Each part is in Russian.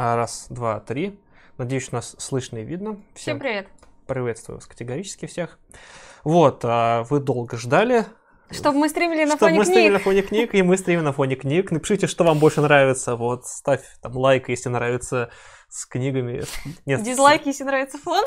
А, Раз, два, три. Надеюсь, нас слышно и видно. Всем привет. Приветствую вас категорически всех. Вот, а, вы долго ждали. Чтобы мы стримили на Чтобы фоне мы стримили книг. на фоне книг, и мы стримим на фоне книг. Напишите, что вам больше нравится. Вот, ставь там лайк, если нравится с книгами. Нет, с- Дизлайк, если нравится фон.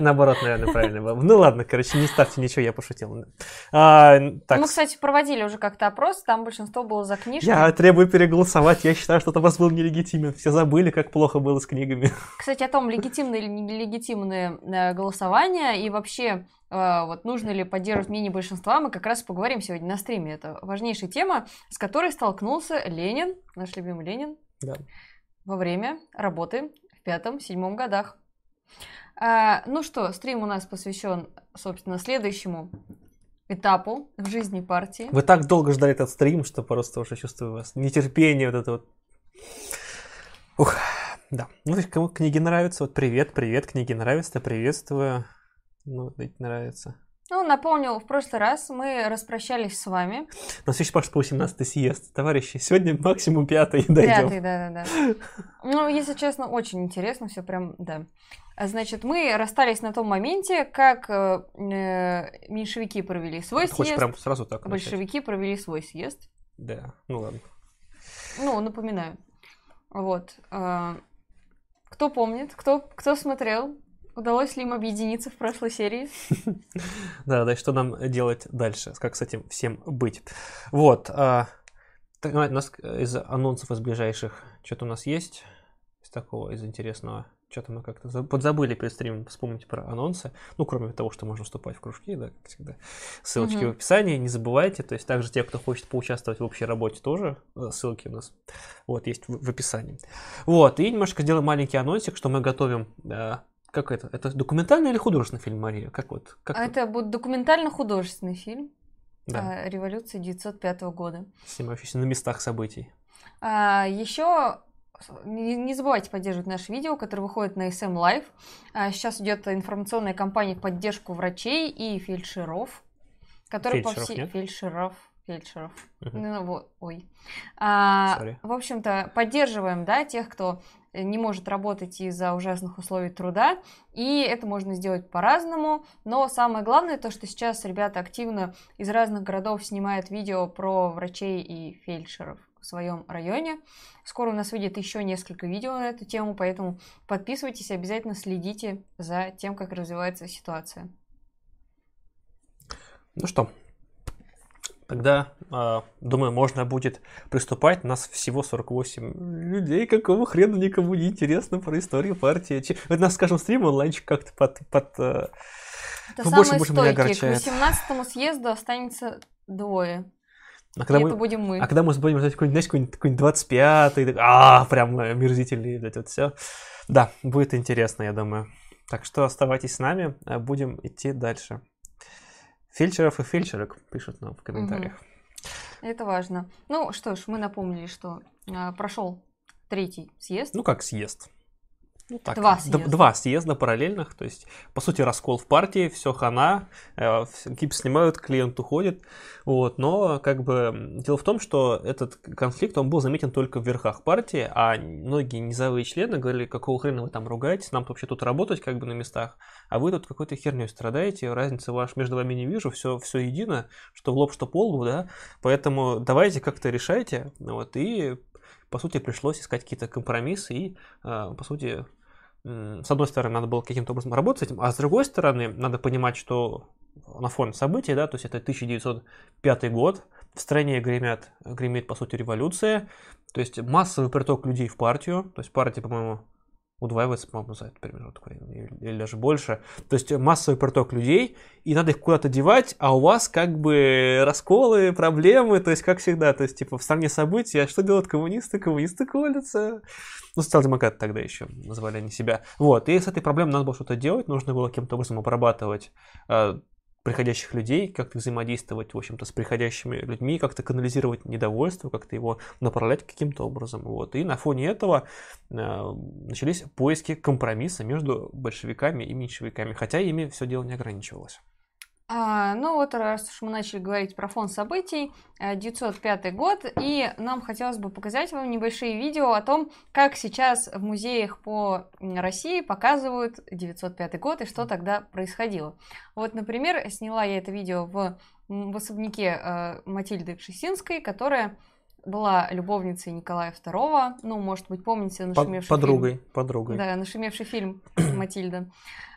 Наоборот, наверное, правильно было. Ну ладно, короче, не ставьте ничего, я пошутил. А, так, Мы, кстати, проводили уже как-то опрос, там большинство было за книжки. я требую переголосовать. Я считаю, что это вас был нелегитимен. Все забыли, как плохо было с книгами. Кстати, о том, легитимные или э, голосования и вообще э, вот нужно ли поддерживать мнение большинства, мы как раз поговорим сегодня на стриме. Это важнейшая тема, с которой столкнулся Ленин, наш любимый Ленин, Да. Во время работы в пятом-седьмом годах. А, ну что, стрим у нас посвящен, собственно, следующему этапу в жизни партии. Вы так долго ждали этот стрим, что просто уже чувствую вас. Нетерпение вот это вот. Ух, да. Ну, кому книги нравятся, вот привет, привет, книги нравятся, приветствую. Ну, нравится. Ну, напомню, в прошлый раз мы распрощались с вами. На следующий паш по 18 съезд. Товарищи, сегодня максимум пятый дойдем. Пятый, да-да-да. Ну, если честно, очень интересно все прям, да. А, Значит, мы расстались на том моменте, как э, э, меньшевики провели свой Ты хочешь съезд, прям сразу так начать? большевики провели свой съезд. Да, ну ладно. Ну, напоминаю. Вот. а, Кто помнит, кто, кто смотрел, удалось ли им объединиться в прошлой серии? Да, да, что нам делать дальше? Как с этим всем быть? Вот. а, так, у нас из анонсов из ближайших что-то у нас есть из такого, из интересного. Что-то мы как-то за- подзабыли перед стримом вспомнить про анонсы. Ну, кроме того, что можно вступать в кружки, да, как всегда. Ссылочки Мгм. в описании, не забывайте. То есть также те, кто хочет поучаствовать в общей работе, тоже э, ссылки у нас вот есть в, в описании. Вот, и немножко сделаем маленький анонсик, что мы готовим э, как это? Это документальный или художественный фильм, Мария? Как вот? Как А Это будет документально-художественный фильм Да. о революции 905 года. снимающийся на местах событий. А, еще не, не забывайте поддерживать наше видео, которое выходит на SM Live. А, сейчас идет информационная кампания в поддержку врачей и фельдшеров, которые по Фельдшеров всей нет? фельдшеров фельдшеров. Мгм. Ну, вот, ой. А, Sorry. в общем-то, поддерживаем, да, тех, кто не может работать из-за ужасных условий труда, и это можно сделать по-разному, но самое главное то, что сейчас ребята активно из разных городов снимают видео про врачей и фельдшеров в своем районе. Скоро у нас выйдет еще несколько видео на эту тему, поэтому подписывайтесь обязательно следите за тем, как развивается ситуация. Ну что, тогда, а, думаю, можно будет приступать. Нас всего 48 людей. Какого хрена никому не интересно про историю партии? Вот нас, скажем, стрим онлайнчик как-то под... под э, Это Ну, больше- больше меня стойкие. К огорчает. 18 съезду останется двое. А и когда, это мы, будем мы. а когда мы будем ждать какой-нибудь, знаешь, какой-нибудь, какой-нибудь 25-й, а, прям э, мерзительный, вот это вот все. Да, будет интересно, я думаю. Так что оставайтесь с нами, а будем идти дальше. Фельдшеров и фельдшерок пишут нам в комментариях. Это важно. Ну что ж, мы напомнили, что а, прошел третий съезд. Ну, как съезд. Ну, так, Два съезда. Два съезда параллельных, то есть, по сути, раскол в партии, все хана, э, гипс снимают, клиент уходит, вот, но, как бы, дело в том, что этот конфликт, он был заметен только в верхах партии, а многие низовые члены говорили, какого хрена вы там ругаетесь, нам вообще тут работать, как бы, на местах, а вы тут какой-то херней страдаете, разницы ваш между вами не вижу, все, все едино, что в лоб, что по лбу, да, поэтому давайте как-то решайте, вот, и по сути, пришлось искать какие-то компромиссы и, э, по сути, с одной стороны, надо было каким-то образом работать с этим, а с другой стороны, надо понимать, что на фоне событий, да, то есть это 1905 год, в стране гремят, гремит, по сути, революция, то есть массовый приток людей в партию, то есть партия, по-моему, удваивается, по-моему, за этот промежуток времени, или, даже больше. То есть массовый приток людей, и надо их куда-то девать, а у вас как бы расколы, проблемы, то есть как всегда, то есть типа в стране событий, а что делают коммунисты? Коммунисты колются. Ну, социал-демократы тогда еще называли они себя. Вот, и с этой проблемой надо было что-то делать, нужно было каким-то образом обрабатывать э, приходящих людей, как-то взаимодействовать, в общем-то, с приходящими людьми, как-то канализировать недовольство, как-то его направлять каким-то образом. Вот. И на фоне этого э, начались поиски компромисса между большевиками и меньшевиками, хотя ими все дело не ограничивалось. А, ну вот, раз уж мы начали говорить про фон событий, 905 э, год, и нам хотелось бы показать вам небольшие видео о том, как сейчас в музеях по России показывают 905 год и что тогда происходило. Вот, например, сняла я это видео в, в особняке э, Матильды Кшесинской, которая была любовницей Николая II. Ну, может быть, помните нашумевший подругой, фильм. Подругой, Да, нашумевший фильм «Матильда».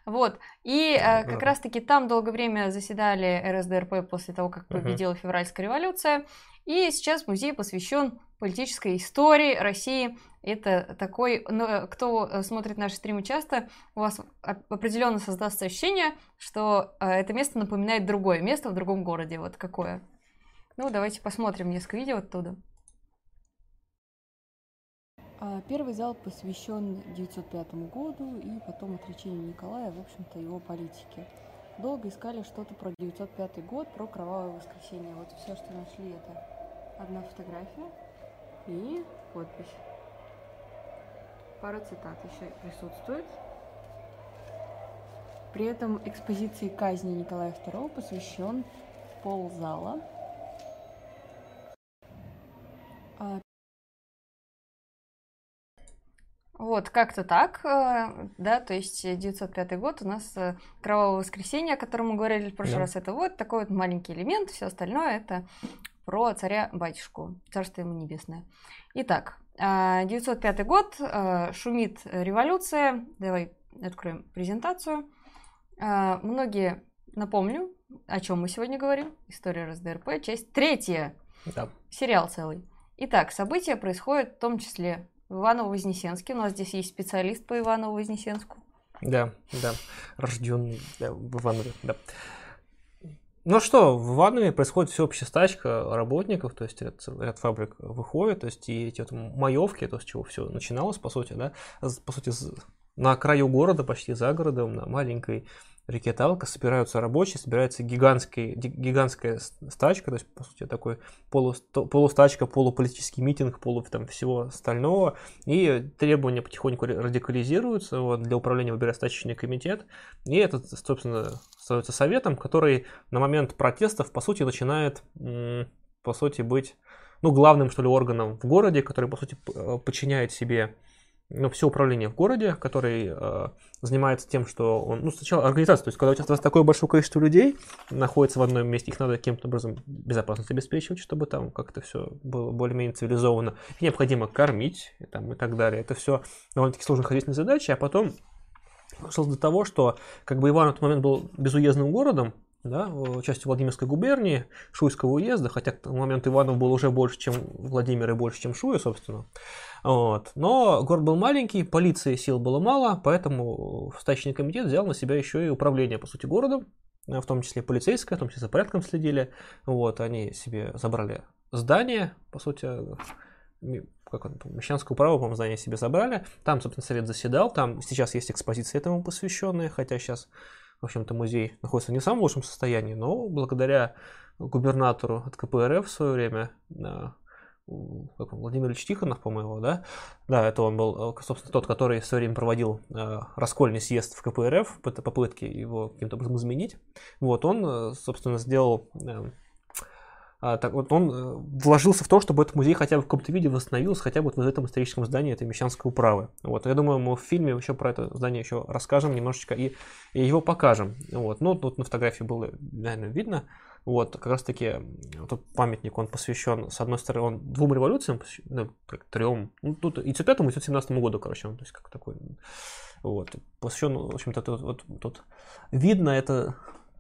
Вот. И э, как раз-таки там долгое время заседали РСДРП после того, как победила uh-huh. февральская революция. И сейчас музей посвящен политической истории России. Это такой, ну, кто э, смотрит наши стримы часто, у вас определенно создастся ощущение, что э, это место напоминает другое место в другом городе. Вот какое. Ну, давайте посмотрим несколько видео оттуда. А, первый зал посвящен 905 году и потом отречению Николая, в общем-то, его политике. Долго искали что-то про 905 год, про кровавое воскресенье. Вот все, что нашли, это одна фотография и подпись. Пара цитат еще присутствует. При этом экспозиции казни Николая II посвящен пол зала. Вот, как-то так, э, да, то есть 905 год у нас э, Кровавое воскресенье, о котором мы говорили в прошлый да. раз, это вот такой вот маленький элемент, все остальное это про царя-батюшку, царство ему небесное. Итак, 905 э, год, шумит революция, давай откроем презентацию. Многие, напомню, о чем мы сегодня говорим, история РСДРП, часть третья, да. сериал целый. Итак, события происходят в том числе в Иваново-Вознесенске. У нас здесь есть специалист по Иваново-Вознесенску. Да, да, рожденный да, в Иванове, да. Ну что, в Иванове происходит всеобщая стачка работников, то есть ряд, ряд фабрик выходит, то есть и эти вот маевки, то, с чего все начиналось, по сути, да, по сути, на краю города, почти за городом, на маленькой реке Талка собираются рабочие, собирается гигантский, гигантская стачка, то есть, по сути, такой полу, полустачка, полуполитический митинг, полу там, всего остального, и требования потихоньку радикализируются, вот, для управления выбирает стачечный комитет, и это, собственно, становится советом, который на момент протестов, по сути, начинает, по сути, быть, ну, главным, что ли, органом в городе, который, по сути, подчиняет себе ну, все управление в городе, который э, занимается тем, что он, ну, сначала организация, то есть, когда у тебя такое большое количество людей находится в одном месте, их надо каким-то образом безопасность обеспечивать, чтобы там как-то все было более-менее цивилизованно. Их необходимо кормить и, там, и так далее. Это все довольно-таки сложные хозяйственные задачи, а потом дошло до того, что как бы Иван в этот момент был безуездным городом, да, частью Владимирской губернии, Шуйского уезда, хотя к тому моменту Иванов был уже больше, чем Владимир и больше, чем Шуя, собственно. Вот. Но город был маленький, полиции сил было мало, поэтому стачный комитет взял на себя еще и управление, по сути, городом, в том числе полицейское, в том числе за порядком следили. Вот, они себе забрали здание, по сути, как он, Мещанское право, по-моему, здание себе забрали. Там, собственно, совет заседал, там сейчас есть экспозиция этому посвященная, хотя сейчас в общем-то, музей находится не в самом лучшем состоянии, но благодаря губернатору от КПРФ в свое время, как он, Владимир Ильич Тихонов, по-моему, да? Да, это он был, собственно, тот, который в свое время проводил э, раскольный съезд в КПРФ, попытки его каким-то образом изменить. Вот, он, э, собственно, сделал э, так вот он э, вложился в то, чтобы этот музей хотя бы в каком-то виде восстановился, хотя бы вот в этом историческом здании этой Мещанской управы. Вот, я думаю, мы в фильме еще про это здание еще расскажем немножечко и, и его покажем. Вот, ну, тут на фотографии было, наверное, видно. Вот, как раз таки, тут памятник, он посвящен, с одной стороны, он двум революциям, ну, трем, ну, тут и 5 и 17 году, короче, он, то есть, как такой, вот, посвящен, в общем-то, тут, вот, тут видно это,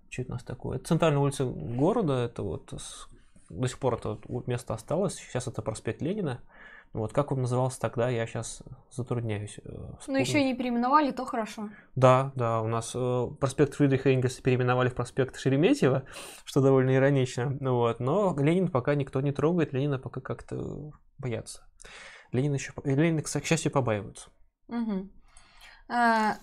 что это у нас такое, это центральная улица города, это вот до сих пор это место осталось, сейчас это проспект Ленина. Вот как он назывался тогда, я сейчас затрудняюсь. Э, ну еще не переименовали, то хорошо. Да, да, у нас э, проспект Фридриха Энгельса переименовали в проспект Шереметьева, что довольно иронично. Вот, но Ленин пока никто не трогает, Ленина пока как-то боятся. Ленин еще, Ленин, к счастью, побаиваются. Угу. А,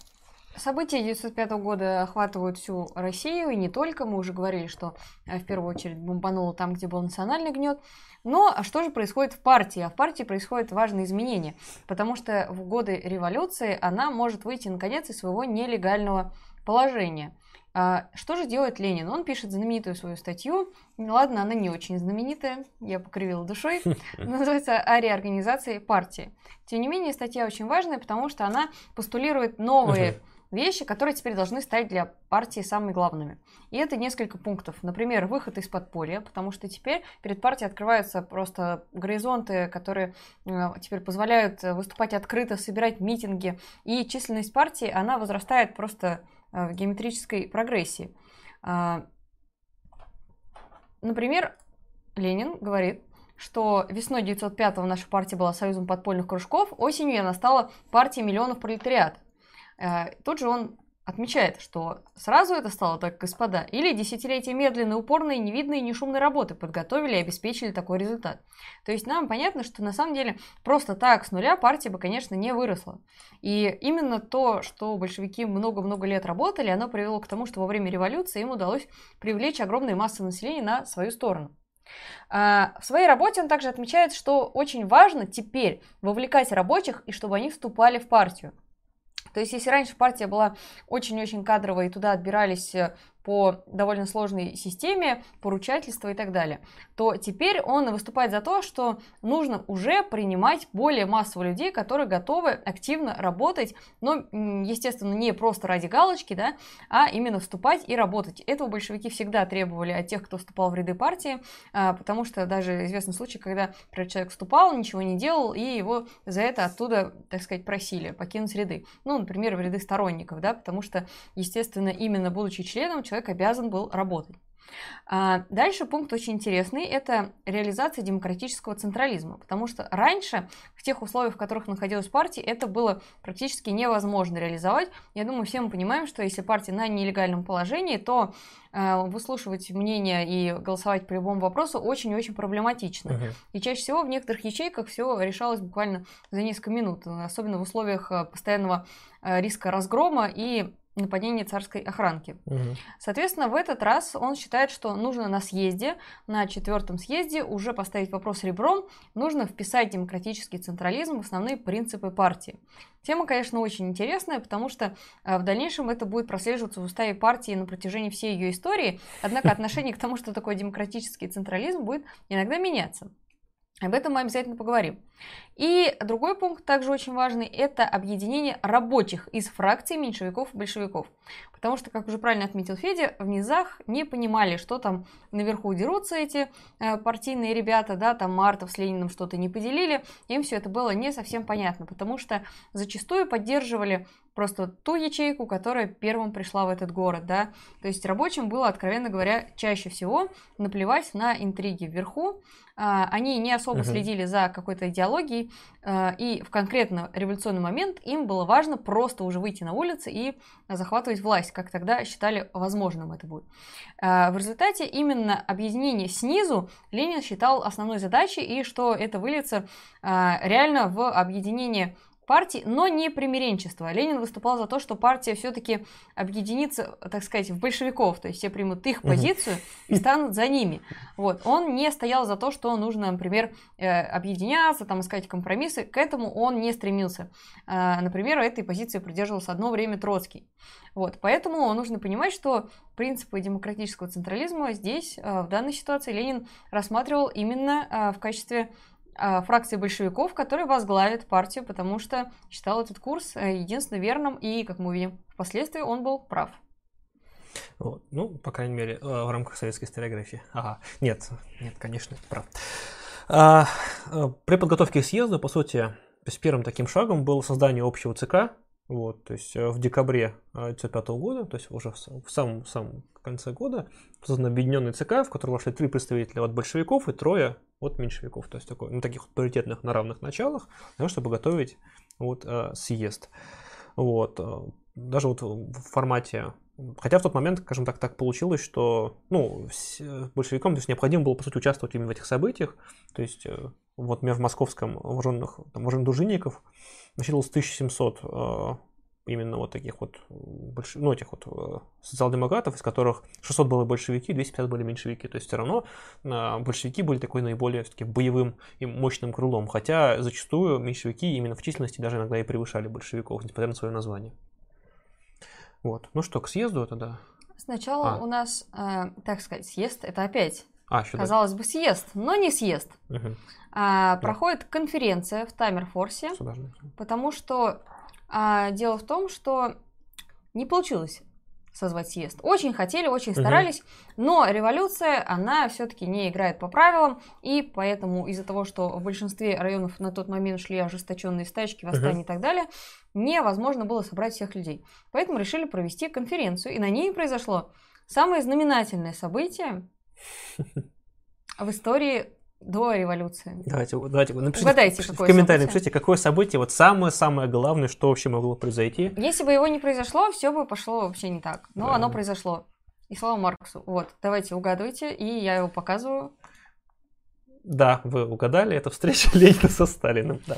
События 1905 года охватывают всю Россию, и не только. Мы уже говорили, что э, в первую очередь бомбануло там, где был национальный гнет. Но а что же происходит в партии? А в партии происходят важные изменения, потому что в годы революции она может выйти наконец из своего нелегального положения. А, что же делает Ленин? Он пишет знаменитую свою статью. Ладно, она не очень знаменитая, я покривила душой. Называется «О реорганизации партии». Тем не менее, статья очень важная, потому что она постулирует новые вещи, которые теперь должны стать для партии самыми главными. И это несколько пунктов. Например, выход из подполья, потому что теперь перед партией открываются просто горизонты, которые э, теперь позволяют выступать открыто, собирать митинги. И численность партии, она возрастает просто Э, в геометрической прогрессии. А, например, Ленин говорит, что весной 905-го наша партия была союзом подпольных кружков, осенью она стала партией миллионов пролетариат. Э, тут же он отмечает, что сразу это стало так, господа, или десятилетия медленной, упорной, невидной и нешумной работы подготовили и обеспечили такой результат. То есть нам понятно, что на самом деле просто так с нуля партия бы, конечно, не выросла. И именно то, что большевики много-много лет работали, оно привело к тому, что во время революции им удалось привлечь огромные массы населения на свою сторону. А, в своей работе он также отмечает, что очень важно теперь вовлекать рабочих и чтобы они вступали в партию. То есть, если раньше партия была очень-очень кадровая, и туда отбирались э, по довольно сложной системе, поручательства и так далее, то теперь он выступает за то, что нужно уже принимать более массово людей, которые готовы активно работать, но, естественно, не просто ради галочки, да, а именно вступать и работать. Этого большевики всегда требовали от тех, кто вступал в ряды партии, а, потому что даже известный случай, когда например, человек вступал, ничего не делал, и его за это оттуда, так сказать, просили покинуть ряды. Ну, например, в ряды сторонников, да, потому что, естественно, именно будучи членом, человек обязан был работать. А дальше пункт очень интересный – это реализация демократического централизма, потому что раньше, в тех условиях, в которых находилась партия, это было практически невозможно реализовать. Я думаю, все мы понимаем, что если партия на нелегальном положении, то э, выслушивать мнение и голосовать по любому вопросу очень-очень проблематично. Uh-huh. И чаще всего в некоторых ячейках все решалось буквально за несколько минут, особенно в условиях э, постоянного э, риска разгрома и нападение царской охранки. Угу. Соответственно, в этот раз он считает, что нужно на съезде, на четвертом съезде уже поставить вопрос ребром, нужно вписать демократический централизм в основные принципы партии. Тема, конечно, очень интересная, потому что э, в дальнейшем это будет прослеживаться в уставе партии на протяжении всей ее истории, однако отношение к тому, что такое демократический централизм, будет иногда меняться. Об этом мы обязательно поговорим. И другой пункт, также очень важный, это объединение рабочих из фракций меньшевиков и большевиков. Потому что, как уже правильно отметил Федя, в низах не понимали, что там наверху дерутся эти э, партийные ребята, да, там Мартов с Лениным что-то не поделили, им все это было не совсем понятно, потому что зачастую поддерживали просто ту ячейку, которая первым пришла в этот город, да. То есть рабочим было, откровенно говоря, чаще всего наплевать на интриги вверху. А, они не особо uh-huh. следили за какой-то идеологией, а, и в конкретно революционный момент им было важно просто уже выйти на улицы и захватывать власть, как тогда считали возможным это будет. А, в результате именно объединение снизу Ленин считал основной задачей, и что это выльется реально в объединение партий, но не примиренчество. Ленин выступал за то, что партия все-таки объединится, так сказать, в большевиков, то есть все примут их позицию и станут за ними. Вот. Он не стоял за то, что нужно, например, э, объединяться, там, искать компромиссы. К этому он не стремился. А, например, этой позиции придерживался одно время Троцкий. Вот. Поэтому нужно понимать, что принципы демократического централизма здесь, э, в данной ситуации, Ленин рассматривал именно э, в качестве фракции большевиков, который возглавит партию, потому что считал этот курс э, единственно верным, и, как мы увидим впоследствии, он был прав. Вот. Ну, по крайней мере, э, в рамках советской историографии. Ага, нет, нет, конечно, прав. А, э, при подготовке к съезду, по сути, то первым таким шагом было создание общего ЦК, вот, то есть в декабре 1995 года, то есть уже в самом, самом конце года, создан объединенный ЦК, в который вошли три представителя от большевиков и трое от меньшевиков, то есть такой, на таких вот паритетных, на равных началах, для того, чтобы готовить вот, э, съезд. Вот. Э, даже вот в формате Хотя в тот момент, скажем так, так получилось, что ну, большевикам то есть, необходимо было, по сути, участвовать именно в этих событиях. То есть, э, вот, например, в московском вооруженных, там, вооруженных дружинников насчитывалось 1700 именно вот таких вот, больш... ну, этих вот э, социал-демократов, из которых 600 было большевики, 250 были меньшевики. То есть все равно а, большевики были такой наиболее все-таки боевым и мощным крылом, хотя зачастую меньшевики именно в численности даже иногда и превышали большевиков, несмотря на свое название. Вот. Ну что, к съезду это да? Сначала А. у нас, э, так сказать, съезд, это опять, А, еще да. казалось бы, съезд, но не съезд. Мгм. А, проходит конференция в Таймерфорсе, Сюда потому что а, дело в том, что не получилось созвать съезд. Очень хотели, очень старались, но революция, она все-таки не играет по правилам, и поэтому из-за того, что в большинстве районов на тот момент шли ожесточенные стачки, восстания и так далее, невозможно было собрать всех людей. Поэтому решили провести конференцию, и на ней произошло самое знаменательное событие в истории до революции. Давайте, давайте напишите, Угадайте, в какое комментарии событие. напишите, какое событие, вот самое-самое главное, что вообще могло произойти. Если бы его не произошло, все бы пошло вообще не так. Но Правильно. оно произошло. И слава Марксу. Вот, давайте угадывайте, и я его показываю. Да, вы угадали, это встреча Ленина со Сталиным. Да.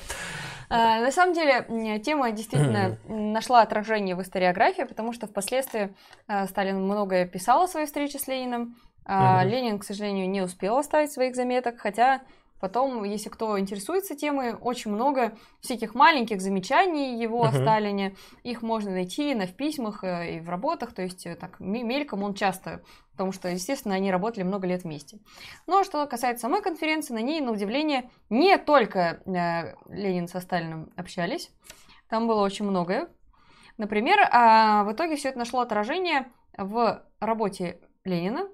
А, на самом деле, тема действительно нашла отражение в историографии, потому что впоследствии а, Сталин многое писал о своей встрече с Лениным. А, Мгм. Ленин, к сожалению, не успел оставить своих заметок, хотя потом, если кто интересуется темой, очень много всяких маленьких замечаний его о Мгм. Сталине. Их можно найти на в письмах э, и в работах, то есть э, так ме- мельком он часто, потому что, естественно, они работали много лет вместе. Но что касается самой конференции, на ней, на удивление, не только э, Ленин со Сталиным общались, там было очень многое. Например, а, в итоге все это нашло отражение в работе Ленина,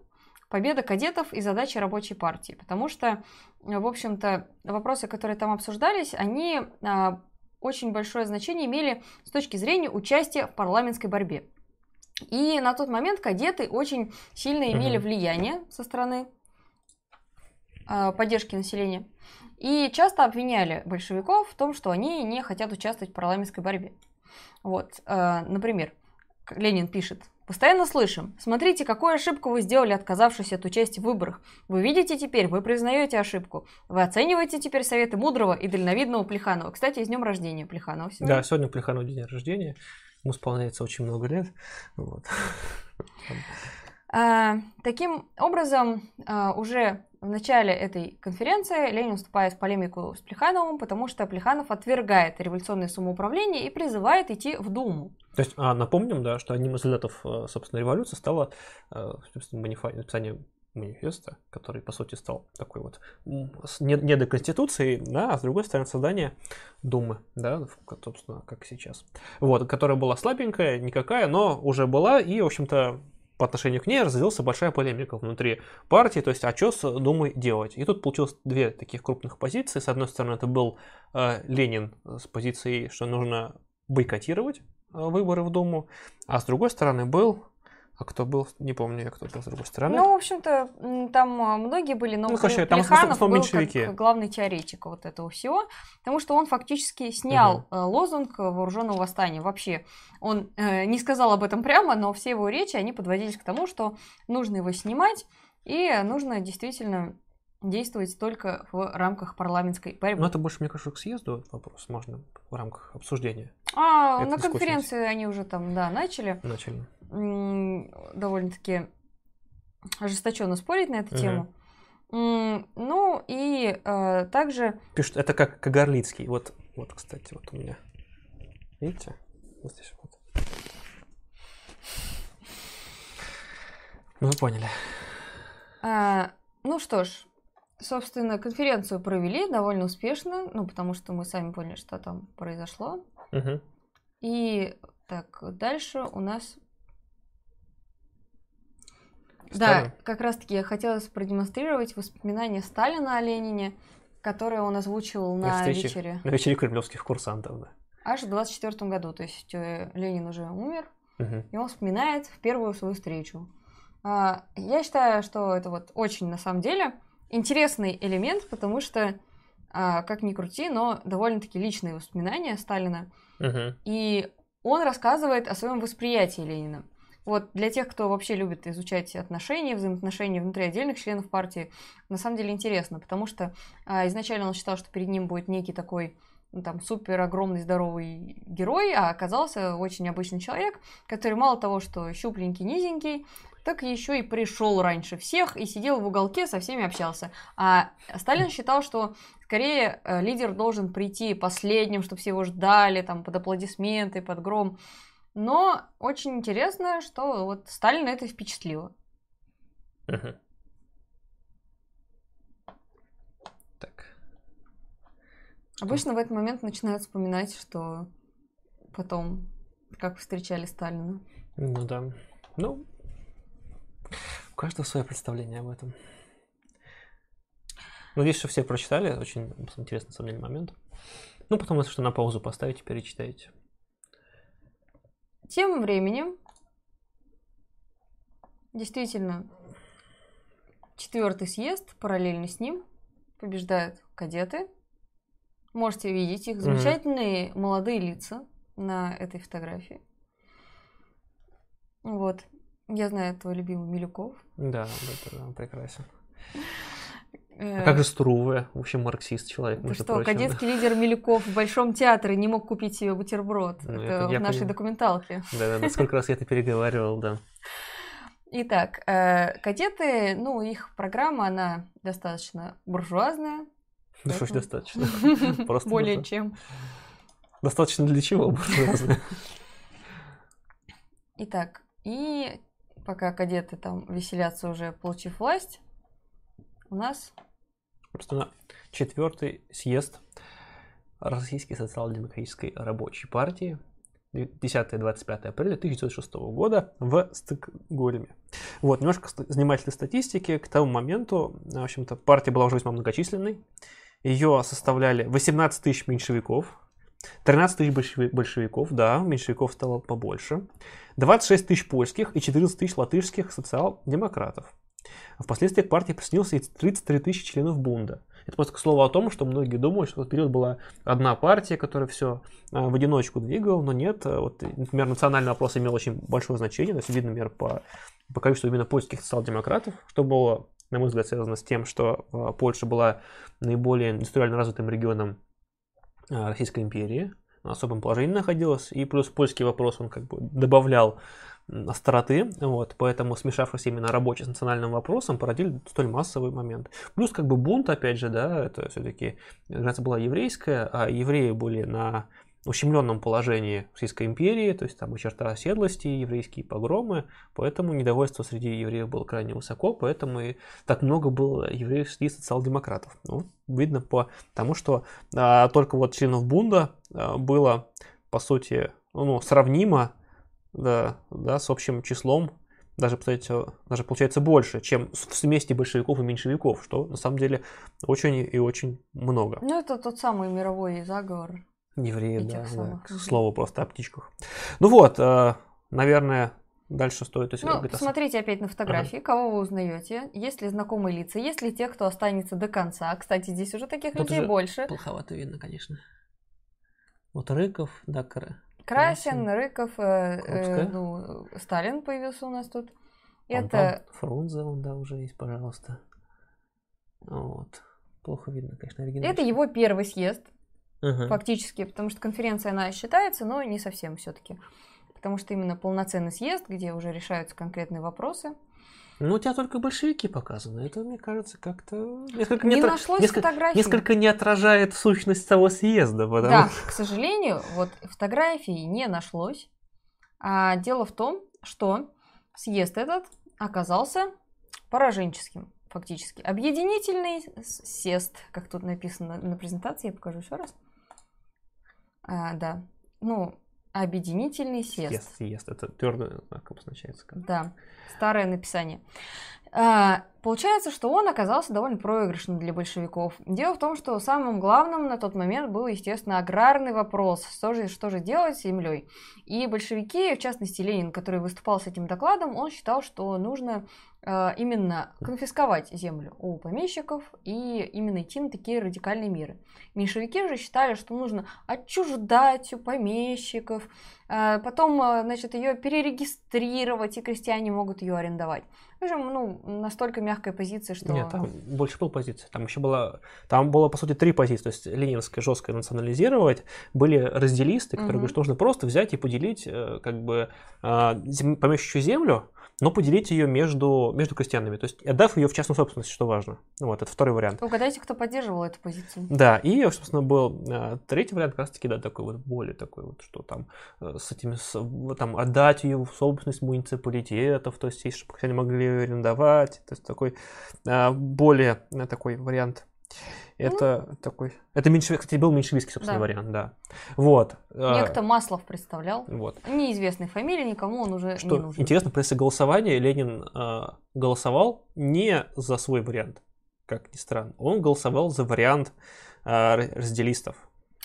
победа кадетов и задачи рабочей партии, потому что, э, в общем-то, вопросы, которые там обсуждались, они а, очень большое значение имели с точки зрения участия в парламентской борьбе. И на тот момент кадеты очень сильно имели Мгм. влияние со стороны а, поддержки населения. И часто обвиняли большевиков в том, что они не хотят участвовать в парламентской борьбе. Вот, э, например, Ленин пишет. Постоянно слышим. Смотрите, какую ошибку вы сделали, отказавшись от участия в выборах. Вы видите теперь, вы признаете ошибку. Вы оцениваете теперь советы мудрого и дальновидного Плеханова. Кстати, с днем рождения Плеханова сегодня. Да, сегодня у Плеханова день рождения. Ему исполняется очень много лет. Вот. А, таким образом, а, уже в начале этой конференции Ленин вступает в полемику с Плехановым, потому что Плеханов отвергает революционное самоуправление и призывает идти в Думу. То есть, а, напомним, да, что одним из результатов, э, собственно, революции стало э, собственно, манифа- написание манифеста, который, по сути, стал такой вот не, не до Конституции, да, а с другой стороны, создание Думы, да, собственно, как сейчас. Вот, которая была слабенькая, никакая, но уже была, и, в общем-то, по отношению к ней разделился большая полемика внутри партии, то есть, а что с Думой делать? И тут получилось две таких крупных позиции. С одной стороны, это был э, Ленин с позицией, что нужно бойкотировать э, выборы в Думу, а с другой стороны был, а кто был, не помню я, кто был с другой стороны. Ну, в общем-то, там а, многие были, но Ну, короче, там Плеханов был меньшевики. как главный теоретик вот этого всего, потому что он фактически снял э, лозунг вооруженного восстания. Вообще, он э, не сказал об этом прямо, но все его речи, они подводились к тому, что нужно его снимать, и нужно действительно действовать только в рамках парламентской борьбы. Ну, это больше, мне кажется, к съезду вопрос можно в рамках обсуждения а это на конференции они уже там, да, начали начали. Довольно-таки ожесточенно спорить на эту Мгм. тему. Ну и э, также Пишут, это как Кагарлицкий. Вот, вот, кстати, вот у меня. Видите? Вот здесь вот. Ну, вы поняли. А, ну что ж, собственно, конференцию провели довольно успешно, ну, потому что мы сами поняли, что там произошло. Мгм. И так, дальше у нас... Сталин. Да, как раз-таки я хотела продемонстрировать воспоминания Сталина о Ленине, которые он озвучивал На на встрече. вечере На вечере кремлевских курсантов, да. аж в 24 году. То есть э, Ленин уже умер, Мгм. и он вспоминает в первую свою встречу. А, Я считаю, что это вот очень, на самом деле, интересный элемент, потому что, а, как ни крути, но довольно-таки личные воспоминания Сталина. Мгм. И он рассказывает о своем восприятии Ленина. Вот для тех, кто вообще любит изучать отношения, взаимоотношения внутри отдельных членов партии, на самом деле интересно, потому что а, изначально он считал, что перед ним будет некий такой ну, там супер огромный здоровый герой, а оказался очень обычный человек, который мало того, что щупленький, низенький, так еще и пришел раньше всех и сидел в уголке, со всеми общался. А Сталин считал, что скорее э, лидер должен прийти последним, чтобы все его ждали, там, под аплодисменты, под гром. Но очень интересно, что вот Сталина это впечатлило. Мгм. Так. Обычно в этот момент начинают вспоминать, что потом, как встречали Сталина. Ну да. Ну, у каждого свое представление об этом. Надеюсь, что все прочитали. Очень интересный, на самом деле, момент. Ну, потом, если что, на паузу поставите, перечитайте. Тем временем, действительно, четвертый съезд, параллельно с ним, побеждают кадеты. Можете видеть их замечательные молодые лица на этой фотографии. Вот. Я знаю твой любимый Милюков. Да, это да, прекрасен. А как же Струве? В общем, марксист человек, между что, прочим, да. кадетский лидер Милюков в Большом театре не мог купить себе бутерброд. Ну, это это в нашей понимаю. документалке. Да-да-да, сколько раз я это переговаривал, да. Итак, э, кадеты, ну, их программа, она достаточно буржуазная. Ну что ж, достаточно. Просто Более чем. Достаточно для чего? буржуазно? Итак, и пока кадеты там веселятся уже, получив власть, у нас Собственно, четвертый съезд Российской социал-демократической рабочей партии 10-25 апреля 1906 года в Стокгольме. Вот, немножко занимательной статистики. К тому моменту, в общем-то, партия была уже весьма многочисленной. Ее составляли 18 тысяч меньшевиков, 13 тысяч большеви- большевиков, да, меньшевиков стало побольше, 26 тысяч польских и 14 тысяч латышских социал-демократов. Впоследствии к партии присоединился и 33 тысячи членов Бунда. Это просто к слову о том, что многие думают, что в этот период была одна партия, которая все в одиночку двигала, но нет. э, Вот, например, национальный вопрос имел очень большое значение, то есть видно, например, по, по количеству именно польских социал-демократов, что было, на мой взгляд, связано с тем, что э, Польша была наиболее индустриально развитым регионом Российской империи, на особом положении находилась, и плюс польский вопрос, он как бы добавлял остроты, вот, поэтому смешавшись именно рабочий с национальным вопросом, породили столь массовый момент. Плюс как бы бунт, опять же, да, это все-таки граница была еврейская, а евреи были на ущемленном положении Российской империи, то есть там и черта оседлости, и еврейские погромы, поэтому недовольство среди евреев было крайне высоко, поэтому и так много было евреев среди социал-демократов. Ну, видно по тому, что а, только вот членов Бунда а, было, по сути, ну, сравнимо да, да, с общим числом, даже, кстати, даже получается больше, чем с- вместе большевиков и меньшевиков, что на самом деле очень и очень много. Ну, это тот самый мировой заговор. Евреи, И да, да, к слову просто о птичках. Ну вот, э, наверное, дальше стоит... Ну, говорит, ос- посмотрите опять на фотографии, кого вы узнаете. Есть ли знакомые лица, есть ли те, кто останется до конца. Кстати, здесь уже таких Тут людей уже больше. Плоховато видно, конечно. Вот Рыков, да, Красин, Красин. Рыков, э, э, ну, Сталин появился у нас тут. Это Фрунзе, он, да, уже есть, пожалуйста. Вот. Плохо видно, конечно, оригинал. это его первый съезд, фактически, потому что конференция, она считается, но не совсем все-таки. Потому что именно полноценный съезд, где уже решаются конкретные вопросы. Ну, у тебя только большевики показаны. Это, мне кажется, как-то несколько Не отра- нашлось несколько, несколько не отражает сущность того съезда, потому Да, к сожалению, вот фотографий не нашлось. А дело в том, что съезд этот оказался пораженческим, фактически. Объединительный съезд, как тут написано на презентации, я покажу еще раз. А, да, ну, объединительный съезд. съезд, съезд. Это твердый знак обозначается. как. Да, старое написание. А, получается, что он оказался довольно проигрышным для большевиков. Дело в том, что самым главным на тот момент был, естественно, аграрный вопрос. Что же, что же делать с землей? И большевики, в частности Ленин, который выступал с этим докладом, он считал, что нужно именно конфисковать землю у помещиков и именно идти на такие радикальные меры. Меньшевики же считали, что нужно отчуждать у помещиков, а, потом, а, значит, ее перерегистрировать, и крестьяне могут ее арендовать. В общем, ну, настолько мягкая позиция, что... Нет, там больше был позиции. Там еще было, там было, по сути, три позиции. То есть ленинская жесткая национализировать, были разделисты, которые угу. говорят, что нужно просто взять и поделить э, как бы а, помещичью землю, но поделить ее между, между крестьянами, то есть отдав ее в частную собственность, что важно. Вот, это второй вариант. Угадайте, кто поддерживал эту позицию. Да, и, собственно, был а, третий вариант, как раз таки, да, такой вот более такой вот, что там э, с этими, с, там, отдать ее в собственность муниципалитетов, то есть, чтобы крестьяне могли ее арендовать, то есть, такой а, более э, такой вариант это ну, такой... Это меньшевик, кстати, был меньшевистский, собственно, да. вариант, да. Вот. А, Некто Маслов представлял. Вот. Неизвестной фамилии, никому он уже Что не нужен. интересно, после голосования Ленин э, голосовал не за свой вариант, как ни странно. Он голосовал за вариант э, разделистов.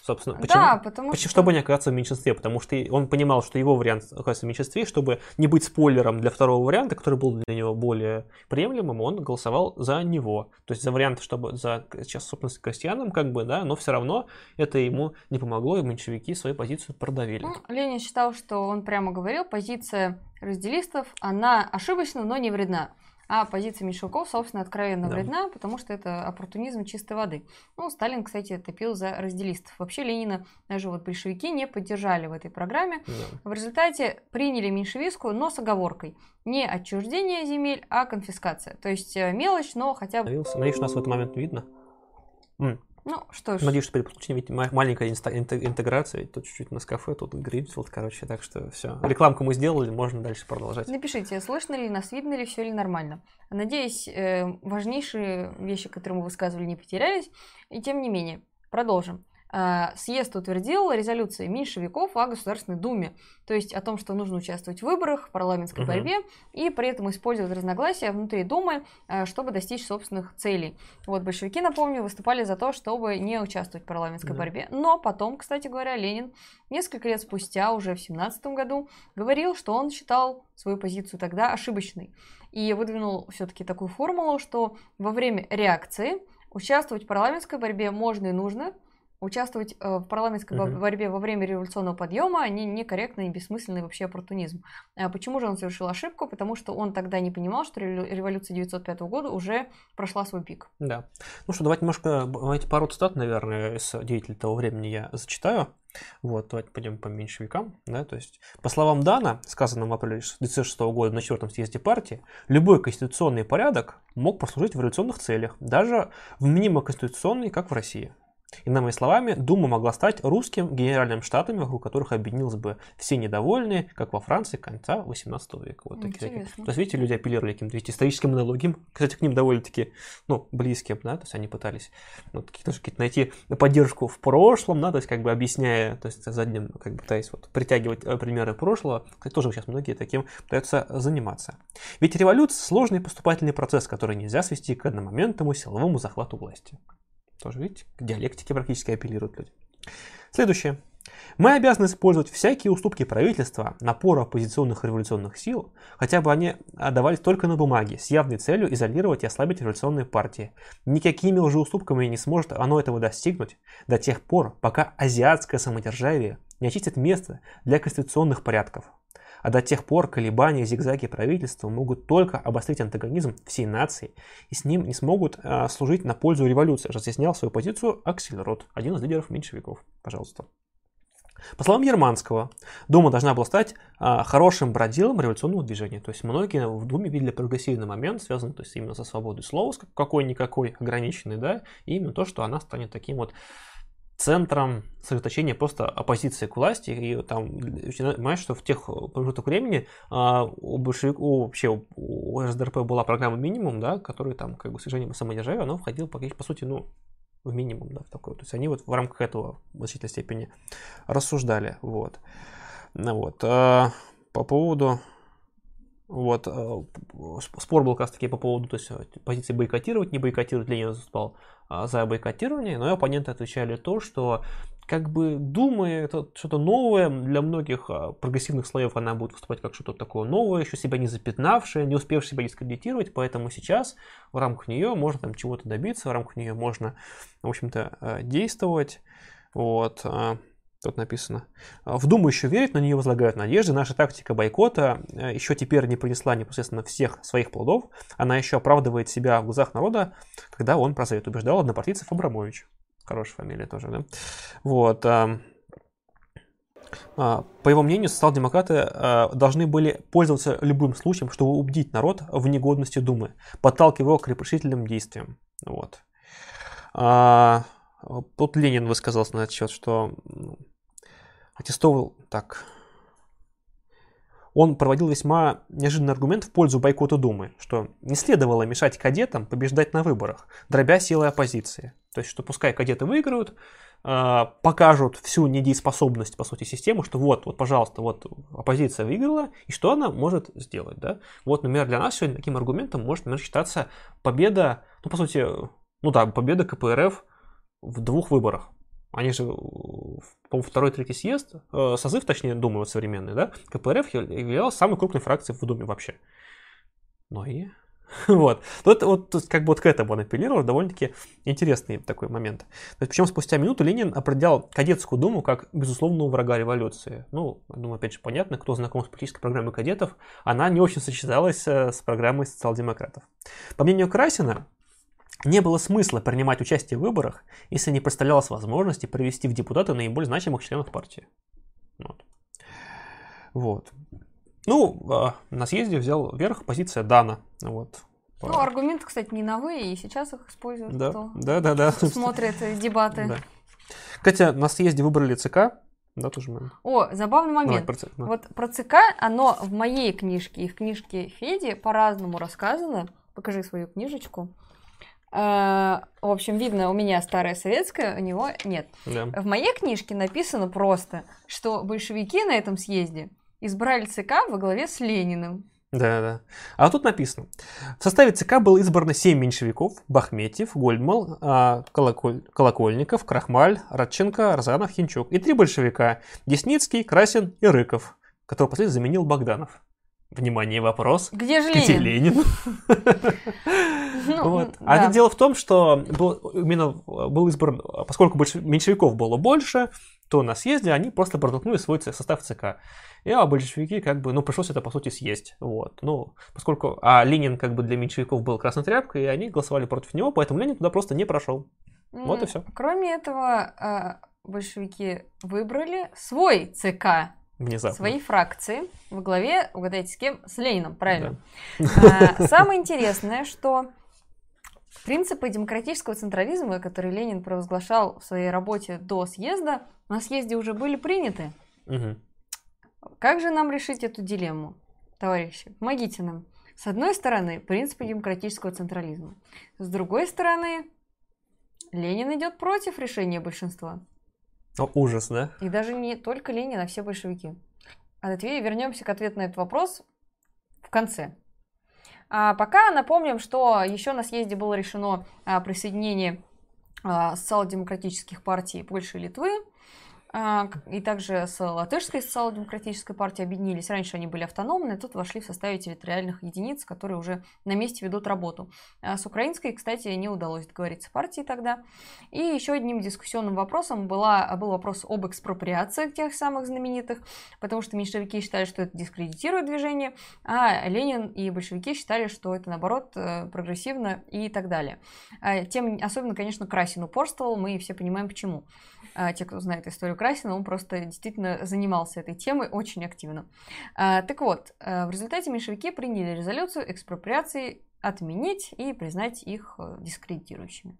Собственно, почему? Да, потому почему, что... Чтобы не оказаться в меньшинстве, потому что он понимал, что его вариант оказывается в меньшинстве, чтобы не быть спойлером для второго варианта, который был для него более приемлемым, он голосовал за него. То есть за вариант, чтобы за сейчас собственность крестьянам, как бы, да, но все равно это ему не помогло, и меньшевики свою позицию продавили. Ну, Ленин считал, что он прямо говорил, позиция разделистов, она ошибочна, но не вредна. А позиция меньшевиков, собственно, откровенно да. вредна, потому что это оппортунизм чистой воды. Ну, Сталин, кстати, топил за разделистов. Вообще Ленина даже вот большевики не поддержали в этой программе. Да. В результате приняли меньшевистскую, но с оговоркой. Не отчуждение земель, а конфискация. То есть э, мелочь, но хотя бы... Надеюсь, надеюсь, нас в этот момент видно. Ну, что ж. Надеюсь, что при подключении маленькая интеграция, тут чуть-чуть на кафе, тут Гринфилд, короче, так что все. Рекламку мы сделали, можно дальше продолжать. Напишите, слышно ли нас, видно ли, все ли нормально. Надеюсь, э, важнейшие вещи, которые мы высказывали, не потерялись. И тем не менее, продолжим. Э, съезд утвердил резолюции меньшевиков о Государственной Думе, то есть о том, что нужно участвовать в выборах, в парламентской угу. борьбе и при этом использовать разногласия внутри Думы, э, чтобы достичь собственных целей. Вот большевики, напомню, выступали за то, чтобы не участвовать в парламентской да. борьбе, но потом, кстати говоря, Ленин несколько лет спустя, уже в 17 году, говорил, что он считал свою позицию тогда ошибочной и выдвинул все-таки такую формулу, что во время реакции участвовать в парламентской борьбе можно и нужно, участвовать э, в парламентской uh-huh. борьбе во время революционного подъема они некорректно и бессмысленный вообще оппортунизм. А почему же он совершил ошибку? Потому что он тогда не понимал, что революция 1905 года уже прошла свой пик. Да. Ну что, давайте немножко, давайте пару цитат, наверное, из деятелей того времени я зачитаю. Вот, давайте пойдем по меньшевикам. Да, то есть, по словам Дана, сказанным в апреле 1906 года на четвертом съезде партии, любой конституционный порядок мог послужить в революционных целях, даже в минимум конституционный, как в России. Иными словами, Дума могла стать русским генеральным штатами, вокруг которых объединились бы все недовольные, как во Франции конца 18 века. Вот такие, такие. То есть, видите, люди апеллировали каким-то историческим аналогиям, кстати, к ним довольно-таки, ну, близким, да, то есть они пытались ну, какие-то, какие найти поддержку в прошлом, да, то есть как бы объясняя, то есть задним, как бы пытаясь вот притягивать э, примеры прошлого, кстати, тоже сейчас многие таким пытаются заниматься. Ведь революция – сложный поступательный процесс, который нельзя свести к одномоментному силовому захвату власти. Тоже, видите, к диалектике практически апеллируют люди. Следующее. Мы обязаны использовать всякие уступки правительства, напора оппозиционных революционных сил, хотя бы они давались только на бумаге, с явной целью изолировать и ослабить революционные партии. Никакими уже уступками не сможет оно этого достигнуть до тех пор, пока азиатское самодержавие не очистит место для конституционных порядков. А до тех пор колебания зигзаги правительства могут только обострить антагонизм всей нации и с ним не смогут а, служить на пользу революции, разъяснял свою позицию Аксельрод, один из лидеров меньшевиков. Пожалуйста. По словам Германского, Дума должна была стать а, хорошим бродилом революционного движения. То есть многие в Думе видели прогрессивный момент, связанный то есть, именно со свободой слова, какой-никакой ограниченный, да, и именно то, что она станет таким вот центром сосредоточения просто оппозиции к власти. И там, понимаешь, что в тех промежуток времени а, у большевиков, вообще у РСДРП была программа минимум, да, которая там, как бы, с сожалением самодержавия, она входила, по, по сути, ну, в минимум, да, в такой. То есть они вот в рамках этого в значительной степени рассуждали, вот. Ну, вот. А, по поводу вот, спор был как раз таки по поводу то есть, позиции бойкотировать, не бойкотировать, Ленин выступал а, за бойкотирование, но оппоненты отвечали то, что как бы Дума это что-то новое, для многих а, прогрессивных слоев она будет выступать как что-то такое новое, еще себя не запятнавшее, не успевшее себя дискредитировать, поэтому сейчас в рамках нее можно там чего-то добиться, в рамках нее можно, в общем-то, а, действовать. Вот. Тут написано. В Думу еще верят, но нее возлагают надежды. Наша тактика бойкота э, еще теперь не принесла непосредственно всех своих плодов. Она еще оправдывает себя в глазах народа, когда он про совет убеждал однопартийцев Абрамович. Хорошая фамилия тоже, да? Вот. А, по его мнению, социал-демократы а, должны были пользоваться любым случаем, чтобы убедить народ в негодности Думы, подталкивая его к решительным действиям. Вот. А, тут Ленин высказался на счет, что аттестовал так. Он проводил весьма неожиданный аргумент в пользу бойкота Думы, что не следовало мешать кадетам побеждать на выборах, дробя силы оппозиции. То есть, что пускай кадеты выиграют, а, покажут всю недееспособность, по сути, системы, что вот, вот, пожалуйста, вот оппозиция выиграла, и что она может сделать, да? Вот, например, для нас сегодня таким аргументом может, например, считаться победа, ну, по сути, ну да, победа КПРФ в двух выборах. Они же, по второй, третий съезд, э, созыв, точнее, Думы вот современный, да, КПРФ являлась самой крупной фракцией в Думе вообще. Ну и вот. Тут, вот, тут как бы вот к этому он апеллировал, довольно-таки интересный такой момент. То есть, причем спустя минуту Ленин определял кадетскую думу как безусловного врага революции. Ну, думаю, опять же, понятно, кто знаком с политической программой кадетов, она не очень сочеталась э, с программой социал-демократов. По мнению Красина, не было смысла принимать участие в выборах, если не представлялось возможности провести в депутаты наиболее значимых членов партии. Вот. вот. Ну, а, на съезде взял верх позиция Дана. Вот. Ну, аргументы, кстати, не новые, и сейчас их используют. Да, да, да, да. Смотрят дебаты. Да. Кстати, на съезде выбрали ЦК, да, тоже момент. О, забавный момент. Давай, про ЦК, да. Вот про ЦК, оно в моей книжке и в книжке Феди по-разному рассказано. Покажи свою книжечку. Э, в общем, видно, у меня старая советская, у него нет. Да. В моей книжке написано просто, что большевики на этом съезде избрали ЦК во главе с Лениным. Да, да. А тут написано. В составе ЦК было избрано 7 меньшевиков. Бахметьев, Гольдмал, а, Колоколь, Колокольников, Крахмаль, Радченко, Арзанов, Хинчук. И три большевика. Десницкий, Красин и Рыков, который последний заменил Богданов. Внимание, вопрос. Где же Ленин? Где Ленин? Ну, вот. А да. дело в том, что был, именно был избран, поскольку больше, меньшевиков было больше, то на съезде они просто протолкнули свой состав ЦК. И а большевики как бы, ну, пришлось это, по сути, съесть. Вот. Ну, поскольку, а Ленин как бы для меньшевиков был красной тряпкой, и они голосовали против него, поэтому Ленин туда просто не прошел. Вот и все. Кроме этого, а, большевики выбрали свой ЦК Внезапно. своей фракции во главе, угадайте с кем, с Лениным, правильно. Да. А, самое интересное, что принципы демократического централизма, которые Ленин провозглашал в своей работе до съезда, на съезде уже были приняты. Угу. Как же нам решить эту дилемму, товарищи? Помогите нам. С одной стороны, принципы демократического централизма. С другой стороны, Ленин идет против решения большинства. О, ужас, да? И даже не только Ленин, а все большевики. А ответ, вернемся к ответу на этот вопрос в конце. А пока напомним, что еще на съезде было решено а, присоединение а, социал-демократических партий Польши и Литвы и также с Латышской социал-демократической партией объединились. Раньше они были автономны, тут вошли в составе территориальных единиц, которые уже на месте ведут работу. А с украинской, кстати, не удалось договориться партии тогда. И еще одним дискуссионным вопросом была, был вопрос об экспроприациях тех самых знаменитых, потому что меньшевики считали, что это дискредитирует движение, а Ленин и большевики считали, что это, наоборот, э, прогрессивно и так далее. А тем особенно, конечно, Красин упорствовал, мы все понимаем, почему. А, те, кто знает историю Красина, он просто действительно занимался этой темой очень активно. А, так вот, э, в результате меньшевики приняли резолюцию экспроприации отменить и признать их э, дискредитирующими.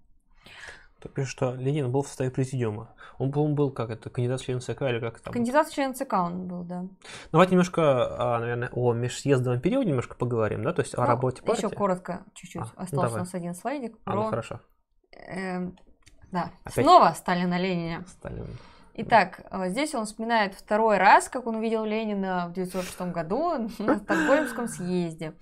Ты пишешь, что Ленин был в составе президиума. Он, по был как это, кандидат в член ЦК или как там? Кандидат в член ЦК он был, да. Давайте немножко, а, наверное, о межсъездовом периоде немножко поговорим, да, то есть ну, о работе партии. Еще коротко, чуть-чуть. А, Остался давай. у нас один слайдик. Про... А, ну хорошо. Э, да, Опять? снова Сталина Ленина. Сталин. Итак, э, здесь он вспоминает второй раз, как он увидел Ленина в 1906 году на Стокгольмском съезде.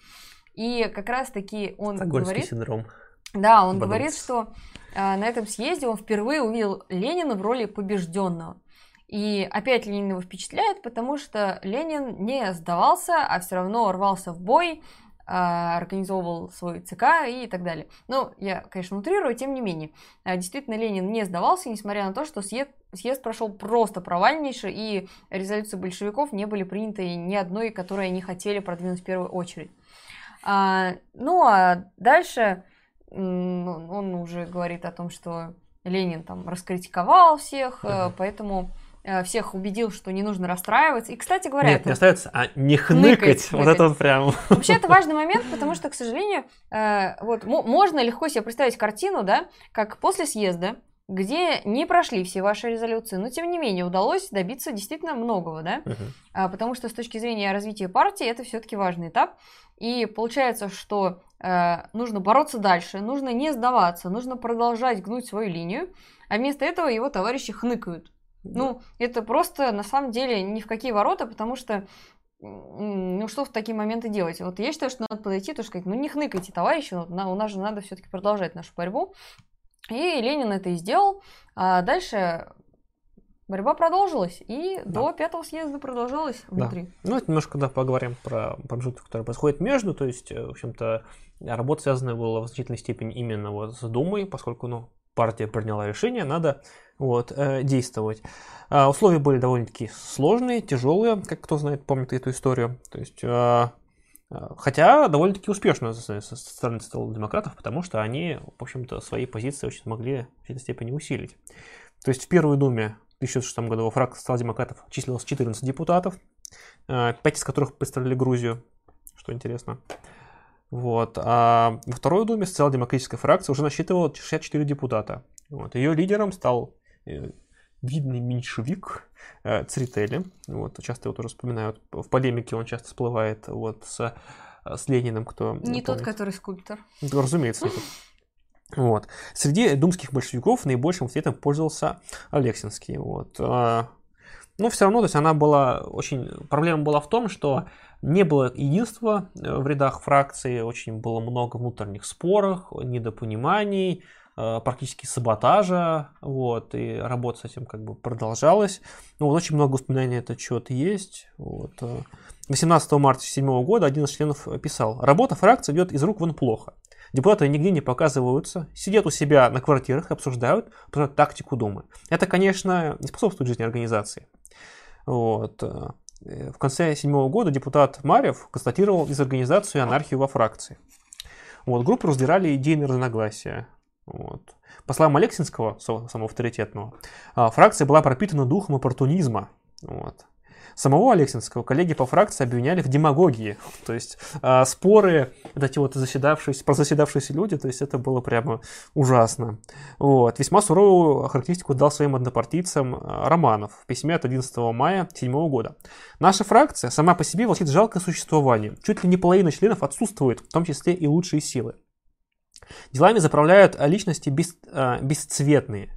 И как раз-таки он говорит... синдром. Да, он Бадумц. говорит, что а, на этом съезде он впервые увидел Ленина в роли побежденного. И опять Ленин его впечатляет, потому что Ленин не сдавался, а все равно рвался в бой, организовывал свой ЦК и так далее. Ну, я, конечно, утрирую, тем не менее. А, действительно, Ленин не сдавался, несмотря на то, что съезд, съезд прошел просто провальнейше, и резолюции большевиков не были приняты ни одной, которую они хотели продвинуть в первую очередь. А, ну, а дальше он уже говорит о том, что Ленин там раскритиковал всех, uh-huh. поэтому всех убедил, что не нужно расстраиваться. И, кстати говоря... Нет, это... не остается, а не хныкать. хныкать. Вот это вот прям... Вообще, это важный момент, потому что, к сожалению, э, вот можно легко себе представить картину, да, как после съезда, где не прошли все ваши резолюции, но тем не менее удалось добиться действительно многого, да, uh-huh. потому что с точки зрения развития партии это все-таки важный этап. И получается, что э, нужно бороться дальше, нужно не сдаваться, нужно продолжать гнуть свою линию, а вместо этого его товарищи хныкают. Да. Ну, это просто на самом деле ни в какие ворота, потому что ну что в такие моменты делать? Вот я считаю, что надо подойти и сказать, ну не хныкайте, товарищи, у нас же надо все-таки продолжать нашу борьбу. И Ленин это и сделал. А дальше борьба продолжилась, и да. до пятого съезда продолжалась внутри. Да. Ну, это немножко, да, поговорим про промежуток, который происходит между, то есть, э, в общем-то, работа связанная была в значительной степени именно вот с Думой, поскольку, ну, партия приняла решение, надо вот, э, действовать. А, условия были довольно-таки сложные, тяжелые, как кто знает, помнит эту историю. То есть, э, хотя довольно-таки успешно со стороны социал-демократов, потому что они, в общем-то, свои позиции очень смогли в какой-то степени усилить. То есть в Первой Думе 2006 году во фракции социал-демократов числилось 14 депутатов, 5 э, из которых представляли Грузию, что интересно. Вот. А во второй думе социал-демократическая фракция уже насчитывала 64 депутата. Вот. Ее лидером стал видный меньшевик э, Црители. Вот. Часто его тоже вспоминают. В полемике он часто всплывает вот, с, с Лениным. Кто не помнит. тот, который скульптор. Разумеется, не тот. Вот. Среди думских большевиков наибольшим авторитетом пользовался Алексинский. Вот. Но все равно, то есть она была очень... Проблема была в том, что не было единства э, в рядах фракции, очень было много внутренних споров, недопониманий, э, практически саботажа, вот, и работа с этим как бы продолжалась. Ну, вот очень много воспоминаний этот счет есть. Вот. 18 э. марта 2007 года один из членов писал, работа фракции идет из рук вон плохо. Депутаты нигде не показываются, сидят у себя на квартирах, обсуждают, обсуждают тактику Думы. Это, конечно, не способствует жизни организации. Вот. Э, в конце седьмого года депутат Марьев констатировал дезорганизацию и анархию во фракции. Вот, группы раздирали идейные разногласия. Вот. По словам Алексинского, самого авторитетного, а, фракция была пропитана духом оппортунизма. Вот. Самого Алексинского коллеги по фракции обвиняли в демагогии. То есть э, споры, вот эти вот заседавшиеся, про заседавшиеся люди, то есть это было прямо ужасно. Вот. Весьма суровую характеристику дал своим однопартийцам а, Романов в письме от 11 мая 2007 года. Наша фракция сама по себе влачит жалкое существование. Чуть ли не половина членов отсутствует, в том числе и лучшие силы. Делами заправляют личности без, э, бесцветные,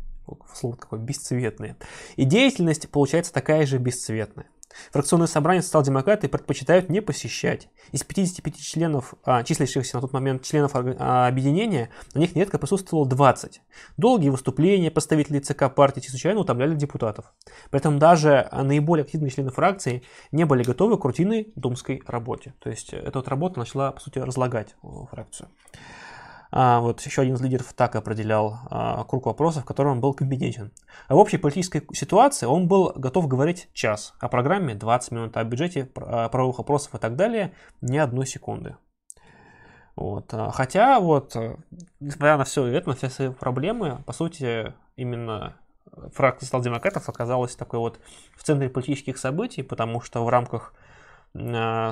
слово какое, бесцветные. И деятельность получается такая же бесцветная. Фракционные собрания социал-демократы предпочитают не посещать. Из 55 членов, а, числящихся на тот момент членов а, объединения, на них нередко присутствовало 20. Долгие выступления представителей ЦК партии чрезвычайно утомляли депутатов. При этом даже наиболее активные члены фракции не были готовы к рутинной думской работе. То есть эта вот работа начала, по сути, разлагать фракцию. А, вот еще один из лидеров так определял а, круг вопросов, в котором он был компетентен. А в общей политической ситуации он был готов говорить час, о программе 20 минут, о бюджете, о правовых вопросов и так далее ни одной секунды. Вот. Хотя, вот, несмотря на все это, на все свои проблемы, по сути, именно фракция социал-демократов оказалась такой вот в центре политических событий, потому что в рамках Э,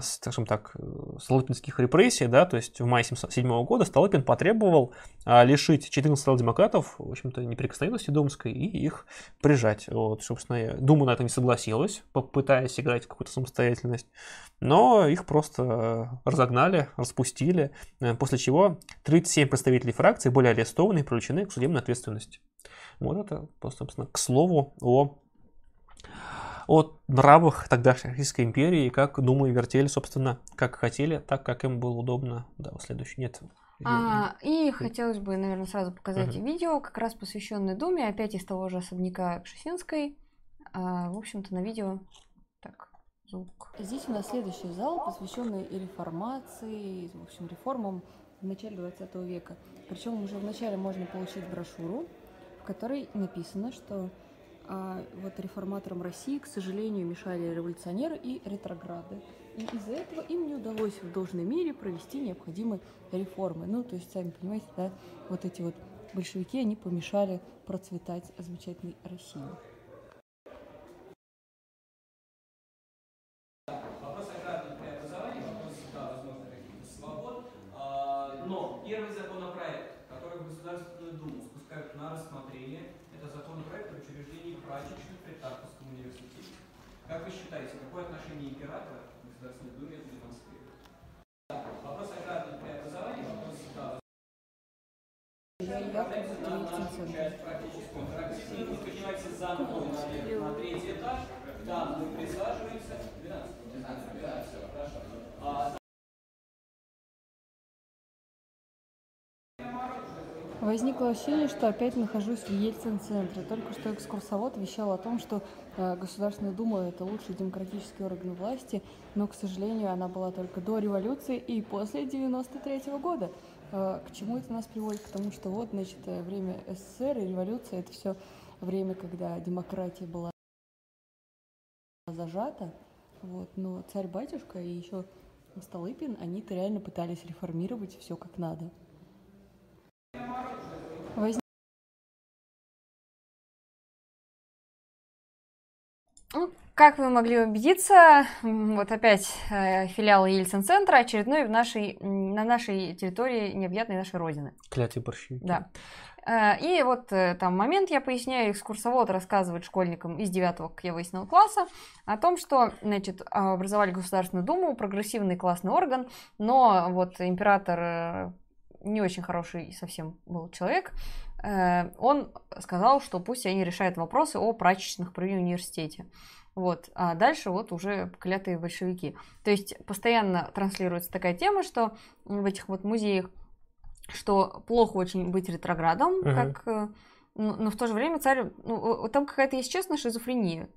скажем так, столыпинских репрессий, да, то есть в мае 1977 года Столыпин потребовал а, лишить 14 демократов, в общем-то, неприкосновенности думской и их прижать. Вот, собственно, Дума на это не согласилась, попытаясь играть какую-то самостоятельность, но их просто разогнали, распустили, э, после чего 37 представителей фракции были арестованы и привлечены к судебной ответственности. Вот это, собственно, к слову о о нравах тогдашней Российской империи, и как думали и вертели, собственно, как хотели, так, как им было удобно. Да, в следующий нет. А, и хотелось бы, наверное, сразу показать угу. видео, как раз посвященное Думе, опять из того же особняка Кшесинской. А, в общем-то, на видео так звук. Здесь у нас следующий зал, посвященный реформации, в общем, реформам в начале 20 века. Причем уже в начале можно получить брошюру, в которой написано, что а, вот реформаторам России, к сожалению, мешали революционеры и ретрограды. И из-за этого им не удалось в должной мере провести необходимые реформы. Ну, то есть, сами понимаете, да, вот эти вот большевики, они помешали процветать замечательной России. Вопрос аграрного преобразования, вопрос, да, возможно, каких-то свобод. А, Но первый законопроект, который в Государственную Думу спускают на рассмотрение, это законопроект о учреждении прачечных при Тарковском университете. Как вы считаете, какое отношение императора к Государственной Думе это демонстрирует? Да, Вопрос аграрного преобразования, вопрос, да, Я, я как будто Ельцин-центр. Часть практического практики. Вы поднимаетесь заново наверх на третий этаж, там мы присаживаемся. 12, 12, 12, все, хорошо. А, Возникло ощущение, что опять нахожусь в Ельцин-центре. Только что экскурсовод вещал о том, что э, Государственная Дума – это лучший демократический орган власти, но, к сожалению, она была только до революции и после 93 года. Э, к чему это нас приводит? К тому, что вот, значит, э, время СССР и революция – это все время, когда демократия была зажата. Вот, но царь-батюшка и еще Столыпин, они-то реально пытались реформировать все как надо. Как вы могли убедиться, вот опять э, филиал Ельцин-центра, очередной в нашей, на нашей территории необъятной нашей родины. Клятые борщевики. Да. Э, И вот э, там момент, я поясняю, экскурсовод рассказывает школьникам из 9 как я выяснила, класса о том, что, значит, образовали Государственную Думу, прогрессивный классный орган, но вот император не очень хороший совсем был человек, он сказал, что пусть они решают вопросы о прачечных при университете. Вот. А дальше вот уже клятые большевики. То есть постоянно транслируется такая тема, что в этих вот музеях что плохо очень быть ретроградом, Мгм. как, э, но, но в то же время царь, ну, там какая-то, если честно, шизофрения.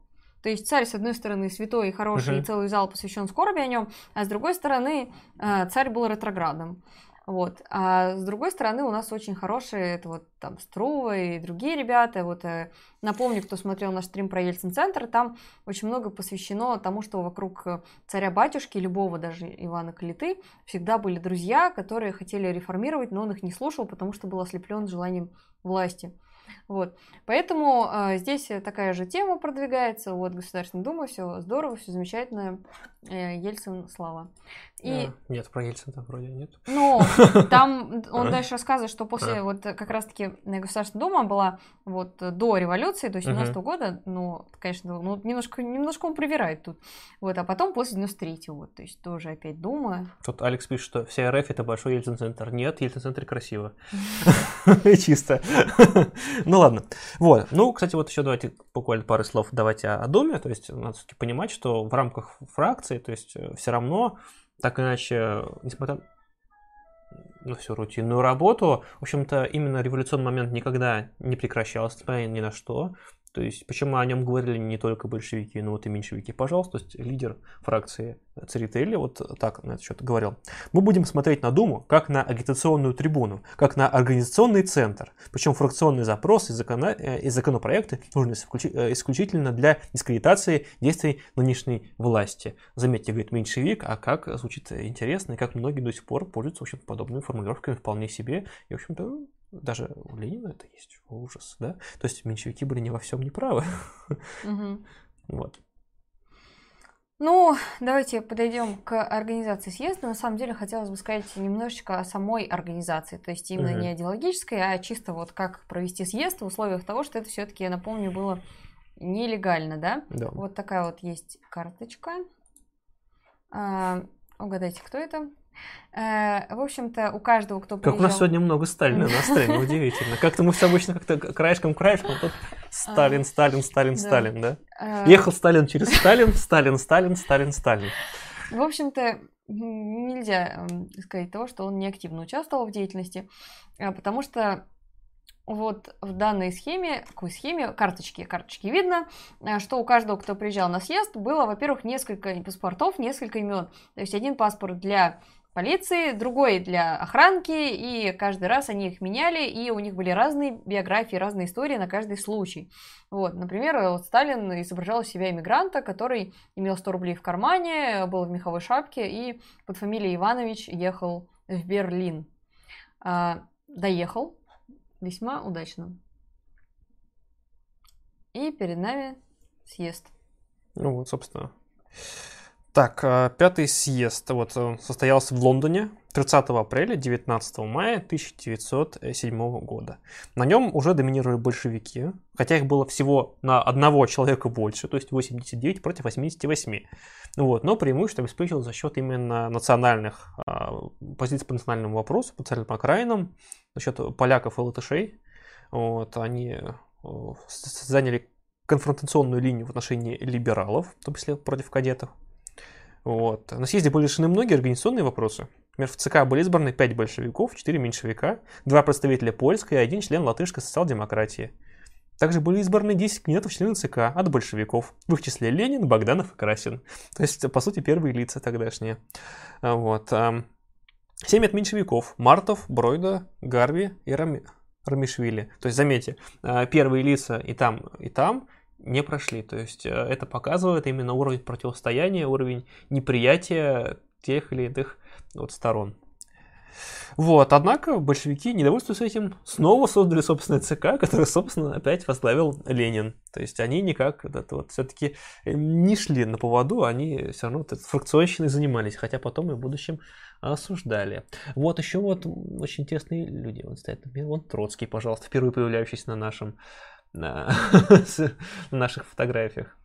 То есть царь, с одной стороны, святой и хороший, Мгм. и целый зал посвящен скорби о нем, а с другой стороны, э, царь был ретроградом. Вот. А с другой стороны, у нас очень хорошие, это вот там Струва и другие ребята. Вот э, напомню, кто смотрел наш стрим про Ельцин-центр, там очень много посвящено тому, что вокруг царя-батюшки, любого даже Ивана Калиты, всегда были друзья, которые хотели реформировать, но он их не слушал, потому что был ослеплен желанием власти. Вот. Поэтому э, здесь такая же тема продвигается. Вот Государственная Дума, все здорово, все замечательно. Э, Ельцин, слава. И А, Нет, про Ельцин там вроде нет. ну, там он дальше рассказывает, что после А. вот э, как раз-таки э, Государственная Дума была вот э, до революции, до 17 Мгм. года, ну, конечно, ну, немножко, немножко он привирает тут. Вот, а потом после 93 вот, то есть тоже опять Дума. Тут Алекс пишет, что вся РФ это большой Ельцин-центр. Нет, Ельцин-центр красиво. Чисто. Ну ладно. Вот. Ну, кстати, вот еще давайте буквально пару слов давайте о Думе. То есть надо все-таки понимать, что в рамках фракции, то есть все равно, так иначе, несмотря на всю рутинную работу, в общем-то, именно революционный момент никогда не прекращался, несмотря ни на что. То есть, почему о нем говорили не только большевики, но вот и меньшевики. Пожалуйста, то есть лидер фракции Церетели вот так на этот счет говорил. Мы будем смотреть на Думу как на агитационную трибуну, как на организационный центр. Причем фракционные запросы и, закона- э, и законопроекты нужны э, исключительно для дискредитации действий нынешней власти. Заметьте, говорит меньшевик, а как звучит интересно, и как многие до сих пор пользуются в общем, подобными формулировками вполне себе. И, в общем-то, даже у Ленина это есть ужас, да? То есть меньшевики были не во всем неправы. Мгм. Вот. Ну, давайте подойдем к организации съезда. На самом деле, хотелось бы сказать немножечко о самой организации. То есть именно Мгм. не идеологической, а чисто вот как провести съезд в условиях того, что это все-таки, я напомню, было нелегально, да? Да. Вот такая вот есть карточка. А, угадайте, кто это? Э, в общем-то, у каждого, кто Как у нас приезжал- сегодня много Сталина на сцене, удивительно. Как-то мы все обычно как-то краешком-краешком, а тут Сталин, Сталин, Сталин. Сталин, да? э, Ехал Сталин через Сталин, Сталин, Сталин, Сталин, Сталин. В общем-то, нельзя м, сказать того, что он не активно участвовал в деятельности, а, потому что вот в данной схеме, какой схеме, карточки, карточки видно, э, что у каждого, кто приезжал на съезд, было, во-первых, несколько паспортов, несколько имен. То есть один паспорт для полиции, другой для охранки, и каждый раз они их меняли, и у них были разные биографии, разные истории на каждый случай. Вот, например, вот Сталин изображал себя иммигранта, который имел 100 рублей в кармане, был в меховой шапке и под фамилией Иванович ехал в Берлин. А, доехал, весьма удачно. И перед нами съезд. Ну вот, собственно. Так, а, пятый съезд вот, состоялся в Лондоне 30 апреля 19 мая 1907 года. На нем уже доминировали большевики, хотя их было всего на одного человека больше, то есть 89 против 88. Вот, но преимущество обеспечил за счет именно национальных а, позиций по национальному вопросу, по национальным окраинам, за счет поляков и латышей. Вот, они заняли конфронтационную линию в отношении либералов, в том числе против кадетов. Вот. На съезде были решены многие организационные вопросы. Например, в ЦК были избраны 5 большевиков, 4 меньшевика, 2 представителя польской и 1 член латышской социал-демократии. Также были избраны 10 кандидатов членов ЦК от большевиков, в их числе Ленин, Богданов и Красин. То есть, по сути, первые лица тогдашние. Вот. 7 от меньшевиков. Мартов, Бройда, Гарви и Рами... Рамишвили. То есть, заметьте, а, первые лица и там, и там не прошли. То есть э, это показывает именно уровень противостояния, уровень неприятия тех или иных вот сторон. Вот, однако большевики, недовольствуясь этим, снова создали собственное ЦК, который, собственно, опять возглавил Ленин. То есть они никак это вот, все-таки э, не шли на поводу, они все равно вот, фракционщиной занимались, хотя потом и в будущем осуждали. Вот еще вот очень интересные люди. Вот стоят, например, вон Троцкий, пожалуйста, впервые появляющийся на нашем на наших фотографиях.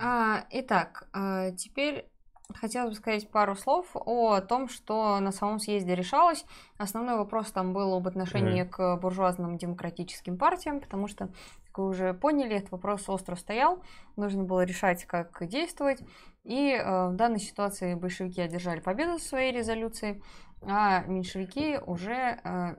А, итак, а, теперь хотелось бы сказать пару слов о том, что на самом съезде решалось. Основной вопрос там был об отношении mm-hmm. к буржуазным демократическим партиям, потому что, как вы уже поняли, этот вопрос остро стоял. Нужно было решать, как действовать. И э, в данной ситуации большевики одержали победу в своей резолюции, а меньшевики уже э,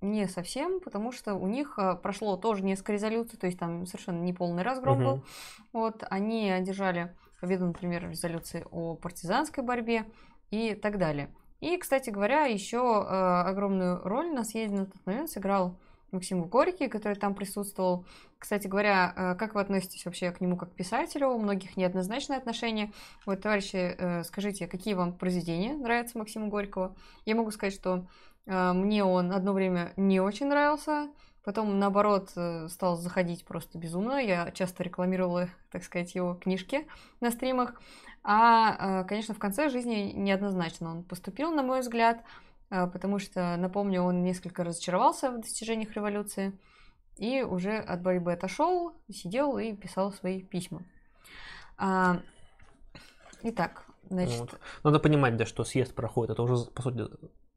не совсем, потому что у них э, прошло тоже несколько резолюций, то есть там совершенно не полный разгром был. Вот, они одержали победу, например, в резолюции о партизанской борьбе и так далее. И, кстати говоря, еще э, огромную роль на съезде на тот момент сыграл Максим Горький, который там присутствовал. Кстати говоря, э, как вы относитесь вообще к нему как к писателю? У многих неоднозначное отношение. Вот, товарищи, э, скажите, какие вам произведения нравятся Максиму Горького? Я могу сказать, что мне он одно время не очень нравился, потом, наоборот, э, стал заходить просто безумно. Я часто рекламировала, так сказать, его книжки на стримах. А, а, конечно, в конце жизни неоднозначно он поступил, на мой взгляд, а, потому что, напомню, он несколько разочаровался в достижениях революции и уже от борьбы отошел, сидел и писал свои письма. Итак, значит... Вот. Надо понимать, да, что съезд проходит, это уже, по сути,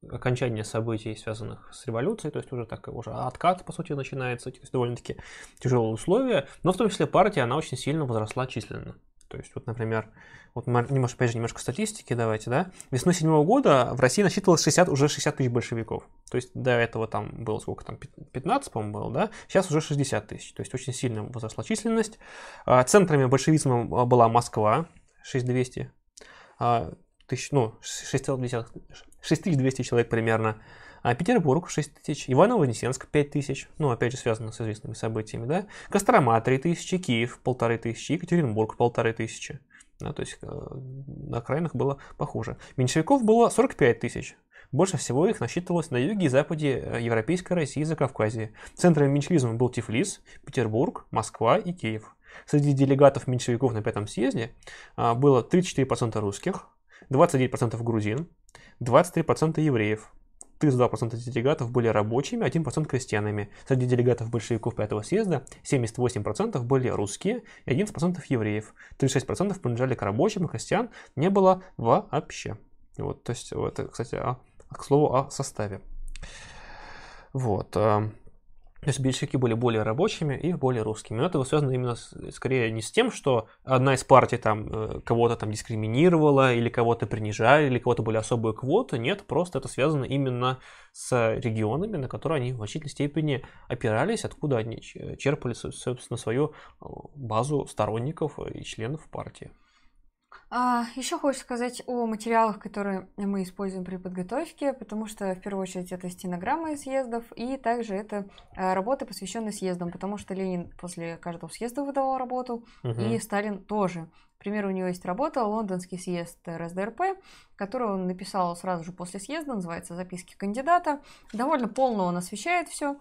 окончание событий, связанных с революцией, то есть уже так уже откат, по сути, начинается, то есть довольно-таки тяжелые условия, но в том числе партия, она очень сильно возросла численно. То есть, вот, например, вот немножко, опять же, немножко статистики давайте, да. Весной седьмого года в России насчитывалось 60, уже 60 тысяч большевиков. То есть до этого там было сколько там, 15, по-моему, было, да? Сейчас уже 60 тысяч. То есть очень сильно возросла численность. А, центрами большевизма была Москва, 6200 тысяч, ну, 6200 человек примерно. А Петербург 6 тысяч, Иваново-Вознесенск 5 тысяч, ну, опять же, связано с известными событиями, да, Кострома 3 тысячи, Киев полторы тысячи, Екатеринбург полторы тысячи, да, то есть э, на окраинах было похуже. Меньшевиков было 45 тысяч, больше всего их насчитывалось на юге и западе э, Европейской России и Закавказья. Центром меньшевизма был Тифлис, Петербург, Москва и Киев. Среди делегатов меньшевиков на пятом съезде а, было 34% русских, 29% грузин, 23% евреев. 32% делегатов были рабочими, 1% крестьянами. Среди делегатов большевиков пятого съезда 78% были русские и 11% евреев. 36% принадлежали к рабочим, и крестьян не было вообще. Вот, то есть, это, кстати, а, к слову о составе. Вот. То есть большевики были более рабочими и более русскими. Но это связано именно с, скорее не с тем, что одна из партий там э, кого-то там дискриминировала, или кого-то принижали, или кого-то были особые квоты. Нет, просто это связано именно с регионами, на которые они в значительной степени опирались, откуда они черпали, собственно, свою э, базу сторонников и членов партии. А, еще хочется сказать о материалах, которые мы используем при подготовке, потому что в первую очередь это стенограммы съездов и также это а, работы, посвященные съездам, потому что Ленин после каждого съезда выдавал работу, угу. и Сталин тоже. К примеру, у него есть работа «Лондонский съезд РСДРП», которую он написал сразу же после съезда, называется «Записки кандидата». Довольно полно он освещает все,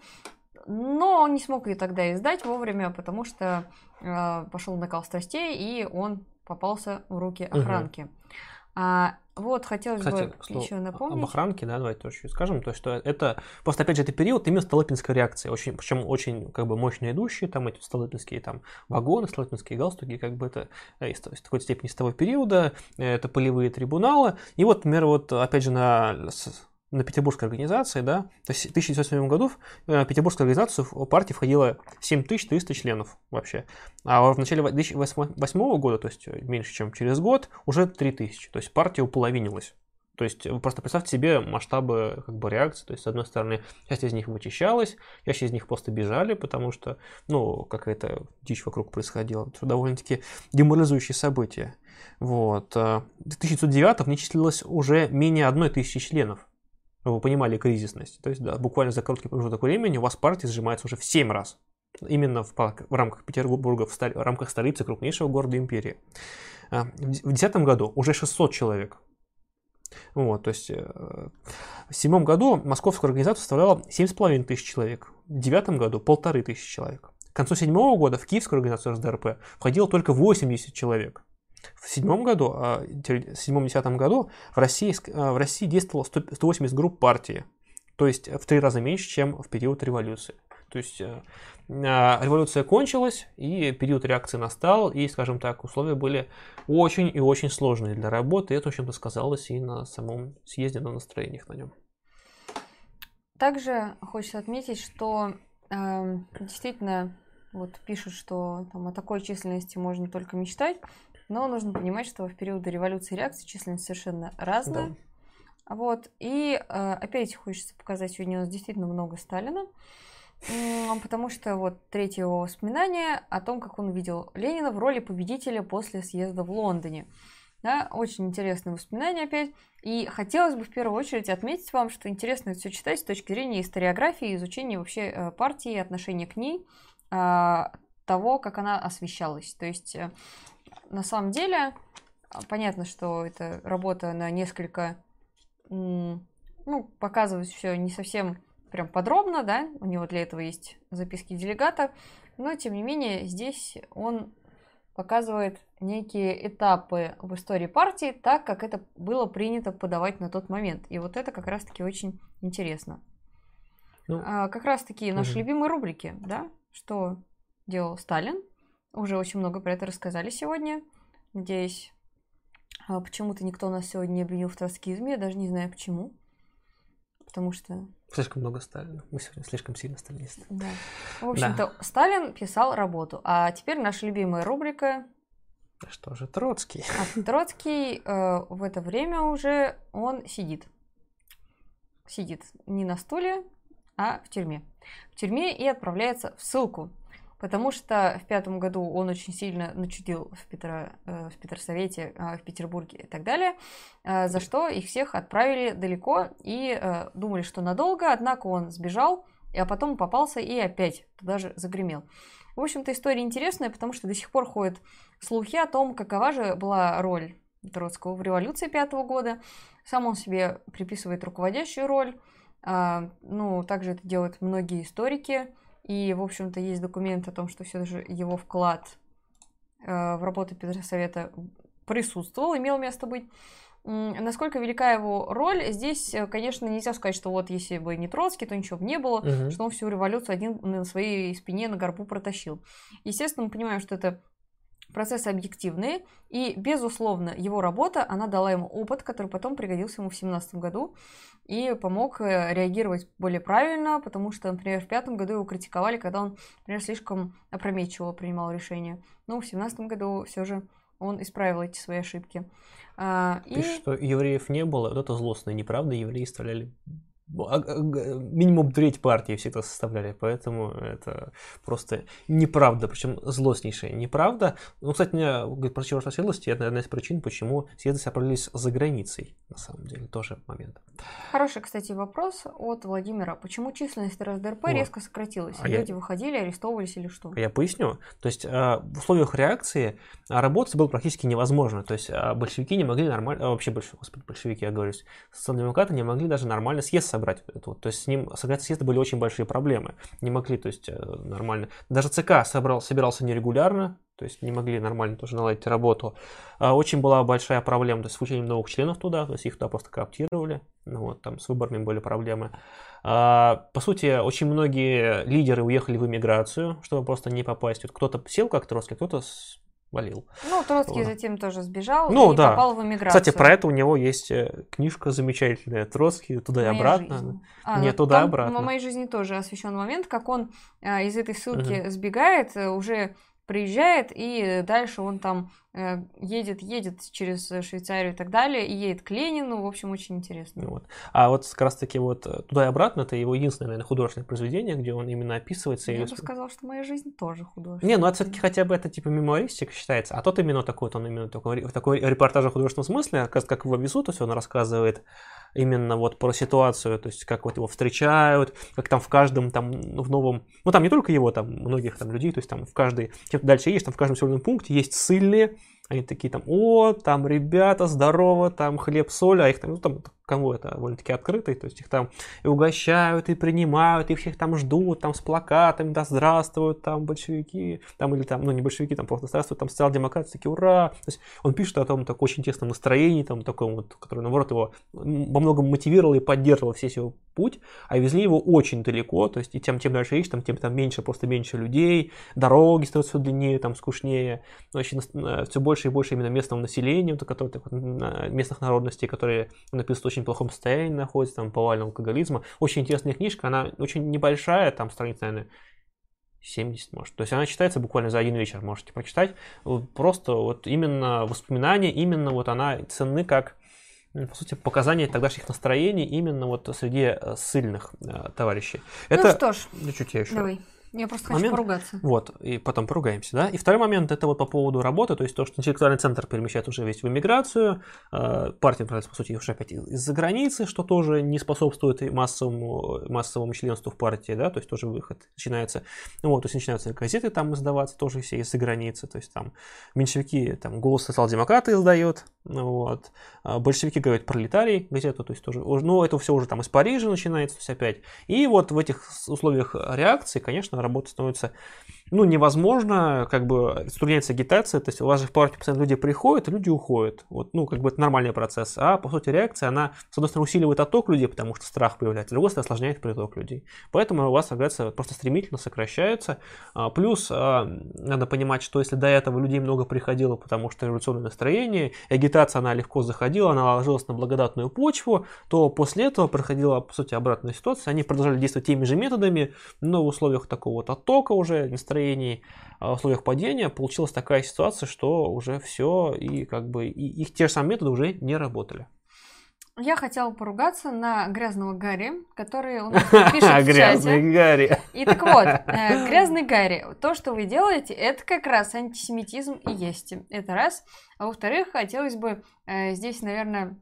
но он не смог ее тогда издать вовремя, потому что э, пошел накал страстей, и он попался в руки охранки. Угу. А, вот, хотелось Кстати, бы слово, еще напомнить. Об охранке, да, давайте тоже еще скажем, то, что это, просто опять же, это период именно Столыпинской реакции, очень, причем очень, как бы, мощно идущие, там, эти столыпинские, там, вагоны, столыпинские галстуки, как бы, это э, из, из такой степени с того периода, э, это полевые трибуналы, и вот, например, вот, опять же, на на петербургской организации, да, то есть в 1907 году в э, петербургскую организацию в партии входило 7300 членов вообще, а в начале 2008 года, то есть э, меньше, чем через год, уже 3000, то есть партия уполовинилась. То есть вы просто представьте себе масштабы как бы реакции. То есть, с одной стороны, часть из них вычищалась, часть из них просто бежали, потому что, ну, какая-то дичь вокруг происходила. Это довольно-таки деморализующие события. Вот. Э, в 1909 в ней числилось уже менее одной тысячи членов вы понимали кризисность. То есть, да, буквально за короткий промежуток времени у вас партия сжимается уже в 7 раз. Именно в, в рамках Петербурга, в, в рамках столицы крупнейшего города империи. А, в 2010 году уже 600 человек. Вот, то есть э, в седьмом году московская организация составляла 7,5 тысяч человек, в девятом году полторы тысячи человек. К концу седьмого года в киевскую организацию РСДРП входило только 80 человек. В седьмом году, а, седьмом-десятом году в России, а, в России действовало 180 групп партии, то есть в три раза меньше, чем в период революции. То есть э, а, революция кончилась, и период реакции настал, и, скажем так, условия были очень и очень сложные для работы, и это, в общем-то, сказалось и на самом съезде, на настроениях на нем. Также хочется отметить, что э, действительно вот пишут, что там, о такой численности можно только мечтать. Но нужно понимать, что в периоды революции и реакции численность совершенно разная. Да. Вот. И э, опять хочется показать, сегодня у нас действительно много Сталина. Потому что вот третье его воспоминание о том, как он видел Ленина в роли победителя после съезда в Лондоне. Да, очень интересное воспоминание опять. И хотелось бы в первую очередь отметить вам, что интересно все читать с точки зрения историографии, изучения вообще э, партии, отношения к ней, а, того, как она освещалась. То есть э, на самом деле, а, понятно, что это работа на несколько, ну, показывать все не совсем прям подробно, да, у него для этого есть записки делегата, но тем не менее здесь он показывает некие этапы в истории партии так, как это было принято подавать на тот момент. И вот это как раз-таки очень интересно. Ну, а, как раз-таки наши угу. любимые рубрики, да, что делал Сталин, уже очень много про это рассказали сегодня. Надеюсь, а, почему-то никто нас сегодня не обвинил в троцкизме. Я даже не знаю почему. Потому что... Слишком много Сталина. Мы сегодня слишком сильно сталинисты. Да. В общем-то, да. Сталин писал работу. А теперь наша любимая рубрика что же Троцкий? А Троцкий э, в это время уже он сидит. Сидит не на стуле, а в тюрьме. В тюрьме и отправляется в ссылку потому что в пятом году он очень сильно начудил в, Петро, э, в Петросовете, э, в Петербурге и так далее, э, за что их всех отправили далеко и думали, что надолго, однако он сбежал, а потом попался и опять туда же загремел. В общем-то, история интересная, потому что до сих пор ходят слухи о том, какова же была роль Троцкого в революции пятого года. Сам он себе приписывает руководящую роль. Ну, также это делают многие историки. И, в общем-то, есть документ о том, что все же его вклад э, в работу Петросовета присутствовал, имел место быть. Насколько велика его роль, здесь, э, конечно, нельзя сказать, что вот если бы не Троцкий, то ничего бы не было, угу. что он всю революцию один на своей спине, на горбу протащил. Естественно, мы понимаем, что это процессы объективные, и, безусловно, его работа, она дала ему опыт, который потом пригодился ему в 2017 году и помог э, реагировать более правильно, потому что, например, в пятом году его критиковали, когда он, например, слишком опрометчиво принимал решения. Но в 2017 году все же он исправил эти свои ошибки. А, и... что евреев не было, вот это злостно, неправда, евреи стреляли минимум треть партии всегда составляли, поэтому это просто неправда, причем злостнейшая неправда. Ну, кстати, меня говорит, про чего светлости, это одна из причин, почему светлости отправились за границей, на самом деле, тоже момент. Хороший, кстати, вопрос от Владимира. Почему численность РСДРП вот. резко сократилась? А Люди я... выходили, арестовывались или что? Я поясню. То есть в условиях реакции работать было практически невозможно. То есть большевики не могли нормально, вообще большевики, господи, большевики, я говорю, социал-демократы не могли даже нормально съезд собрать. Это вот, то есть с ним собрать съезда были очень большие проблемы. Не могли, то есть э, нормально. Даже ЦК собрал, собирался нерегулярно, то есть не могли нормально тоже наладить работу. А очень была большая проблема то есть, с включением новых членов туда, то есть их туда просто кооптировали, ну, вот, там с выборами были проблемы. А, по сути, очень многие лидеры уехали в эмиграцию, чтобы просто не попасть. Вот кто-то сел как Троцкий, кто-то валил. Ну, Троцкий вот. затем тоже сбежал ну, и да. попал в эмиграцию. Кстати, про это у него есть э, книжка замечательная «Троцкий туда Моя и обратно». А, Нет, ну, туда и обратно. В моей жизни тоже освещен момент, как он а, из этой ссылки угу. сбегает, э, уже приезжает, и дальше он там э, едет, едет через Швейцарию и так далее, и едет к Ленину, в общем, очень интересно. Вот. А вот как раз-таки вот туда и обратно, это его единственное, наверное, художественное произведение, где он именно описывается. Я и... бы сказал, что моя жизнь тоже художественная. Не, ну это все-таки хотя бы это типа мемуаристика считается, а тот именно такой, вот он именно такой, в такой репортаже художественном смысле, как, как в Абису, то есть он рассказывает именно вот про ситуацию, то есть как вот его встречают, как там в каждом там в новом, ну там не только его, там многих там людей, то есть там в каждой, дальше есть, там в каждом населенном пункте есть ссыльные, они такие там, о, там ребята, здорово, там хлеб, соль, а их там, ну там кому это довольно-таки открытый, то есть их там и угощают, и принимают, и всех там ждут, там с плакатами, да здравствуют там большевики, там или там, ну не большевики, там просто здравствуют, там социал-демократы, такие ура. То есть он пишет о том таком очень тесном настроении, там таком вот, который наоборот его во многом мотивировал и поддерживал весь его путь, а везли его очень далеко, то есть и тем, тем дальше едешь, там, тем там меньше, просто меньше людей, дороги становятся все длиннее, там скучнее, вообще все больше и больше именно местного населения, которое, местных народностей, которые написано очень очень плохом состоянии находится, там, повального алкоголизма. Очень интересная книжка, она очень небольшая, там страниц, наверное, 70, может. То есть она читается буквально за один вечер, можете прочитать. Просто вот именно воспоминания, именно вот она ценны как по сути, показания тогдашних настроений именно вот среди э, сильных э, товарищей. Ну Это... что ж, ну, чуть я еще. Давай. Я просто момент. хочу поругаться. Вот, и потом поругаемся, да. И второй момент, это вот по поводу работы, то есть то, что интеллектуальный центр перемещает уже весь в эмиграцию, э, партия по сути, уже опять из-за границы, что тоже не способствует массовому, массовому членству в партии, да, то есть тоже выход начинается, ну вот, то есть начинаются газеты там издаваться, тоже все из-за границы, то есть там меньшевики, там, голос социал-демократы издают, вот, а большевики говорят пролетарий, газету, то есть тоже, ну, это все уже там из Парижа начинается, то есть опять. И вот в этих условиях реакции, конечно, работа становится ну, невозможно, как бы, струняется агитация, то есть у вас же в партию постоянно люди приходят, люди уходят. Вот, ну, как бы это нормальный процесс. А, по сути, реакция, она, с одной стороны, усиливает отток людей, потому что страх появляется, с другой стороны, осложняет приток людей. Поэтому у вас агитация просто стремительно сокращается. А, плюс, а, надо понимать, что если до этого людей много приходило, потому что революционное настроение, агитация, она легко заходила, она ложилась на благодатную почву, то после этого проходила, по сути, обратная ситуация. Они продолжали действовать теми же методами, но в условиях такого вот оттока уже, настроения, настроений, а, в условиях падения получилась такая ситуация, что уже все, и как бы и их те же самые методы уже не работали. Я хотела поругаться на грязного Гарри, который у нас пишет в Грязный Гарри. И так вот, э, грязный Гарри, то, что вы делаете, это как раз антисемитизм и есть. Это раз. А во-вторых, хотелось бы э, здесь, наверное,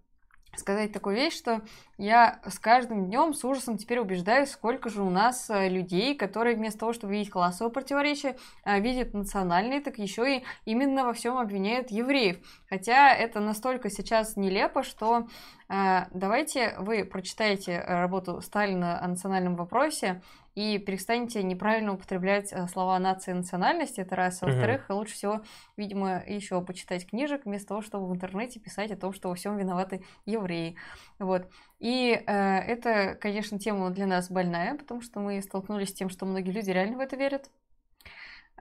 сказать такую вещь, что я с каждым днем с ужасом теперь убеждаюсь, сколько же у нас э, людей, которые вместо того, чтобы видеть классовое противоречие, э, видят национальные, так еще и именно во всем обвиняют евреев. Хотя это настолько сейчас нелепо, что э, давайте вы прочитаете работу Сталина о национальном вопросе, и перестанете неправильно употреблять э, слова нации и национальности, это раз. А во-вторых, угу. лучше всего, видимо, еще почитать книжек, вместо того, чтобы в интернете писать о том, что во всем виноваты евреи. Вот. И э, это, конечно, тема для нас больная, потому что мы столкнулись с тем, что многие люди реально в это верят.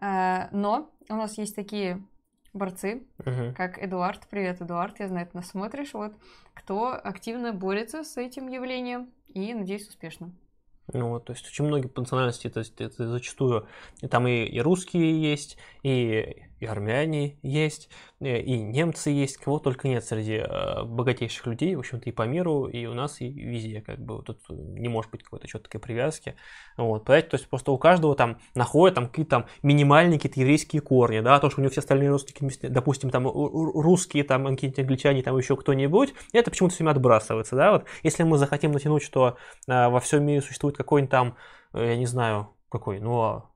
Э, но у нас есть такие борцы, Мгм. как Эдуард. Привет, Эдуард, я знаю, ты нас смотришь. Вот кто активно борется с этим явлением и, надеюсь, успешно. Ну вот, то есть очень многие по национальности, то есть это зачастую и там и, и русские есть, и, и армяне есть, и, и немцы есть, кого только нет среди э, богатейших людей, в общем-то, и по миру, и у нас, и везде, как бы, тут не может быть какой-то четкой привязки. Вот, понимаете, то есть просто у каждого там находят там какие-то там минимальные какие-то еврейские корни, да, то, что у него все остальные родственники, допустим, там русские, там какие-то англичане, там еще кто-нибудь, это почему-то все время отбрасывается, да, вот. Если мы захотим натянуть, что во всем мире существует какой-нибудь там, э, я не знаю, какой, ну, а,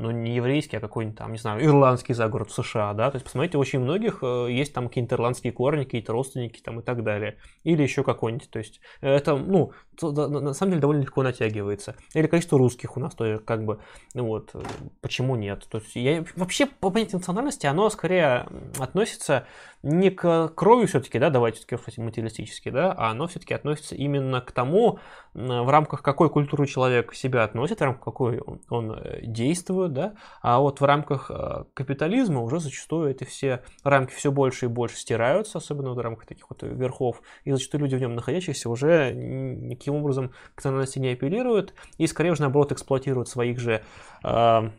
ну, не еврейский, а какой-нибудь там, не знаю, ирландский загород США, да, то есть, посмотрите, очень многих э, есть там какие-то ирландские корни, какие-то родственники там и так далее, или еще какой-нибудь, то есть, это, ну, на самом деле довольно легко натягивается, или количество русских у нас тоже, как бы, ну вот, почему нет, то есть, я, вообще, по понятию национальности, оно скорее относится не к крови все-таки, да, давайте все-таки кстати, материалистически, да, а оно все-таки относится именно к тому, в рамках какой культуры человек себя относит, в рамках какой он, он, э, действует, да, а вот в рамках э, капитализма уже зачастую эти все рамки все больше и больше стираются, особенно в рамках таких вот верхов, и зачастую люди в нем находящиеся уже никаким образом к национальности не апеллируют, и скорее уже наоборот эксплуатируют своих же э,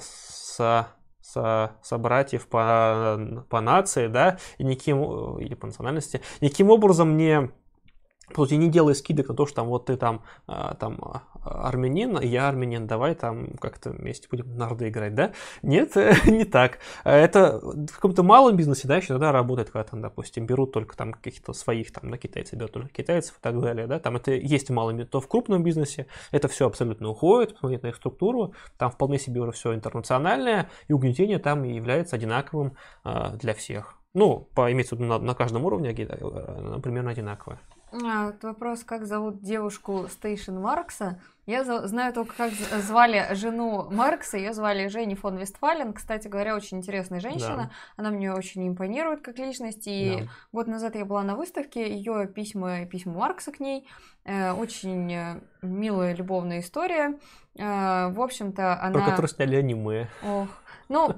со, со, собратьев по, по нации, да, и никаким, э, или по национальности, никаким образом не по сути, не делай скидок на то, что там вот ты там, а, там а, армянин, я армянин, давай там как-то вместе будем нарды играть, да? Нет, не так. Это в каком-то малом бизнесе, да, еще тогда работает, когда там, допустим, берут только там каких-то своих, там, на китайцев берут только китайцев и так далее, да, там это есть в малом, то в крупном бизнесе это все абсолютно уходит, посмотреть на их структуру, там вполне себе уже все интернациональное, и угнетение там является одинаковым а, для всех. Ну, по, имеется в виду на, на каждом уровне, примерно одинаковое. А, вот вопрос, как зовут девушку Стейшн Маркса. Я за- знаю только, как звали жену Маркса. Ее звали Женни фон Вестфален. Кстати говоря, очень интересная женщина. Да. Она мне очень импонирует как личность. И Да. год назад я была на выставке. Ее письма, письма Маркса к ней. Э, очень милая любовная история. Э, в общем-то, она... Про который сняли аниме. Ох. Ну,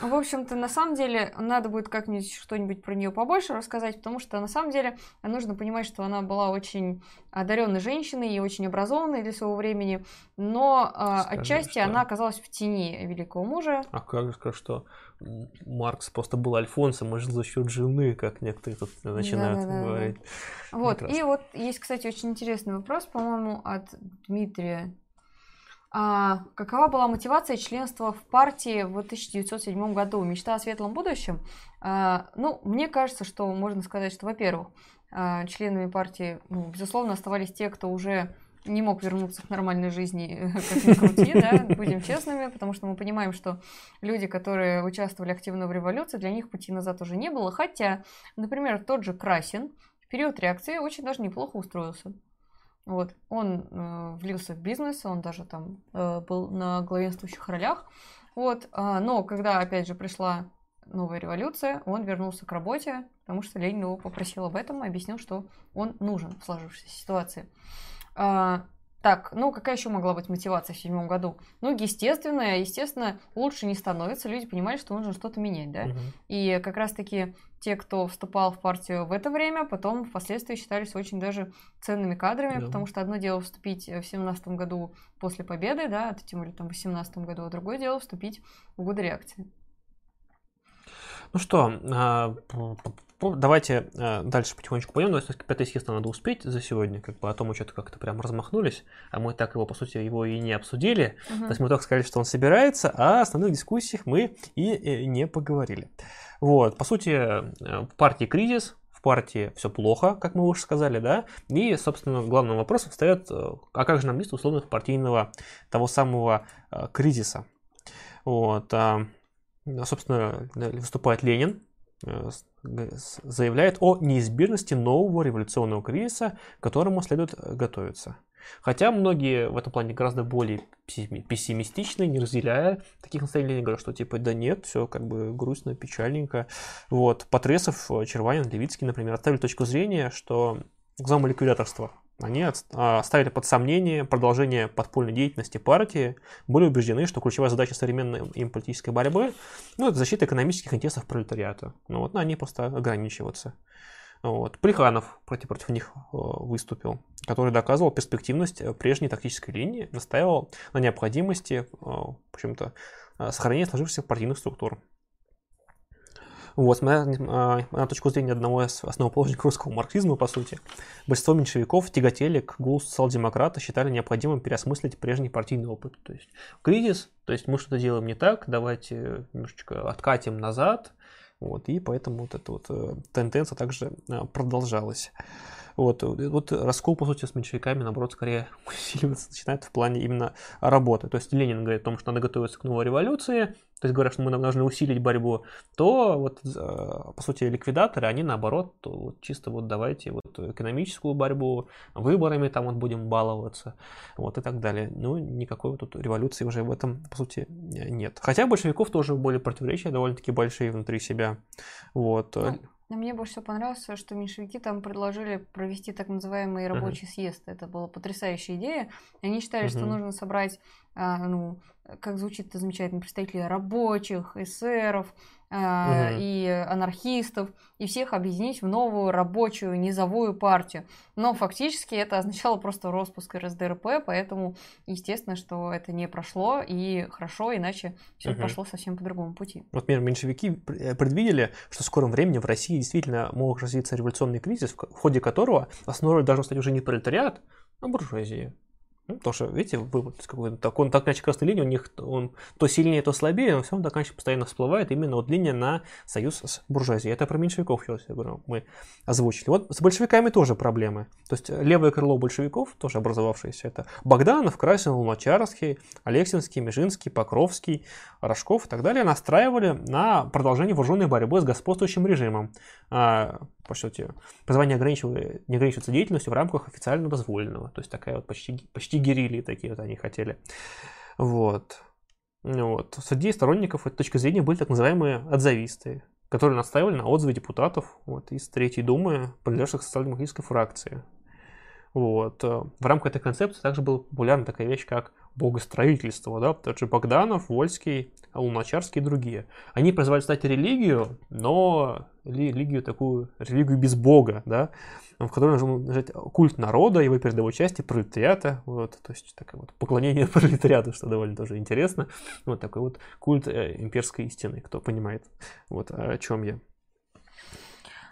в общем-то, на самом деле, надо будет как-нибудь что-нибудь про нее побольше рассказать, потому что на самом деле нужно понимать, что она была очень одаренной женщиной и очень образованной для своего времени, но а, Скажи, отчасти что? она оказалась в тени великого мужа. А как же сказать, что Маркс просто был альфонсом и жил за счет жены, как некоторые тут начинают Да-да-да-да. говорить. Вот. Прекрасно. И вот есть, кстати, очень интересный вопрос, по-моему, от Дмитрия. А, какова была мотивация членства в партии в 1907 году? Мечта о светлом будущем? А, ну, мне кажется, что можно сказать, что, во-первых, а, членами партии, ну, безусловно, оставались те, кто уже не мог вернуться к нормальной жизни, как ни крути, да, будем честными, потому что мы понимаем, что люди, которые участвовали активно в революции, для них пути назад уже не было, хотя, например, тот же Красин в период реакции очень даже неплохо устроился. Вот, он э, влился в бизнес, он даже там э, был на главенствующих ролях. Вот, а, но когда, опять же, пришла новая революция, он вернулся к работе, потому что Ленин его попросил об этом и объяснил, что он нужен в сложившейся ситуации. А, так, ну какая еще могла быть мотивация в седьмом году? Ну, естественно, естественно, лучше не становится. Люди понимали, что нужно что-то менять, да? Мгм. И как раз-таки те, кто вступал в партию в это время, потом впоследствии считались очень даже ценными кадрами, Да. потому что одно дело вступить в семнадцатом году после победы, да, тем более там в восемнадцатом году, а другое дело вступить в годы реакции. Ну что, а, давайте а, дальше потихонечку пойдем. Давайте все-таки пятое съезд надо успеть за сегодня, как бы, а то мы что-то как-то прям размахнулись, а мы так его, по сути, его и не обсудили. Мгм. То есть мы только сказали, что он собирается, а о основных дискуссиях мы и э, не поговорили. Вот, по сути, э, в партии кризис, в партии все плохо, как мы уже сказали, да, и, собственно, главным вопросом встает, э, а как же нам место условных партийного того самого э, кризиса. Вот, а, собственно, выступает Ленин, э, заявляет о неизбежности нового революционного кризиса, к которому следует э, готовиться. Хотя многие в этом плане гораздо более пессими- пессимистичны, не разделяя таких настроений, Ленин говорят, что типа да нет, все как бы грустно, печальненько. Вот, Потресов, э, Черванин, Левицкий, например, оставили точку зрения, что к ликвидаторства Они а, ставили под сомнение продолжение подпольной деятельности партии, были убеждены, что ключевая задача современной им политической борьбы ну, это защита экономических интересов пролетариата. Ну, вот, на они просто ограничиваться. Вот. Плеханов против, против них э, выступил, который доказывал перспективность э, прежней тактической линии, настаивал на необходимости, э, в общем-то, сохранения сложившихся партийных структур. Вот, смотря на, на точку зрения одного из основоположников русского марксизма, по сути, большинство меньшевиков тяготели к голосу социал-демократа, считали необходимым переосмыслить прежний партийный опыт. То есть кризис, то есть мы что-то делаем не так, давайте немножечко откатим назад, вот, и поэтому вот эта вот э, тенденция также э, продолжалась. Вот, вот раскол, по сути, с меньшевиками, наоборот, скорее усиливаться начинает в плане именно работы. То есть Ленин говорит о том, что надо готовиться к новой революции, то есть говорят, что мы должны усилить борьбу, то вот, э, по сути, ликвидаторы, они наоборот, вот, чисто вот давайте вот экономическую борьбу, выборами там вот будем баловаться, вот и так далее. Ну, никакой вот тут революции уже в этом, по сути, нет. Хотя большевиков тоже были противоречия довольно-таки большие внутри себя. Вот. Ну, мне больше всего понравилось, что меньшевики там предложили провести так называемый рабочий uh-huh. съезд. Это была потрясающая идея. Они считали, uh-huh. что нужно собрать, а, ну, как звучит это замечательно, представителей рабочих, эсеров, угу. и анархистов, и всех объединить в новую рабочую низовую партию. Но фактически это означало просто распуск РСДРП, поэтому естественно, что это не прошло, и хорошо, иначе все угу. пошло совсем по другому пути. Вот, например, меньшевики э, предвидели, что в скором времени в России действительно мог развиться революционный кризис, в ходе которого основной должен стать уже не пролетариат, а буржуазия. Ну, потому что, видите, вывод какой-то так, он так иначе красной линии, у них он то сильнее, то слабее, но все равно так иначе постоянно всплывает именно вот линия на союз с буржуазией. Это про меньшевиков, сейчас я говорю, мы озвучили. Вот с большевиками тоже проблемы. То есть левое крыло большевиков, тоже образовавшееся, это Богданов, Красин, Луначарский, Алексинский, Межинский, Покровский, Рожков и так далее, настраивали на продолжение вооруженной борьбы с господствующим режимом. По сути, позвание ограничивает, не ограничивается деятельностью в рамках официально дозволенного. То есть такая вот почти, почти герили такие вот они хотели. Вот. Вот. Среди сторонников этой точки зрения были так называемые отзависты, которые настаивали на отзыве депутатов вот, из Третьей Думы, принадлежавших социал-демократической фракции. Вот. В рамках этой концепции также была популярна такая вещь, как богостроительство, да, тот же Богданов, Вольский, Луначарский и другие. Они призывали стать религию, но религию такую, религию без бога, да, в которой нужно нажать культ народа, его передовой части, пролетариата, вот, то есть такое вот поклонение пролетариату, что довольно тоже интересно, вот такой вот культ э, имперской истины, кто понимает, вот о чем я.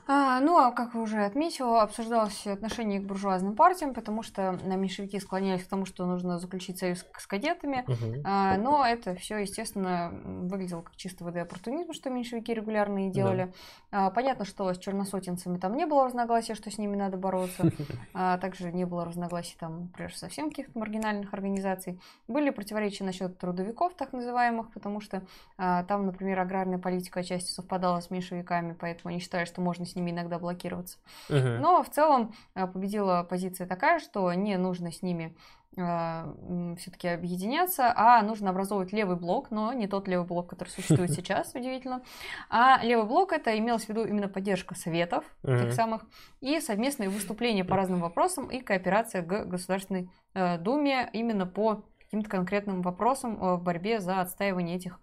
А, ну, а как вы уже отметила, обсуждалось отношение к буржуазным партиям, потому что на меньшевики склонялись к тому, что нужно заключить союз с кадетами. Угу. А, но это все, естественно, выглядело как чисто ВД оппортунизм, что меньшевики регулярно и делали. Да. А, понятно, что с черносотенцами там не было разногласия, что с ними надо бороться. А, также не было разногласий там, например, совсем каких-то маргинальных организаций. Были противоречия насчет трудовиков, так называемых, потому что а, там, например, аграрная политика отчасти совпадала с меньшевиками, поэтому они считали, что можно с ними иногда блокироваться. Uh-huh. Но в целом э, победила позиция такая, что не нужно с ними э, все-таки объединяться, а нужно образовывать левый блок, но не тот левый блок, который существует сейчас, удивительно. А левый блок это имелось в виду именно поддержка советов, uh-huh. тех самых, и совместные выступления по разным вопросам и кооперация к Государственной э, Думе именно по каким-то конкретным вопросам в борьбе за отстаивание этих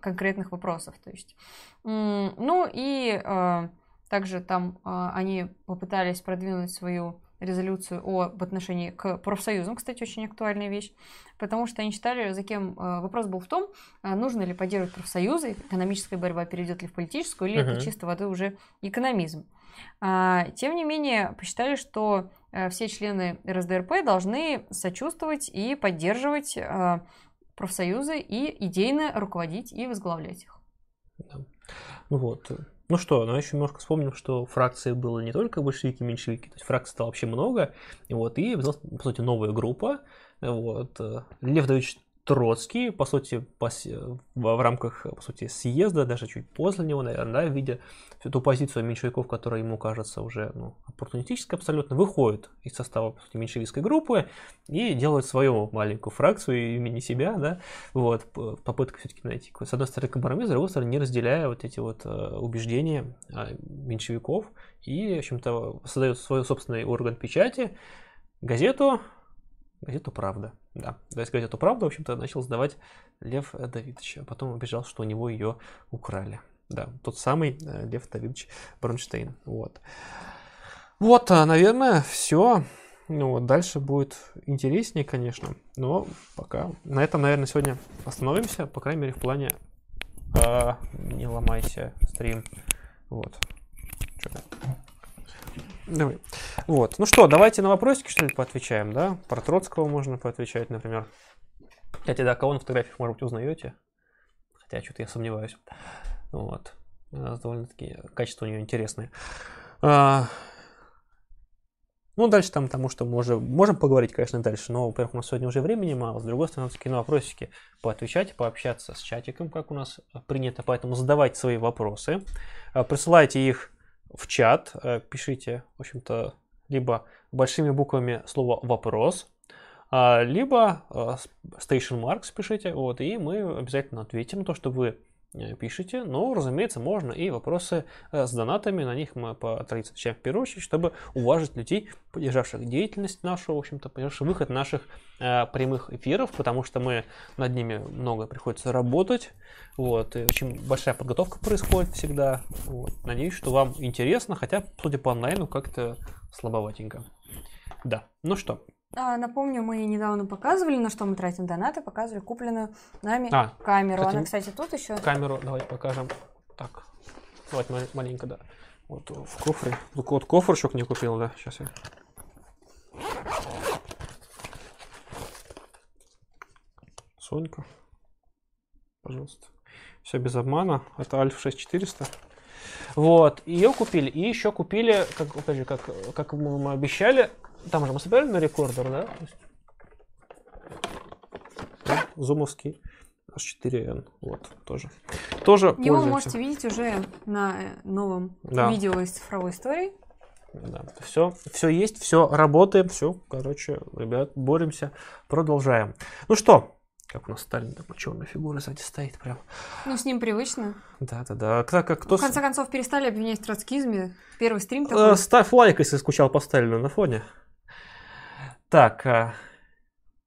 конкретных вопросов. То есть, ну и также там э, они попытались продвинуть свою резолюцию об отношении к профсоюзам, кстати, очень актуальная вещь, потому что они считали, за кем э, вопрос был в том, э, нужно ли поддерживать профсоюзы, экономическая борьба перейдет ли в политическую, или uh-huh. это чисто воды уже экономизм. А, тем не менее, посчитали, что все члены РСДРП должны сочувствовать и поддерживать профсоюзы и идейно руководить и возглавлять их. Ну вот, ну что, ну еще немножко вспомним, что фракции было не только большевики, меньшевики, то есть фракций стало вообще много, и вот, и, по сути, новая группа, вот, э, Лев Давидович Троцкий, по сути, по, в рамках, по сути, съезда, даже чуть после него, наверное, да, видя всю ту позицию меньшевиков, которая ему кажется уже ну, оппортунистической абсолютно, выходит из состава, по сути, меньшевистской группы и делает свою маленькую фракцию имени себя, да, вот, попытка все-таки найти, с одной стороны, компромисс, с другой стороны, не разделяя вот эти вот э, убеждения а, меньшевиков. И, в общем-то, создает свой собственный орган печати, газету, газету «Правда». Да, газету «Правда», в общем-то, начал сдавать Лев Давидович, а потом убежал, что у него ее украли. Да, тот самый э, Лев Давидович Бронштейн. Вот. Вот, а, наверное, все. Ну вот, дальше будет интереснее, конечно. Но пока на этом, наверное, сегодня остановимся. По крайней мере, в плане э, не ломайся стрим. Вот. Чё? Давай. Вот. Ну что, давайте на вопросики, что ли, поотвечаем, да? Про Троцкого можно поотвечать, например. Кстати, да, кого на фотографиях, может быть, узнаете? Хотя, что-то я сомневаюсь. Вот. Довольно-таки качество у нее интересное. А, ну, дальше там, потому что можем, можем поговорить, конечно, дальше, но, во-первых, у нас сегодня уже времени мало, с другой стороны, все-таки на вопросики поотвечать, пообщаться с чатиком, как у нас принято, поэтому задавайте свои вопросы, присылайте их в чат, а, пишите, в общем-то, либо большими буквами слово «вопрос», а, либо station marks пишите, вот, и мы обязательно ответим на то, что вы Э, пишите. Но, разумеется, можно и вопросы э, с донатами. На них мы по традиции отвечаем в первую очередь, чтобы уважить людей, поддержавших деятельность нашу, в общем-то, поддержавших выход наших э, прямых эфиров, потому что мы над ними много приходится работать. Вот, и очень большая подготовка происходит всегда. Вот. Надеюсь, что вам интересно, хотя, судя по онлайну, как-то слабоватенько. Да, ну что, напомню, мы недавно показывали, на что мы тратим донаты, показывали купленную нами А, камеру. кстати, Она, кстати, тут еще. камеру давайте покажем. Так, давайте ма- маленько, да. Вот в кофре. Вот кофрчик не купил, да, сейчас я. Сонька, пожалуйста. Все без обмана. Это Альфа 6400. Вот, ее купили. И еще купили, как, опять же, как, как мы мы обещали, там же мы собирали на рекордер, да? Зумовский H4N. Вот, тоже. Тоже Его пользуемся. можете видеть уже на э, новом Да. видео из цифровой истории. Да, все, все есть, все работаем, все, короче, ребят, боремся, продолжаем. Ну что, как у нас Сталин такой черной фигурой сзади стоит прям. Ну, с ним привычно. Да, да, да. Так как кто В конце концов, перестали обвинять в троцкизме. Первый стрим Э, такой. Ставь лайк, если скучал по Сталину на фоне. Так, а,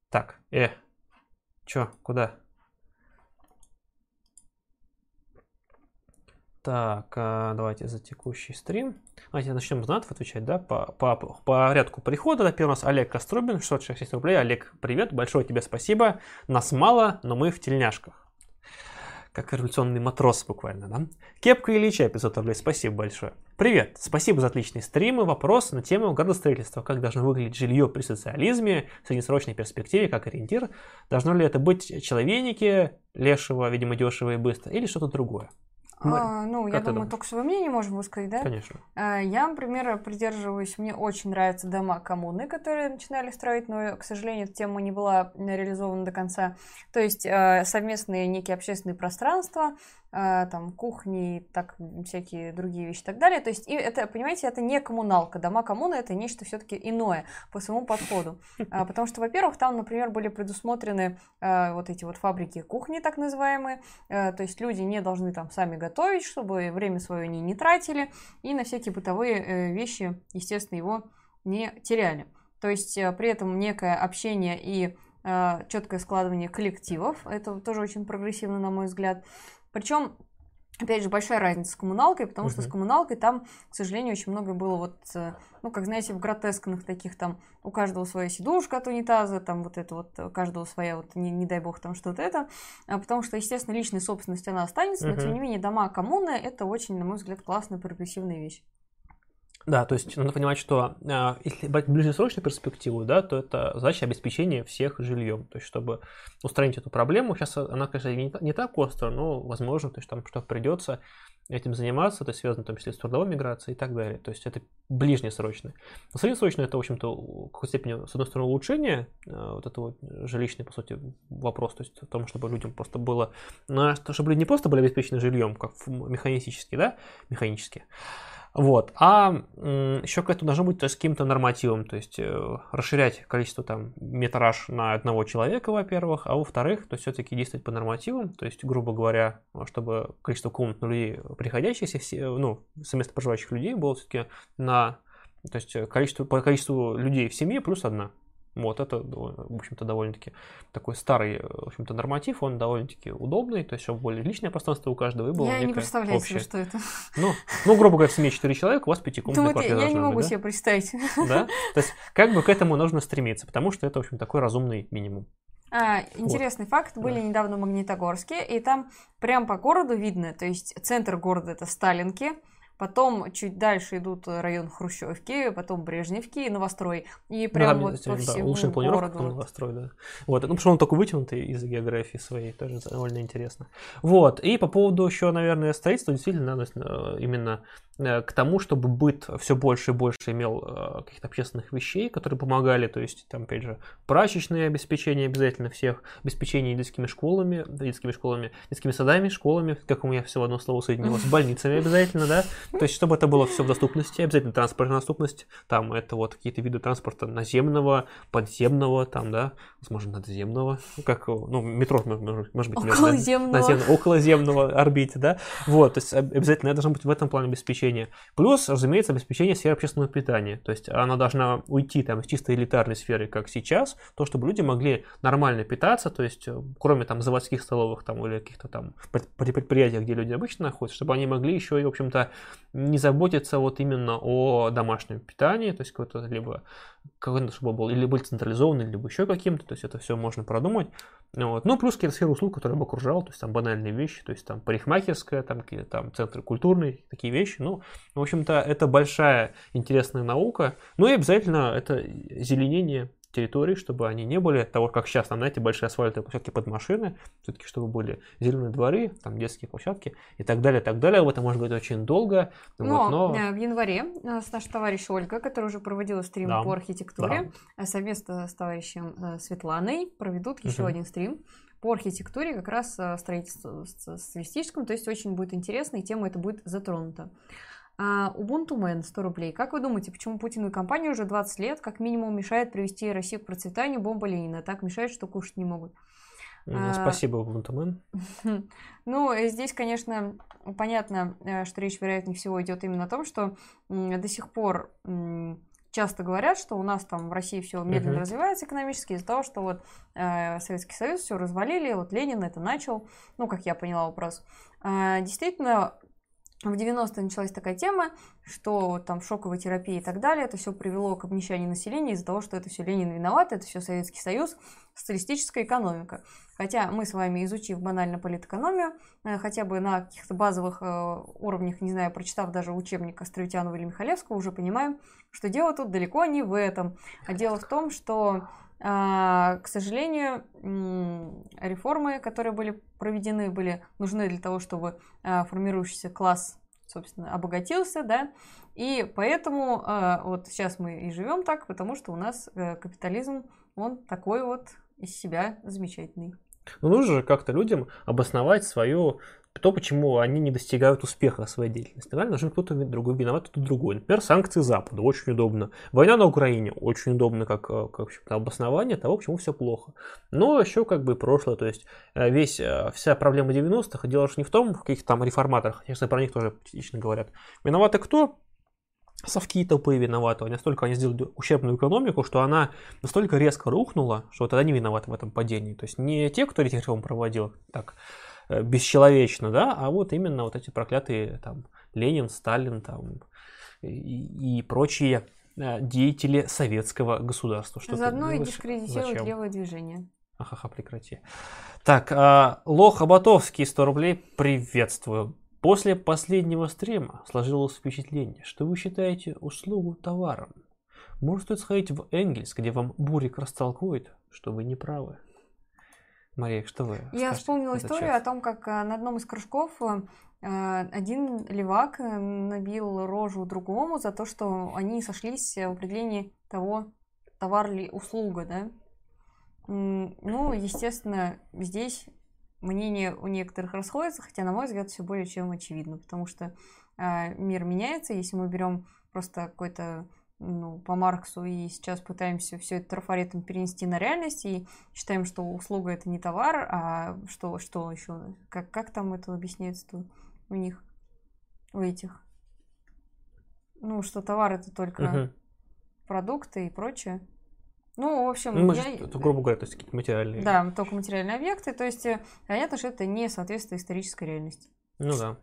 так, э, чё, куда? Так, а, давайте за текущий стрим. Давайте начнем с донатов отвечать, да, по, по, по порядку прихода. Да, первый у нас Олег Кострубин, 666 рублей. Олег, привет, большое тебе спасибо. Нас мало, но мы в тельняшках. Как революционный матрос буквально, да? Кепка Ильича, 500 рублей, спасибо большое. Привет, спасибо за отличные стримы. Вопрос на тему градостроительства. Как должно выглядеть жилье при социализме, в среднесрочной перспективе, как ориентир? Должно ли это быть человейники, лешего, видимо, дешево и быстро, или что-то другое? А, ну, я думаю, думаешь? только свое мнение можем высказать, да? Конечно. А, Я, например, придерживаюсь, мне очень нравятся дома коммуны, которые начинали строить, но, к сожалению, эта тема не была реализована до конца. То есть э, совместные некие общественные пространства, там кухни, так всякие другие вещи и так далее. То есть и это, понимаете, это не коммуналка. Дома коммуны это нечто все-таки иное по своему подходу. А, Потому что, во-первых, там, например, были предусмотрены э, вот эти вот фабрики кухни, так называемые. То есть люди не должны там сами готовить, чтобы время свое они не тратили. И на всякие бытовые э, вещи, естественно, его не теряли. То есть э, при этом некое общение и четкое складывание коллективов. Это тоже очень прогрессивно, на мой взгляд. Причем Опять же, большая разница с коммуналкой, потому что с коммуналкой там, к сожалению, очень много было вот, э, ну, как знаете, в гротескных таких там, у каждого своя сидушка от унитаза, там вот это вот, у каждого своя, вот, не, не дай бог, там что-то это, А потому что, естественно, личная собственность, она останется, но, тем не менее, дома коммуны, это очень, на мой взгляд, классная прогрессивная вещь. Да, то есть надо понимать, что а, если брать ближнесрочную перспективу, да, то это задача обеспечения всех жильем. То есть, чтобы устранить эту проблему, сейчас она, конечно, не, не так остро, но возможно, то есть там что придется этим заниматься, это связано в том числе с трудовой миграцией и так далее. То есть это ближнесрочное. Но среднесрочное это, в общем-то, в какой-то степени, с одной стороны, улучшение а, вот этого вот жилищный, по сути, вопрос, то есть о том, чтобы людям просто было, что- чтобы люди не просто были обеспечены жильем, как механистически, да, механически, вот. А еще к этому должно быть то есть, каким-то нормативом, то есть э, расширять количество там метраж на одного человека, во-первых, а во-вторых, то все-таки действовать по нормативам, то есть, грубо говоря, чтобы количество комнат на людей приходящихся, ну, совместно проживающих людей было все-таки на То есть количество, по количеству людей в семье плюс одна. Вот, это, в общем-то, довольно-таки такой старый, э, в общем-то, норматив, он довольно-таки удобный, то есть, чтобы более личное пространство у каждого и было Я не представляю общее. себе, что это. Ну, ну, грубо говоря, в семье 4 человека, у вас пятикомнатная квартира я не должна могу быть, да? себе представить. да? То есть, как бы к этому нужно стремиться, потому что это, в общем, такой разумный минимум. А, интересный факт, были недавно в Магнитогорске, и там прям по городу видно, то есть центр города это Сталинки, потом чуть дальше идут район Хрущевки, потом Брежневки и Новострой, и прям Ну, вот по да, всему улучшенная планировка, городу. новострой, да. Вот, ну, потому что он такой вытянутый из географии своей, тоже довольно интересно. Вот, и по поводу еще, наверное, строительства, действительно, надо э, именно э, к тому, чтобы быт все больше и больше имел э, каких-то общественных вещей, которые помогали, то есть, там, опять же, прачечное обеспечение обязательно всех, обеспечение детскими школами, детскими школами, детскими садами, школами, как у меня все в одно слово соединилось, больницами обязательно, да, то есть, чтобы это было все в доступности, обязательно транспортная доступность, там, это вот какие-то виды транспорта наземного, подземного, там, да, возможно, надземного, как, ну, метро, может быть, Околоземного. наземного, околоземного орбите, да, вот, то есть об- обязательно должно быть в этом плане обеспечение. Плюс, разумеется, обеспечение сферы общественного питания, то есть она должна уйти там из чисто элитарной сферы, как сейчас, то, чтобы люди могли нормально питаться, то есть кроме там заводских столовых там или каких-то там пред- пред- предприятиях, где люди обычно находятся, чтобы они могли еще и, в общем-то, не заботиться вот именно о домашнем питании, то есть какое-то либо какой-то, чтобы был или быть централизованный, либо еще каким-то, то есть это все можно продумать. Ну Вот. Ну, плюс какие-то сферы услуг, которые бы окружал, то есть там банальные вещи, то есть там парикмахерская, там какие-то там центры культурные, такие вещи. Ну, в общем-то, это большая интересная наука. Ну и обязательно это зеленение территорий, чтобы они не были того, как сейчас, там, знаете, большие асфальтовые площадки под машины, все-таки чтобы были зеленые дворы, там детские площадки и так далее, так далее. Об этом может быть очень долго, Но, вот, но э, в январе у нас наш товарищ Ольга, которая уже проводила стрим Да. по архитектуре, э, совместно с товарищем э, Светланой проведут еще Мгм. один стрим по архитектуре, как раз э, строительству с- социалистическому, то есть очень будет интересно, и тема это будет затронута. А, Ubuntu Man 100 рублей. Как вы думаете, почему Путину и компании уже 20 лет как минимум мешает привести Россию к процветанию бомба Ленина? Так мешает, что кушать не могут. м, а, спасибо, Бунтамен. Хм. Ну, э, здесь, конечно, понятно, э, что речь, вероятнее всего, идет именно о том, что до сих пор часто говорят, что у нас там в России все медленно Мгм. развивается экономически из-за того, что вот э, Советский Союз все развалили, вот Ленин это начал, ну, как я поняла вопрос. А, Действительно, в 90-е началась такая тема, что там шоковая терапия и так далее, это все привело к обнищанию населения из-за того, что это все Ленин виноват, это все Советский Союз, социалистическая экономика. Хотя мы с вами, изучив банально политэкономию, э, хотя бы на каких-то базовых э, уровнях, не знаю, прочитав даже учебник Островитянова или Михалевского, уже понимаем, что дело тут далеко не в этом. А дело в том, что, к сожалению, реформы, которые были проведены, были нужны для того, чтобы а, формирующийся класс, собственно, обогатился, да, и поэтому а, вот сейчас мы и живем так, потому что у нас э, капитализм, он такой вот из себя замечательный. Но нужно же как-то людям обосновать свою то, почему они не достигают успеха в своей деятельности. Правильно? Должен кто-то другой виноват, кто-то другой. Например, санкции Запада. Очень удобно. Война на Украине. Очень удобно как, э, как обоснование того, почему все плохо. Но еще как бы прошлое. То есть э, весь, э, вся проблема 90-х, дело же не в том, в каких-то там реформаторах. Конечно, про них тоже частично говорят. Виноваты кто? совки тупые виноваты, они настолько они сделали ущербную экономику, что она настолько резко рухнула, что тогда не виноваты в этом падении. То есть не те, кто эти реформы проводил так бесчеловечно, да, а вот именно вот эти проклятые там Ленин, Сталин там и, и прочие э, деятели советского государства. Что Заодно и дискредитировать левое движение. Ахаха, прекрати. Так, а, Лох Аботовский, 100 рублей, приветствую. После последнего стрима сложилось впечатление, что вы считаете услугу товаром. Может стоит сходить в Энгельс, где вам Бурик растолкует, что вы не правы. Мария, что вы Я вспомнила историю счет? о том, как э, на одном из кружков э, один левак э, набил рожу другому за то, что они сошлись в определении того, товар ли услуга, да. Ну, естественно, здесь мнения у некоторых расходятся, хотя, на мой взгляд, все более чем очевидно, потому что мир меняется, если мы берем просто какой-то ну, по Марксу и сейчас пытаемся все это трафаретом перенести на реальность и считаем, что услуга это не товар, а что, что еще? Как, как там это объясняется у них, у этих? ну, что товар это только Мгм. продукты и прочее. Ну, в общем, Ну, мы я... же, это, грубо говоря, то есть какие-то материальные. Да, только материальные объекты, то есть э, понятно, что это не соответствует исторической реальности. Ну да.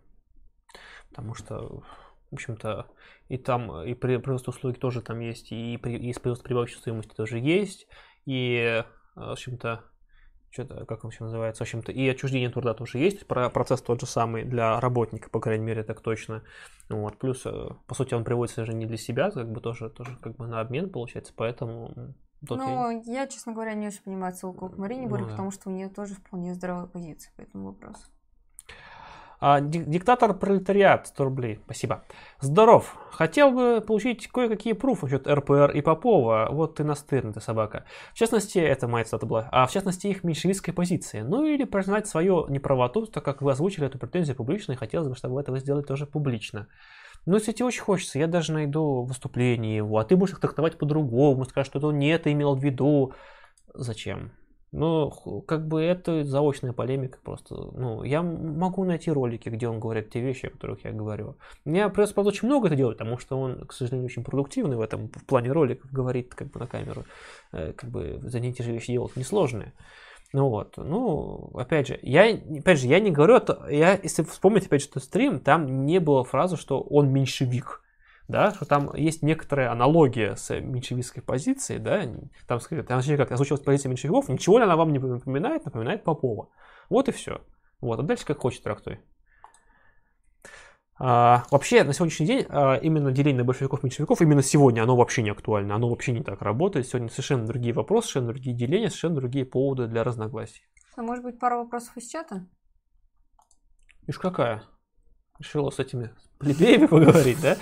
Потому что, в общем-то, и там, и при- производство услуги тоже там есть, и, при, и производство прибавочной стоимости тоже есть, и, э, в общем-то, что-то, как он еще называется, в общем-то, и отчуждение труда тоже есть, про процесс тот же самый для работника, по крайней мере, так точно. Вот, плюс, э, по сути, он приводится же не для себя, как бы тоже, тоже как бы на обмен получается, поэтому тут я- Но я, честно говоря, не очень понимаю ссылку к Марине Ну да. потому что у нее тоже вполне здравая позиция по этому вопросу. А, ди- диктатор пролетариат, 100 рублей, спасибо. Здоров. Хотел бы получить кое-какие пруфы насчет РПР и Попова. Вот ты настырный, ты собака. В частности, это моя цитата была, а в частности их меньшевистской позиции. Ну или признать свою неправоту, так как вы озвучили эту претензию публично, и хотелось бы, чтобы вы это сделали тоже публично. Ну, если тебе очень хочется, я даже найду выступление его, а ты будешь их трактовать по-другому, скажешь, что он не это имел в виду. Зачем? Ну, х- как бы это заочная полемика просто. Ну, я могу найти ролики, где он говорит те вещи, о которых я говорю. Мне просто очень много это делать, потому что он, к сожалению, очень продуктивный в этом, в плане роликов, говорит как бы на камеру. Э, Как бы за ней те же вещи делать несложные. Ну вот, ну, опять же, я, опять же, я не говорю, это, я, если вспомнить, опять же, что стрим, там не было фразы, что он меньшевик, да, что там есть некоторая аналогия с меньшевистской позицией, да, там, там как озвучилась позиция меньшевиков, ничего ли она вам не напоминает, напоминает Попова. Вот и все. Вот, а дальше как хочешь трактуй. А, вообще, на сегодняшний день а, именно деление на большевиков и меньшевиков, именно сегодня оно вообще не актуально, оно вообще не так работает. Сегодня совершенно другие вопросы, совершенно другие деления, совершенно другие поводы для разногласий. А может быть, пару вопросов из чата? Ишь какая? Решила с этими плебеями поговорить, да?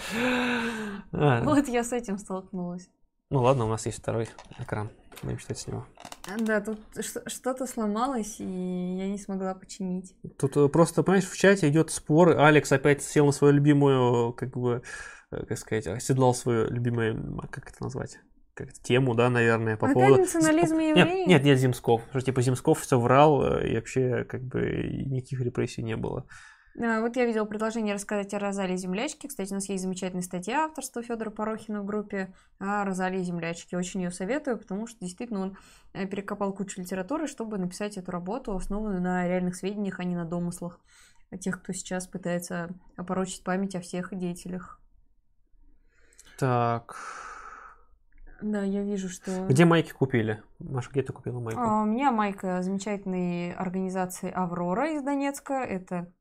А, Вот я с этим столкнулась. Ну ладно, у нас есть второй экран. Будем читать с него. Да, тут что-то сломалось, и я не смогла починить. Тут э, просто, понимаешь, в чате идет спор. Алекс опять сел на свою любимую, как бы, э, как сказать, оседлал свою любимую, м, как это назвать? Как тему, да, наверное, по Опять поводу... национализм и Нет, евреи? нет, нет, Земсков. Что типа Земсков все врал, э, и вообще, как бы, никаких репрессий не было. А, Вот я видела предложение рассказать о Розалии Землячке. Кстати, у нас есть замечательная статья авторства Федора Порохина в группе о Розалии Землячке. Очень ее советую, потому что действительно он э, перекопал кучу литературы, чтобы написать эту работу, основанную на реальных сведениях, а не на домыслах тех, кто сейчас пытается опорочить память о всех деятелях. Так. Да, я вижу, что... Где майки купили? Маша, где ты купила майку? А, У меня майка замечательной организации «Аврора» из Донецка. Это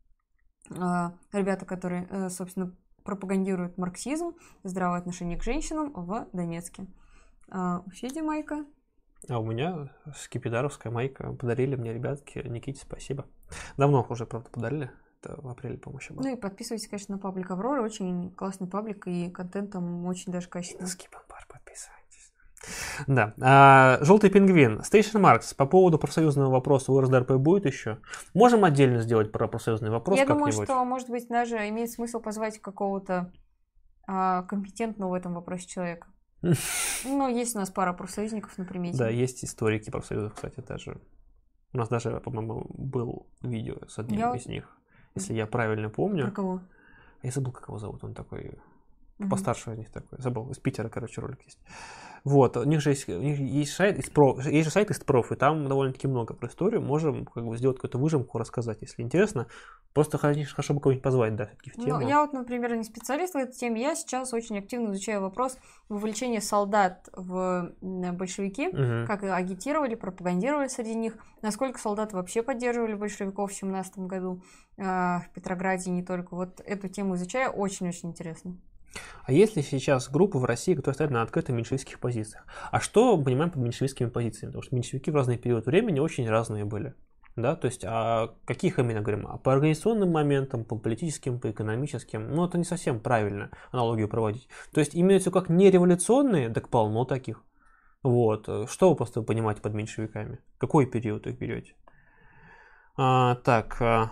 ребята, которые, э, собственно, пропагандируют марксизм, здравое отношение к женщинам в Донецке. А, У Феди майка. А у меня скипидаровская майка. Подарили мне ребятки. Никите, спасибо. Давно уже, правда, подарили. Это в апреле, по-моему, было. Ну и подписывайтесь, конечно, на паблик «Аврора». Очень классный паблик, и контент там очень даже качественный. Скипан-бар, подписывайтесь. Да. А, Желтый пингвин. Station Marx. По поводу профсоюзного вопроса у РСДРП будет еще? Можем отдельно сделать про профсоюзный вопрос Я думаю, что, может быть, даже имеет смысл позвать какого-то а, компетентного в этом вопросе человека. Ну, есть у нас пара профсоюзников на примете. Да, есть историки профсоюзов, кстати, даже. У нас даже, по-моему, был видео с одним Я- из них. Если я правильно помню. Про кого? Я забыл, как его зовут. Он такой Мгм. постарше из них такой. Забыл. Из Питера, короче, ролик есть. Вот. У них же есть, у них есть сайт из про, есть же сайт из проф, и там довольно-таки много про историю. Можем как бы сделать какую-то выжимку, рассказать, если интересно. Просто, конечно, хорошо бы кого-нибудь позвать, да, в тему. Ну, я вот, например, не специалист в этой теме. Я сейчас очень активно изучаю вопрос вовлечения солдат в большевики. Мгм. Как агитировали, пропагандировали среди них. Насколько солдаты вообще поддерживали большевиков в 17 году а, в Петрограде не только. Вот эту тему изучаю. Очень-очень интересно. А есть ли сейчас группы в России, которые стоят на открытых меньшевистских позициях? А что мы понимаем под меньшевистскими позициями? Потому что меньшевики в разный период времени очень разные были. Да, то есть, о каких именно говорим? А по организационным моментам, по политическим, по экономическим? Ну, это не совсем правильно аналогию проводить. То есть, имеются как не революционные, так полно таких. Вот. Что вы просто понимаете под меньшевиками? Какой период их берете? А, так, а,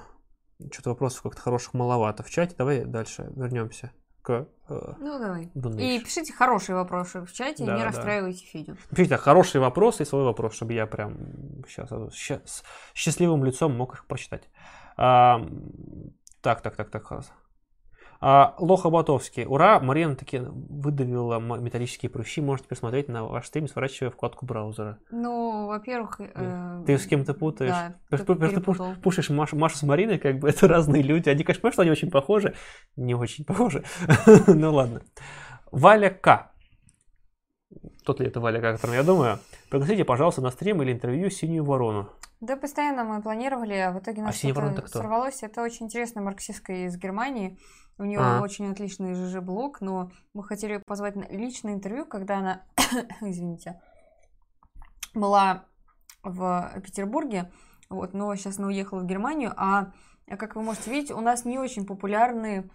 что-то вопросов как-то хороших маловато в чате. Давай дальше вернемся э, Ну, давай. Дунейш. И пишите хорошие вопросы в чате, Да, не да. расстраивайте Федю. Пишите хороший вопрос и свой вопрос, чтобы я прям сейчас с счастливым лицом мог их прочитать. А, так, так, так, так. А, Лоха Ботовский. Ура, Марина таки выдавила металлические прыщи. Можете посмотреть на ваш стрим, сворачивая вкладку браузера. Ну, во-первых... э, Ты с кем-то путаешь? Да, пуш- перепутал. пушишь Машу, Машу с Мариной, как бы это разные люди. Они, конечно, что они очень похожи. Не очень похожи. ну ладно. Валя К. Тот ли это Валя К, о котором я думаю. Пригласите, пожалуйста, на стрим или интервью «Синюю ворону». Да, постоянно мы планировали, а в итоге у нас ворон что-то сорвалось. Это очень интересная марксистка из Германии. У нее А. очень отличный ЖЖ-блог, но мы хотели её позвать на личное интервью, когда она, извините, была в Петербурге, вот, но сейчас она уехала в Германию, а как вы можете видеть, у нас не очень популярны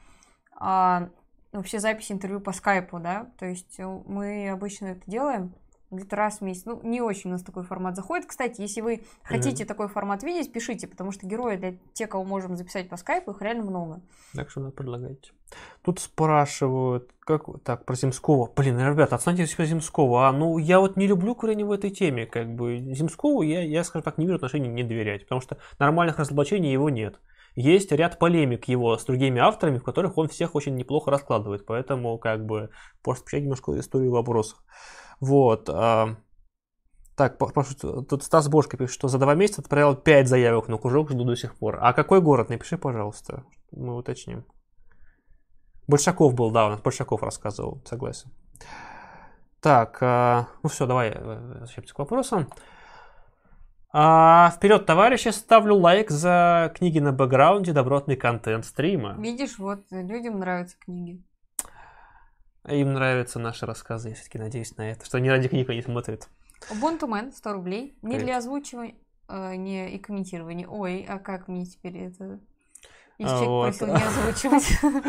а, вообще записи интервью по скайпу, да, то есть э, мы обычно это делаем где-то раз в месяц. Ну, не очень у нас такой формат заходит. Кстати, если вы хотите такой формат видеть, пишите, потому что герои для тех, кого можем записать по скайпу, их реально много. Так что надо предлагайте. Тут спрашивают, как так, про Земского. Блин, ребята, отстаньте от Земского. А, ну, я вот не люблю курение в этой теме. Как бы Земскову я, я, скажем так, не вижу отношений не доверять, потому что нормальных разоблачений его нет. Есть ряд полемик его с другими авторами, в которых он всех очень неплохо раскладывает. Поэтому, как бы, просто почитать немножко историю вопросов. Вот. а, Так, тут Стас Бошко пишет, что за два месяца отправил 5 заявок на кружок, жду до сих пор. А какой город? Напиши, пожалуйста. Мы уточним. Большаков был, да, у нас Большаков рассказывал, согласен. Так, а, ну все, давай э, возвращаемся к вопросам. А, вперед, товарищи, ставлю лайк за книги на бэкграунде, добротный контент стрима. Видишь, вот людям нравятся книги. Им нравятся наши рассказы, я все-таки надеюсь на это, что они ради книг они смотрят. Man, 100 рублей. Не Привет. для озвучивания э, не, и комментирования. Ой, а как мне теперь это... Если А, человек вот. просил не озвучивать.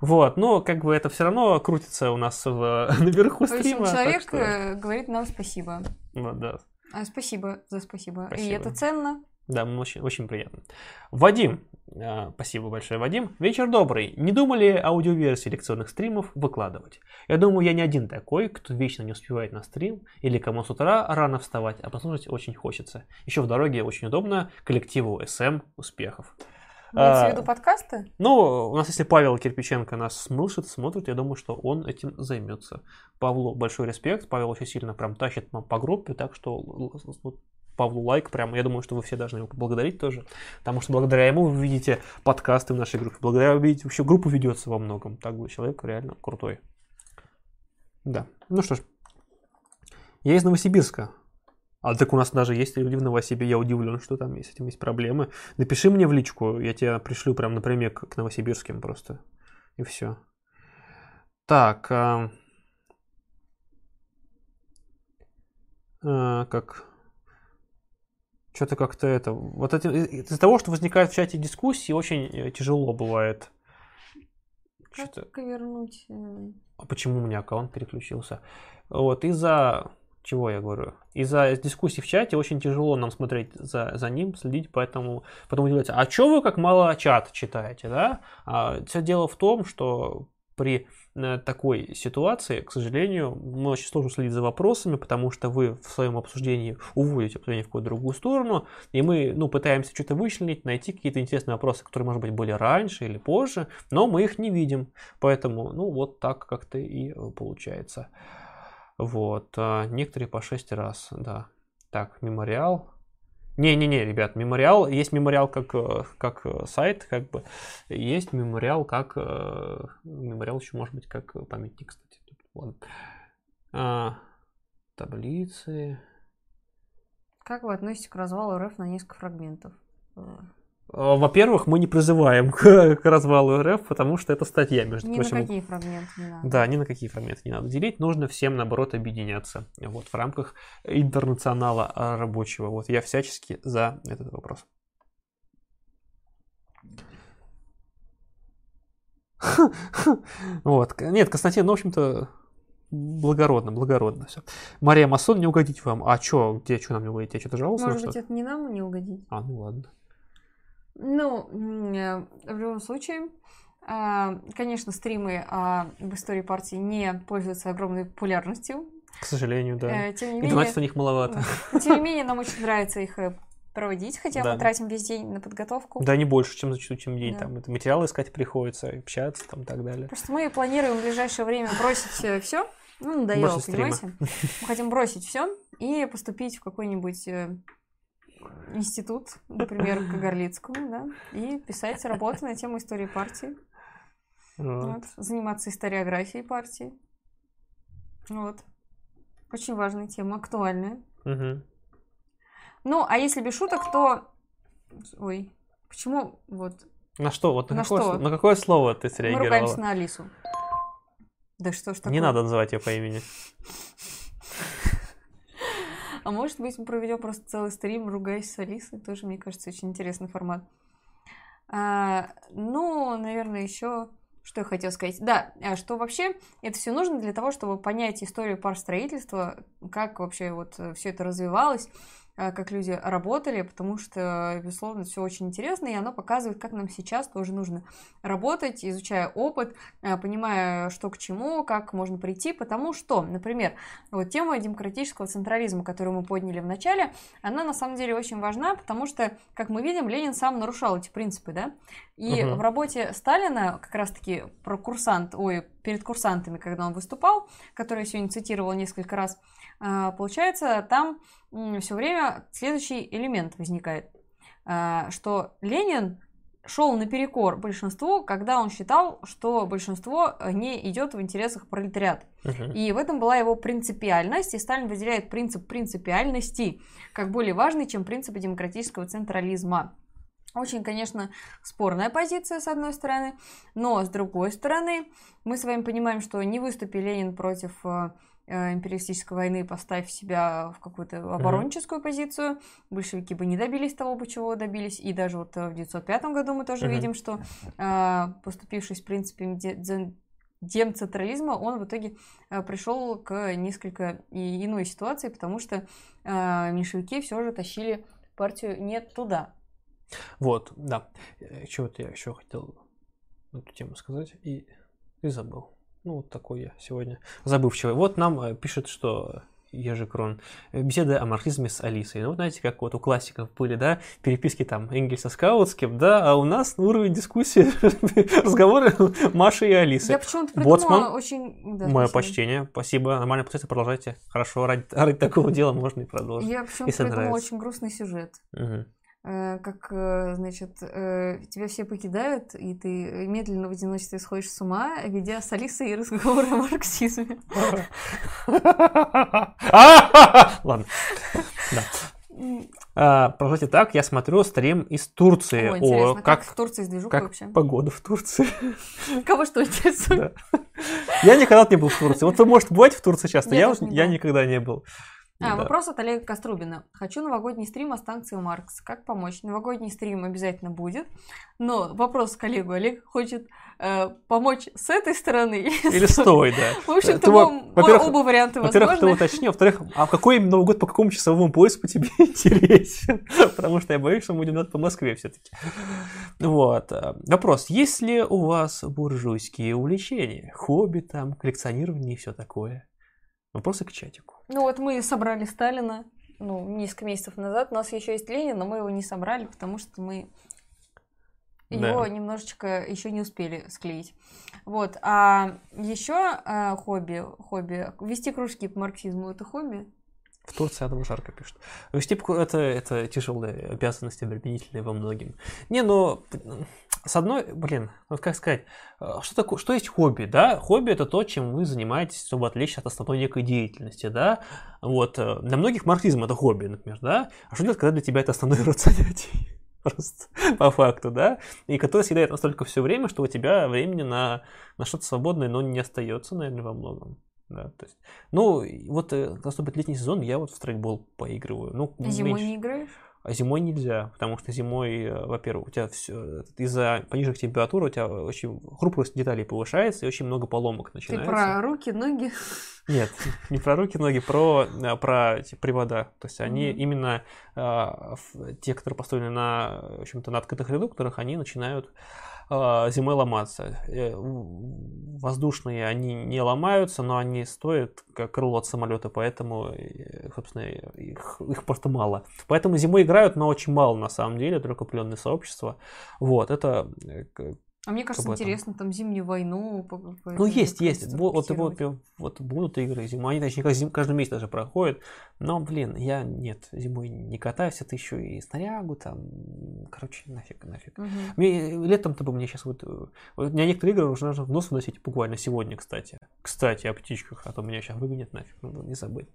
Вот, но как бы это все равно крутится у нас в, наверху В общем, стрима. человек что- э, говорит нам спасибо. ну, да, А, спасибо за спасибо. И Спасибо. это ценно. Да, очень, очень приятно. Вадим, а, спасибо большое, Вадим. Вечер добрый. Не думали аудиоверсии лекционных стримов выкладывать? Я думаю, я не один такой, кто вечно не успевает на стрим, или кому с утра рано вставать, а послушать очень хочется. Еще в дороге очень удобно. Коллективу СМ успехов. Имеется А, в виду подкасты? Ну, у нас если Павел Кирпиченко нас слушает, смотрит, я думаю, что он этим займется. Павлу большой респект, Павел очень сильно прям тащит по группе, так что Павлу лайк, прям, я думаю, что вы все должны его поблагодарить тоже, потому что благодаря ему вы видите подкасты в нашей группе, благодаря вы видите, вообще группа ведется во многом, так бы человек реально крутой. Да, ну что ж, я из Новосибирска, а так у нас даже есть люди в Новосибирске, я удивлен, что там есть, с этим есть проблемы. Напиши мне в личку, я тебя пришлю прям напрямик к новосибирским просто. И все. Так. а, а, как... Что-то как-то это... Вот это, и- из-за того, что возникает в чате дискуссии, очень э, тяжело бывает. Что-то... Как вернуть? э, А почему у меня аккаунт переключился? Вот, из-за чего я говорю? Из-за дискуссий в чате очень тяжело нам смотреть за, за ним, следить, поэтому потом удивляется, а что вы как мало чат читаете, да? А, все дело в том, что при э, такой ситуации, к сожалению, мы очень сложно следить за вопросами, потому что вы в своем обсуждении уводите обсуждение в какую-то другую сторону, и мы, ну, пытаемся что-то вычленить, найти какие-то интересные вопросы, которые, может быть, были раньше или позже, но мы их не видим. Поэтому, ну, вот так как-то и получается. Вот. а, Некоторые по 6 раз, да. Так, мемориал. Не-не-не, ребят, мемориал, есть мемориал как, э, как э, сайт, как бы, есть мемориал как, э, мемориал еще может быть как памятник, кстати. Тут, ладно. А, таблицы. Как вы относитесь к развалу РФ на несколько фрагментов? Э, Во-первых, мы не призываем к, к развалу РФ, потому что это статья, между Ни прочим. на какие фрагменты не надо. Да, ни на какие фрагменты не надо делить, нужно всем, наоборот, объединяться вот, в рамках интернационала а, рабочего. Вот я всячески за этот вопрос. Вот. Нет, Константин, ну, в общем-то, благородно, благородно все. Мария Масон, не угодить вам. А чё, где, что нам не угодить? Я что-то жаловался Может быть, это не нам не угодить? А, ну ладно. Ну, э, в любом случае, а, конечно, стримы а, об истории партии не пользуются огромной популярностью. К сожалению, да. Э, Тем не И менее, донатить на них маловато. тем не менее, нам очень нравится их э, проводить, хотя Да. мы тратим весь день на подготовку. Да, не больше, чем зачастую, чем день. Да. Там это материалы искать приходится, общаться там и так далее. Просто мы планируем в ближайшее время бросить все. Ну, надоело, стрима. понимаете? Мы хотим бросить все и поступить в какой-нибудь институт, например, к Горлицкому, да, и писать работы на тему истории партии, Вот. вот, заниматься историографией партии. Вот. Очень важная тема, актуальная. Мгм. Ну, а если без шуток, то... Ой, почему вот На что? Вот на, На какое, что? на какое слово ты мы среагировала? ругаемся на Алису? Да что ж такое? Не надо называть ее по имени. А может быть, мы проведем просто целый стрим, ругаясь с Алисой. Тоже, мне кажется, очень интересный формат. А, ну, наверное, еще что я хотела сказать. Да, а что вообще это все нужно для того, чтобы понять историю парстроительства, как вообще вот все это развивалось, как люди работали, потому что, безусловно, все очень интересно, и оно показывает, как нам сейчас тоже нужно работать, изучая опыт, а, понимая, что к чему, как можно прийти, потому что, например, вот тема демократического централизма, которую мы подняли в начале, она на самом деле очень важна, потому что, как мы видим, Ленин сам нарушал эти принципы, да? И Мгм. в работе Сталина, как раз-таки про курсант, ой, перед курсантами, когда он выступал, который я сегодня цитировала несколько раз, а, получается, там все время следующий элемент возникает, а, что Ленин шел наперекор большинству, когда он считал, что большинство э, не идет в интересах пролетариата. Мгм. И в этом была его принципиальность, и Сталин выделяет принцип принципиальности как более важный, чем принципы демократического централизма. Очень, конечно, спорная позиция, с одной стороны, но с другой стороны, мы с вами понимаем, что не выступи Ленин против э, империалистической войны, поставив себя в какую-то оборонческую позицию, большевики бы не добились того, бы чего добились. И даже вот э, в 1905 году мы тоже Мгм. видим, что э, поступившись принципами демцентрализма, он в итоге э, пришел к несколько иной ситуации, потому что э, меньшевики все же тащили партию не туда. Вот, да. Чего-то я еще хотел эту тему сказать и, и забыл. Ну, вот такой я сегодня забывчивый. Вот нам э, пишет, что Ежи Крон. э, Беседа о марксизме с Алисой. Ну, вот знаете, как вот у классиков были, да, переписки там Энгельса с Каутским, да, а у нас на уровень дискуссии разговоры Маши и Алисы. Я почему-то придумала Боцман, очень... да, Мое почтение, спасибо, нормально процессы продолжайте. Хорошо, ради, ради такого дела можно и продолжить. Я почему-то придумала нравится. очень грустный сюжет. Мгм. Э, Как, э, значит, э, тебя все покидают, и ты медленно в одиночестве сходишь с ума, ведя с Алисой разговор о марксизме. Ладно. А, Продолжайте так, я смотрю стрим из Турции. О, интересно, как, как, в Турции как вообще? погода в Турции. Кого что интересует? Да. Я никогда не был в Турции. Вот вы, может, бываете в Турции часто? Я Я, никогда не был. А, Да. вопрос от Олега Кострубина. Хочу новогодний стрим о станции Маркс. Как помочь? Новогодний стрим обязательно будет. Но вопрос к Олегу. Олег хочет э, помочь с этой стороны. Или стой, да. В общем-то, во- оба варианта Во-первых, ты возможны. уточни. Во-вторых, а какой именно Новый год по какому часовому поясу по тебе интересен? Потому что я боюсь, что мы будем по Москве все-таки. Вот. Вопрос. Есть ли у вас буржуйские увлечения? Хобби там, коллекционирование и все такое? Вопросы к чатику. Ну вот мы собрали Сталина, ну, несколько месяцев назад. У нас еще есть Ленин, но мы его не собрали, потому что мы Да. его немножечко еще не успели склеить. Вот. А еще хобби, хобби. Вести кружки по марксизму это хобби. В Турции Адам жарко пишет. Вести это, это тяжелые обязанности, обременительные во многим. Не, ну, с одной, блин, вот как сказать, э, что такое, что есть хобби, да? Хобби это то, чем вы занимаетесь, чтобы отвлечься от основной некой деятельности, да? Вот, э, для многих марксизм это хобби, например, да? А что делать, когда для тебя это основной род занятий? Просто по факту, да? И который съедает настолько все время, что у тебя времени на, на что-то свободное, но не остается, наверное, во многом. Да, то есть, ну, вот э, наступит летний сезон, я вот в страйкбол поигрываю. Ну, Зимой меньше. не играешь? А зимой нельзя, потому что зимой, э, во-первых, у тебя все из-за пониженных температур у тебя очень хрупкость деталей повышается и очень много поломок Ты начинается. про руки, ноги? Нет, не про руки, ноги, про, а, про привода. То есть они Мгм. именно в- те, которые построены на, в общем-то, на открытых редукторах, они начинают зимой ломаться. Э, Воздушные они не ломаются, но они стоят как крыло от самолета, поэтому, э, собственно, их, их просто мало. Поэтому зимой играют, но очень мало на самом деле, только определенные сообщества. Вот, это э, А мне кажется, интересно, там зимнюю войну. Ну, есть, есть. Вот, вот, вот будут игры зимой. Они, точнее, зим- каждый месяц даже проходят. Но, блин, я нет, зимой не катаюсь. Это еще и снарягу там. Короче, нафиг, нафиг. Мгм. Мне, летом-то бы мне сейчас вот... э, вот У меня некоторые игры уже нужно в нос выносить буквально сегодня, кстати. Кстати, о птичках, а то меня сейчас выгонят нафиг, надо не забыть.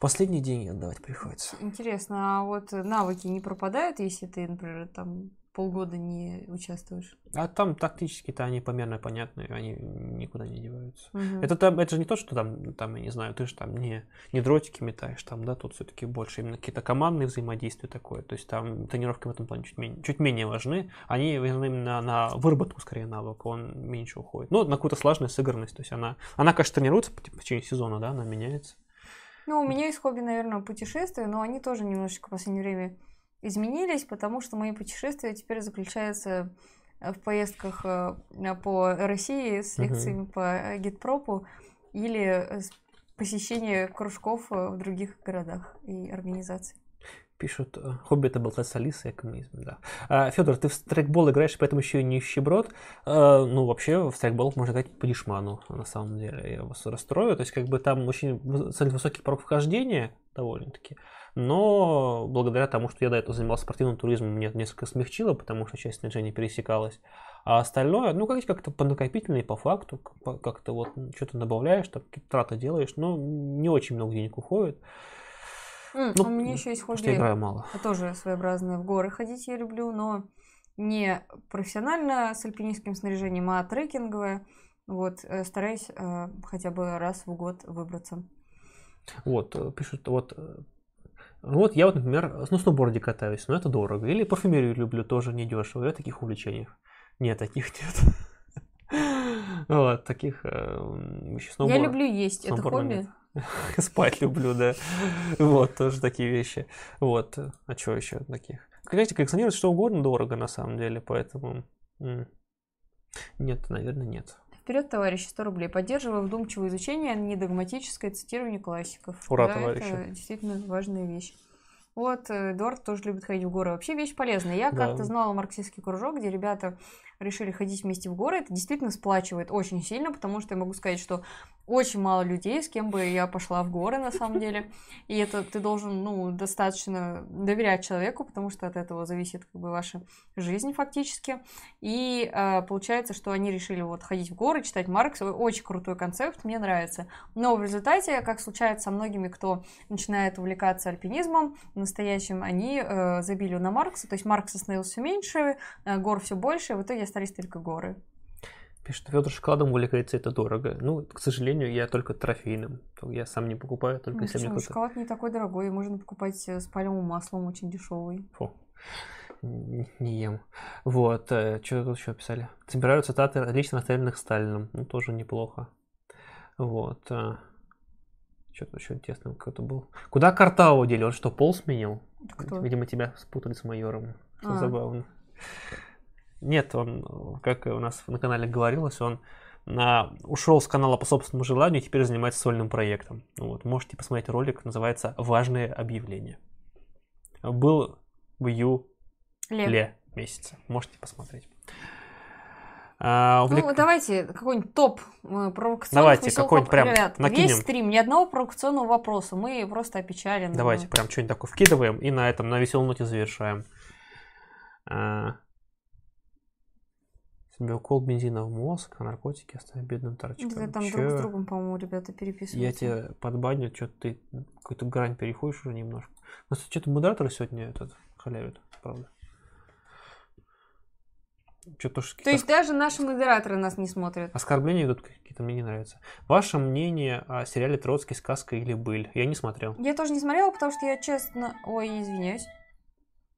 Последние деньги отдавать приходится. Интересно, а вот навыки не пропадают, если ты, например, там полгода не участвуешь? А там тактически-то они померно понятные, они никуда не деваются. Мгм. Это, там, это же не то, что там, там, я не знаю, ты же там не, не дротики метаешь, там, да, тут все-таки больше именно какие-то командные взаимодействия такое. То есть там тренировки в этом плане чуть менее, чуть менее важны. Они важны именно на выработку, скорее, навыка, он меньше уходит. Ну, на какую-то сложность, сыгранность. То есть она, она конечно, тренируется по, в течение сезона, да, она меняется. Ну, у меня есть хобби, наверное, путешествия, но они тоже немножечко в последнее время изменились, потому что мои путешествия теперь заключаются э, в поездках э, по России с лекциями по гидпропу или э, с- посещение кружков в других городах и организаций. Пишут, хобби это болтать с Алисой, коммунизм, да. А, Федор, ты в страйкбол играешь, поэтому еще и не нищеброд. Ну, вообще, в страйкбол можно играть по дешману, на самом деле. Я вас расстрою. То есть, как бы там очень высокий порог вхождения, довольно-таки. Но благодаря тому, что я до этого занимался спортивным туризмом, мне это несколько смягчило, потому что часть снаряжения пересекалась. А остальное, ну, как- как-то по накопительной, по факту, как-то вот что-то добавляешь, там какие-то траты делаешь, но не очень много денег уходит, М, Ну, у меня еще есть хобби. что я играю мало. Тоже своеобразное в горы ходить я люблю, но не профессионально с альпинистским снаряжением, а трекинговое. Вот, э, стараюсь э, хотя бы раз в год выбраться. Вот, э, пишут, вот, э, вот я вот, например, на сноуборде катаюсь, но это дорого. Или парфюмерию люблю, тоже недешево. Я таких увлечениях. Нет, таких нет. Вот, таких э, еще Я сноуборд- люблю есть, это хобби. Спать люблю, да. Вот, тоже такие вещи. Вот, а что еще таких? Знаете, коллекционировать что угодно дорого на самом деле, поэтому... Нет, наверное, нет. Вперед, товарищи, 100 рублей. Поддерживаю вдумчивое изучение, а не догматическое цитирование классиков. Ура, Да, товарищи. Это действительно важная вещь. Вот, э, Эдуард тоже любит ходить в горы. Вообще вещь полезная. Я Да. как-то знала марксистский кружок, где ребята решили ходить вместе в горы. Это действительно сплачивает очень сильно, потому что я могу сказать, что очень мало людей, с кем бы я пошла в горы на самом деле. И это ты должен, ну, достаточно доверять человеку, потому что от этого зависит как бы ваша жизнь фактически. И э, получается, что они решили вот ходить в горы, читать Маркса. Очень крутой концепт, мне нравится. Но в результате, как случается со многими, кто начинает увлекаться альпинизмом, настоящим, они э, забили на Маркса. То есть Маркса становился все меньше, э, гор все больше, и в итоге остались только горы. Пишет, Федор шоколадом увлекается, это дорого. Ну, к сожалению, я только трофейным. Я сам не покупаю, только Ну, если мне почему? кто-то... Шоколад не такой дорогой, можно покупать э, с пальмовым маслом, очень дешевый. Фу. Не ем. Вот, что тут еще писали? Собираю цитаты лично оставленных Сталином. Ну, тоже неплохо. Вот. Что тут еще интересного какой-то был? Куда Картау дели? Он что, пол сменил? Кто? Видимо, тебя спутали с майором. Что А. забавно. Нет, он, как у нас на канале говорилось, он на, ушел с канала по собственному желанию и теперь занимается сольным проектом. Ну Вот, можете посмотреть ролик, называется «Важные объявления». Был в июле Лев. месяце. Можете посмотреть. А, увлек- Ну, давайте какой-нибудь топ э, провокационных Давайте, какой-нибудь прям Ребят, накинем. весь стрим, ни одного провокационного вопроса. Мы просто опечалены. Давайте прям что-нибудь такое вкидываем и на этом, на веселой ноте завершаем. А, себе укол бензина в мозг, а наркотики оставь бедным торчком. Это там Чё? друг с другом, по-моему, ребята переписываются. Я тебя подбаню, что-то ты какую-то грань переходишь уже немножко. У нас что-то модераторы сегодня этот халявят, правда. Что-то уж То есть даже наши модераторы нас не смотрят. оскорбления идут какие-то, мне не нравятся. Ваше мнение о сериале «Троцкий. Сказка или быль»? Я не смотрел. Я тоже не смотрела, потому что я честно... Ой, извиняюсь.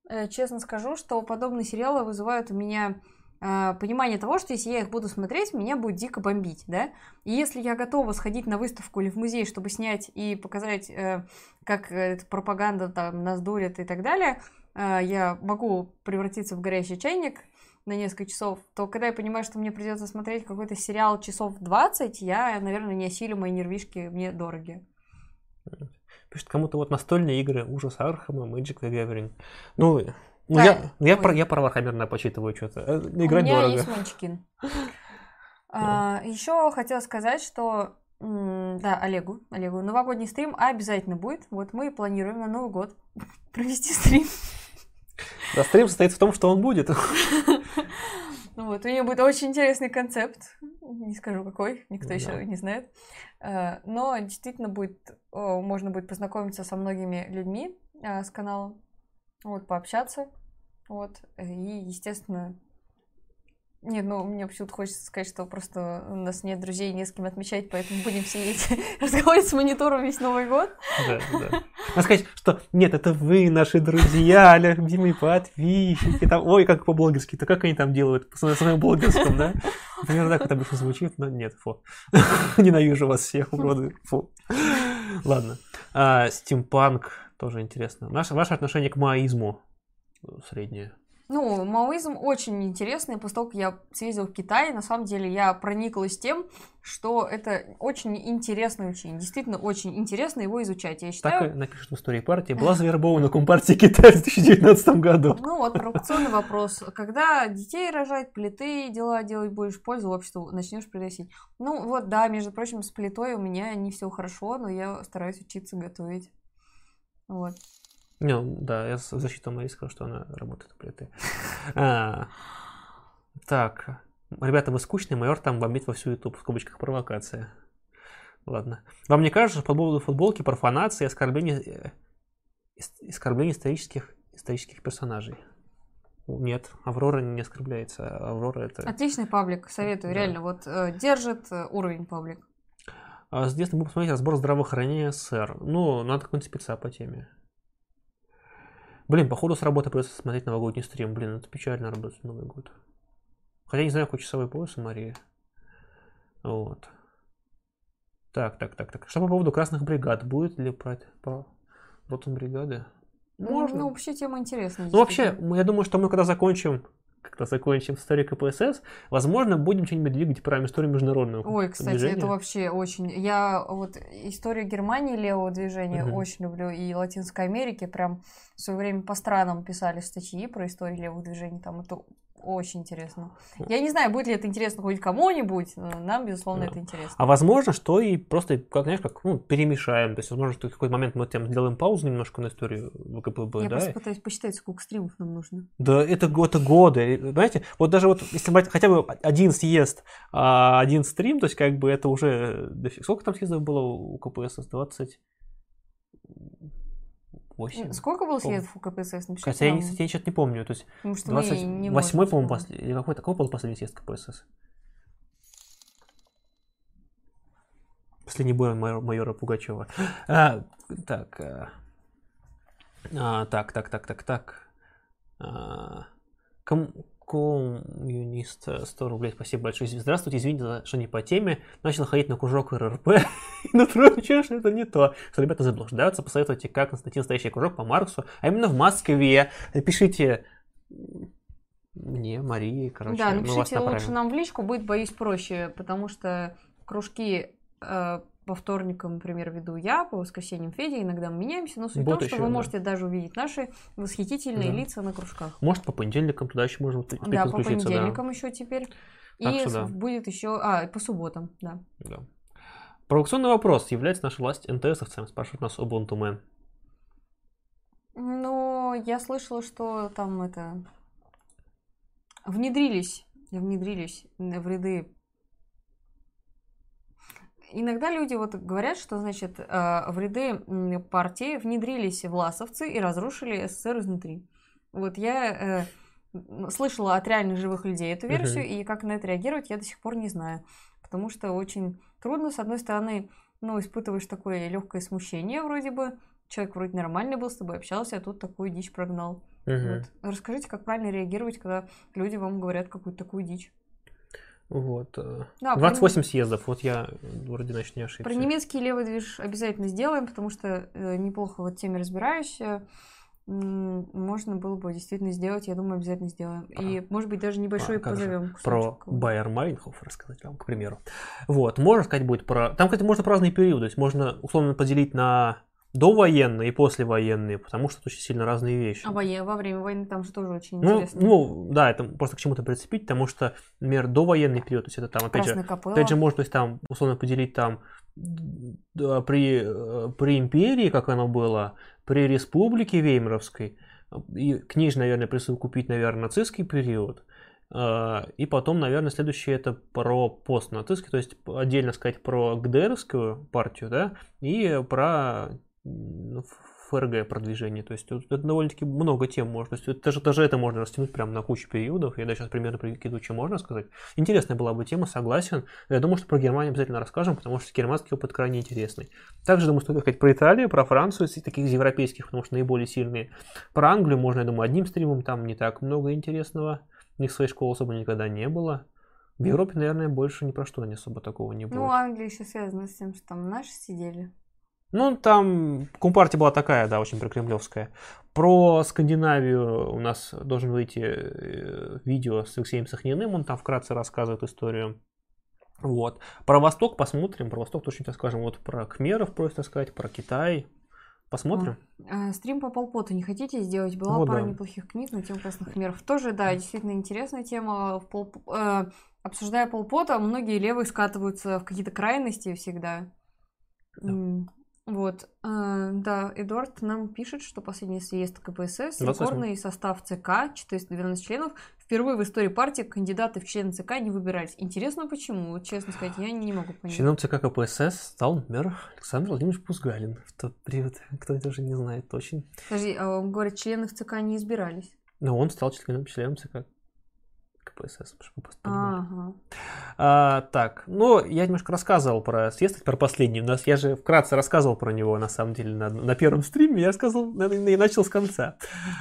Э, Честно скажу, что подобные сериалы вызывают у меня понимание того, что если я их буду смотреть, меня будет дико бомбить, да? И если я готова сходить на выставку или в музей, чтобы снять и показать, э, как эта пропаганда там нас дурит и так далее, э, я могу превратиться в горящий чайник на несколько часов, то когда я понимаю, что мне придется смотреть какой-то сериал часов 20, я, наверное, не осилю мои нервишки, мне дороги. Пишет кому-то вот настольные игры, ужас Архама, Magic the Gathering. Ну, ну, я, я, ой. про, я про наверное, почитываю что-то. Э, У Играть меня дорого. есть Мончкин. Еще хотела сказать, что да, Олегу, Олегу, новогодний стрим обязательно будет. Вот мы планируем на Новый год провести стрим. Да, стрим состоит в том, что он будет. Ну Вот, у нее будет очень интересный концепт. Не скажу какой, никто Да. еще не знает. Э, Но действительно будет, можно будет познакомиться со многими людьми э, с каналом, вот, пообщаться. Вот, и, естественно, нет, ну, мне почему-то хочется сказать, что просто у нас нет друзей, не с кем отмечать, поэтому будем сидеть, разговаривать с монитором весь Новый год. Да, да. Надо сказать, что нет, это вы, наши друзья, любимые подписчики. Там, ой, как по-блогерски, то как они там делают на своем блогерском, да? Примерно так это обычно звучит, но нет, фу. Ненавижу вас всех, уроды, фу. Ладно. А, Стимпанк тоже интересно. Наше, ваше отношение к маоизму э, среднее. Ну, маоизм очень интересный. После того, как я съездила в Китай, на самом деле я прониклась тем, что это очень интересный учение. Действительно, очень интересно его изучать. Я Так считаю, и напишет в истории партии. Была завербована Компартия Китая в 2019 году. Ну вот провокационный вопрос. Когда детей рожать, плиты, дела делать будешь пользу обществу, начнешь приносить. Ну вот да, между прочим, с плитой у меня не все хорошо, но я стараюсь учиться готовить. Вот. Не, да, я защиту Марии сказал, что она работает у плиты. А, так, ребята, вы скучные, майор там бомбит во всю YouTube, в скобочках провокация. Ладно. Вам не кажется, что по поводу футболки профанации и оскорбление, э, оскорбление исторических, исторических персонажей? Нет, Аврора не оскорбляется. Аврора это... Отличный паблик, советую, Да. реально. Вот э, держит э, уровень паблик. А с детства буду посмотреть разбор здравоохранения СССР. Ну, надо какой-нибудь спеца по теме. Блин, походу с работы придется смотреть новогодний стрим. Блин, это печально работать в Новый год. Хотя не знаю, какой часовой пояс у Марии. Вот. Так, так, так, так. Что по поводу красных бригад? Будет ли про, про ротом бригады? Можно. Ну, вообще тема интересная. Ну, вообще, я думаю, что мы когда закончим, когда закончим историю КПСС, возможно, будем что-нибудь двигать про историю международного Ой, кстати, движения. это вообще очень... Я вот историю Германии левого движения Мгм. очень люблю, и Латинской Америки прям в свое время по странам писали статьи про историю левых движений, там это очень интересно. Я не знаю, будет ли это интересно хоть кому-нибудь, но нам, безусловно, Да. это интересно. А возможно, что и просто, как, знаешь, как, ну, перемешаем. То есть, возможно, что в какой-то момент мы там сделаем паузу немножко на историю ВКПБ, Я да? просто пытаюсь посчитать, сколько стримов нам нужно. Да, это, это годы. Знаете, вот даже вот, если брать хотя бы один съезд, а один стрим, то есть, как бы, это уже... Сколько там съездов было у КПСС? 20... 8. Сколько было съездов у КПСС? Напишите Хотя я, кстати, я что-то не помню. То есть, не 28 можем по-моему, или какой-то, какой был последний съезд КПСС? Последний бой майора, майора Пугачева. А, так, а, а, так, так, так, так, так. А, ком- коммунист, э, 100 рублей, спасибо большое. Здравствуйте, извините, за- что не по теме. Начал ходить на кружок РРП, и ощущаю, что это не то. Что ребята заблуждаются, посоветуйте, как найти настоящий кружок по Марксу, а именно в Москве. Пишите мне, Марии, короче, Да, напишите лучше нам в личку, будет, боюсь, проще, потому что кружки э, по вторникам, например, веду я, по воскресеньям Федя, иногда мы меняемся, но суть в Вот том, что вы да. можете даже увидеть наши восхитительные Да. лица на кружках. Может, по понедельникам туда еще можно успеть Да, по подключиться, да. понедельникам еще теперь. Так И что да. будет еще... А, по субботам, да. Да. Провокационный вопрос. Является наша власть НТСовцем? Спрашивает нас Ubuntu Man. Но я слышала, что там это... Внедрились, внедрились в ряды Иногда люди вот говорят, что, значит, э, в ряды партии внедрились власовцы и разрушили СССР изнутри. Вот я э, слышала от реальных живых людей эту версию, и как на это реагировать, я до сих пор не знаю. Потому что очень трудно, с одной стороны, ну, испытываешь такое легкое смущение вроде бы, человек вроде нормальный был, с тобой общался, а тут такую дичь прогнал. Мгм. Вот. Расскажите, как правильно реагировать, когда люди вам говорят какую-то такую дичь. Вот. э, Да, про 28 съездов, вот я э, вроде, значит, не ошибся. Про немецкий левый движ обязательно сделаем, потому что э, неплохо в этой теме разбираюсь. э, Можно было бы действительно сделать, я думаю, обязательно сделаем. И, может быть, даже небольшой А, позовем. Про. Байер Майнхоф рассказать вам, к примеру. Вот, можно сказать будет про... Там, кстати, можно про разные периоды, то есть можно условно поделить на довоенные и послевоенные, потому что это очень сильно разные вещи. А вое- во время войны там же тоже очень Ну, интересно. ну, да, это просто к чему-то прицепить, потому что, например, довоенный период, то есть это там, опять же, Красная капелла. Опять же, можно, то есть там, условно, поделить там да, при, э, при империи, как оно было, при республике Веймаровской, и книжно, наверное, присовокупить, наверное, нацистский период, э, и потом, наверное, следующее это про постнацистский, то есть отдельно сказать про ГДРовскую партию, да, и про ФРГ продвижение. То есть тут это довольно-таки много тем можно. То есть даже, даже это можно растянуть прямо на кучу периодов. Я даже сейчас примерно прикидываю, что можно сказать. Интересная была бы тема, согласен. Я думаю, что про Германию обязательно расскажем, потому что германский опыт крайне интересный. Также, думаю, стоит сказать про Италию, про Францию, таких из европейских, потому что наиболее сильные. Про Англию можно, я думаю, одним стримом, там не так много интересного. У них своей школы особо никогда не было. В Европе, наверное, больше ни про что не особо такого не будет. Ну, Англия еще связана с тем, что там наши сидели. Ну, там компартия была такая, да, очень прокремлевская. Про Скандинавию у нас должен выйти э, видео с Алексеем Сахниным, он там вкратце рассказывает историю. Вот. Про Восток посмотрим, про Восток точно скажем. Вот про Кхмеров просят сказать, про Китай. Посмотрим. А, стрим по Полпоту не хотите сделать? Была Вот пара да. неплохих книг на тему красных хмеров. Тоже, да, действительно интересная тема. Пол- э, обсуждая Полпота, многие левые скатываются в какие-то крайности всегда. Да. М, Вот, э, да, Эдуард нам пишет, что последний съезд КПСС, 28. рекордный состав ЦК, 412 членов, впервые в истории партии кандидаты в члены ЦК не выбирались. Интересно, почему? Вот, честно сказать, я не могу понять. Членом ЦК КПСС стал, например, Александр Владимирович Пузгалин в тот период. Кто это уже не знает точно. Подожди, а он говорит, члены в ЦК не избирались. Но он стал членом, членом ЦК КПСС. Ага. А, так, ну, я немножко рассказывал про съезд, про последний. У нас, я же вкратце рассказывал про него, на самом деле, на, на первом стриме. Я рассказывал наверное, и начал с конца.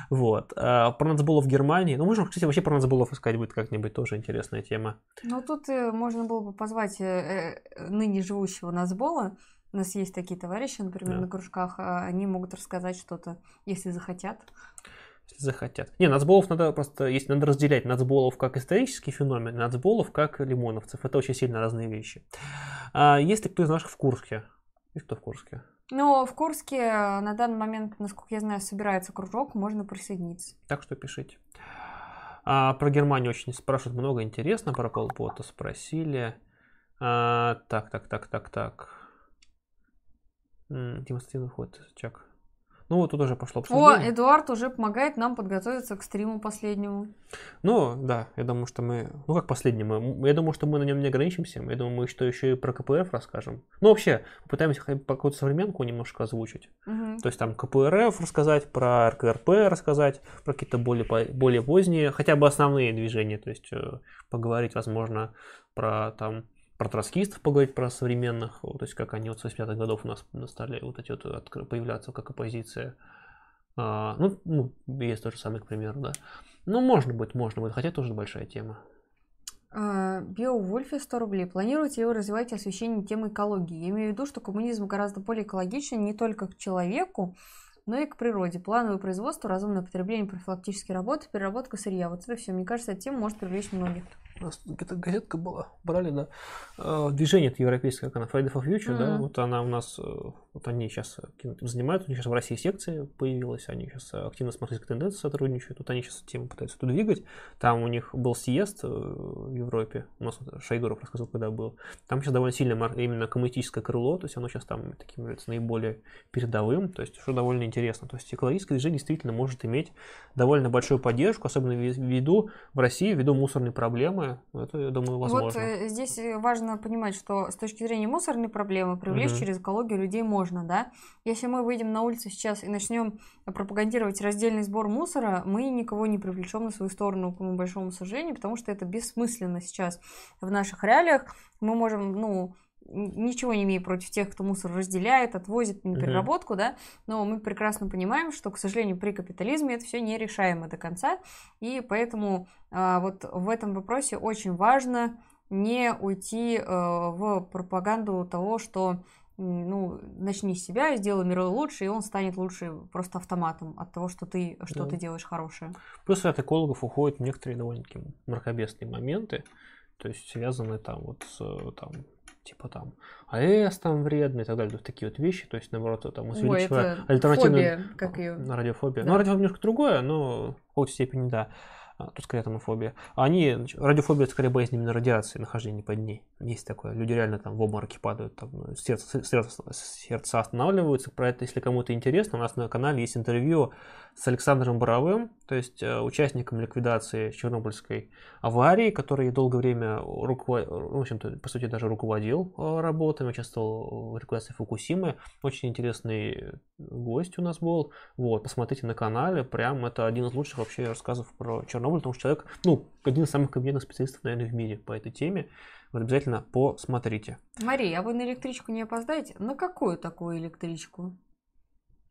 Вот. А, про нацболов в Германии. Ну, можно, кстати, вообще про нацболов искать будет как-нибудь тоже интересная тема. Ну, тут э, можно было бы позвать э, э, ныне живущего Назбола. У нас есть такие товарищи, например, Да. на кружках. а Они могут рассказать что-то, если захотят. Если захотят. Не, нацболов надо просто, если надо разделять нацболов как исторический феномен, нацболов как лимоновцев. Это очень сильно разные вещи. А, есть ли кто из наших в Курске? Есть кто в Курске? Но в Курске э, на данный момент, насколько я знаю, собирается кружок, можно присоединиться. Так что пишите. А, про Германию очень спрашивают много интересно, про Полпота спросили. А, так, так, так, так, так. Демонстративный ход, чак. Ну, вот тут уже пошло О, обсуждение. Эдуард уже помогает нам подготовиться к стриму последнему. Ну, да, я думаю, что мы... Ну, как последний, мы... Я думаю, что мы на нем не ограничимся. Я думаю, мы что еще и про КПРФ расскажем. Ну, вообще, попытаемся какую-то современку немножко озвучить. Мгм. То есть там КПРФ рассказать, про РКРП рассказать, про какие-то более, более поздние, хотя бы основные движения, то есть э, поговорить, возможно, про там про троцкистов поговорить, про современных, то есть как они вот с 80-х годов у нас стали вот эти вот появляться как оппозиция. А, ну, ну, есть тот же самый, к примеру, да. Ну, можно быть, можно быть, хотя тоже большая тема. А, Биовульфе 100 рублей. Планируете ли вы развивать освещение темы экологии? Я имею в виду, что коммунизм гораздо более экологичен не только к человеку, но и к природе. Плановое производство, разумное потребление, профилактические работы, переработка сырья. Вот это все. Мне кажется, эта тема может привлечь многих. У нас где-то газетка была, брали, да. Э, Движение это европейское, как она, Friday for Future, да, Мгм. вот она у нас, э, вот они сейчас этим занимаются, у них сейчас в России секция появилась, они сейчас активно с марксистской тенденцией сотрудничают, вот они сейчас тему пытаются туда двигать. Там у них был съезд э, в Европе, у нас вот Шайдуров рассказал, когда был. Там сейчас довольно сильно именно коммунистическое крыло, то есть оно сейчас там таким является наиболее передовым, то есть что довольно интересно. То есть экологическое движение действительно может иметь довольно большую поддержку, особенно вви- ввиду в России, ввиду мусорной проблемы. Это, я думаю, возможно. Вот э, здесь э, важно понимать, что с точки зрения мусорной проблемы привлечь Мгм. через экологию людей можно, да? Если мы выйдем на улицу сейчас и начнем пропагандировать раздельный сбор мусора, мы никого не привлечем на свою сторону, к большому сожалению, потому что это бессмысленно сейчас в наших реалиях. Мы можем, ну, ничего не имею против тех, кто мусор разделяет, отвозит на переработку, да, но мы прекрасно понимаем, что, к сожалению, при капитализме это все нерешаемо до конца, и поэтому а, вот в этом вопросе очень важно не уйти э, в пропаганду того, что ну, начни с себя, сделай мир лучше, и он станет лучше просто автоматом от того, что ты что Да. ты делаешь хорошее. Плюс от экологов уходят некоторые довольно-таки мракобесные моменты, то есть связанные там вот с э, там типа там АЭС там вредный и так далее, такие вот вещи, то есть наоборот там увеличивая альтернативную фобия, как ее. радиофобия. Да. Ну, радиофобия немножко другое, но в какой-то степени да. А, Тут скорее томофобия. А они, радиофобия скорее боязнь именно радиации, нахождения под ней. Есть такое. Люди реально там в обмороке падают, там, ну, сердце, сердце, сердце останавливаются. Про это, если кому-то интересно, у нас на канале есть интервью с Александром Боровым, то есть э, участником ликвидации Чернобыльской аварии, который долгое время руководил, в общем-то, по сути, даже руководил э, работами, участвовал в ликвидации Фукусимы. Очень интересный гость у нас был. Вот, посмотрите на канале, прям это один из лучших вообще рассказов про Чернобыль, потому что человек, ну, один из самых компетентных специалистов, наверное, в мире по этой теме. Вот обязательно посмотрите. Мария, а вы на электричку не опоздаете? На какую такую электричку?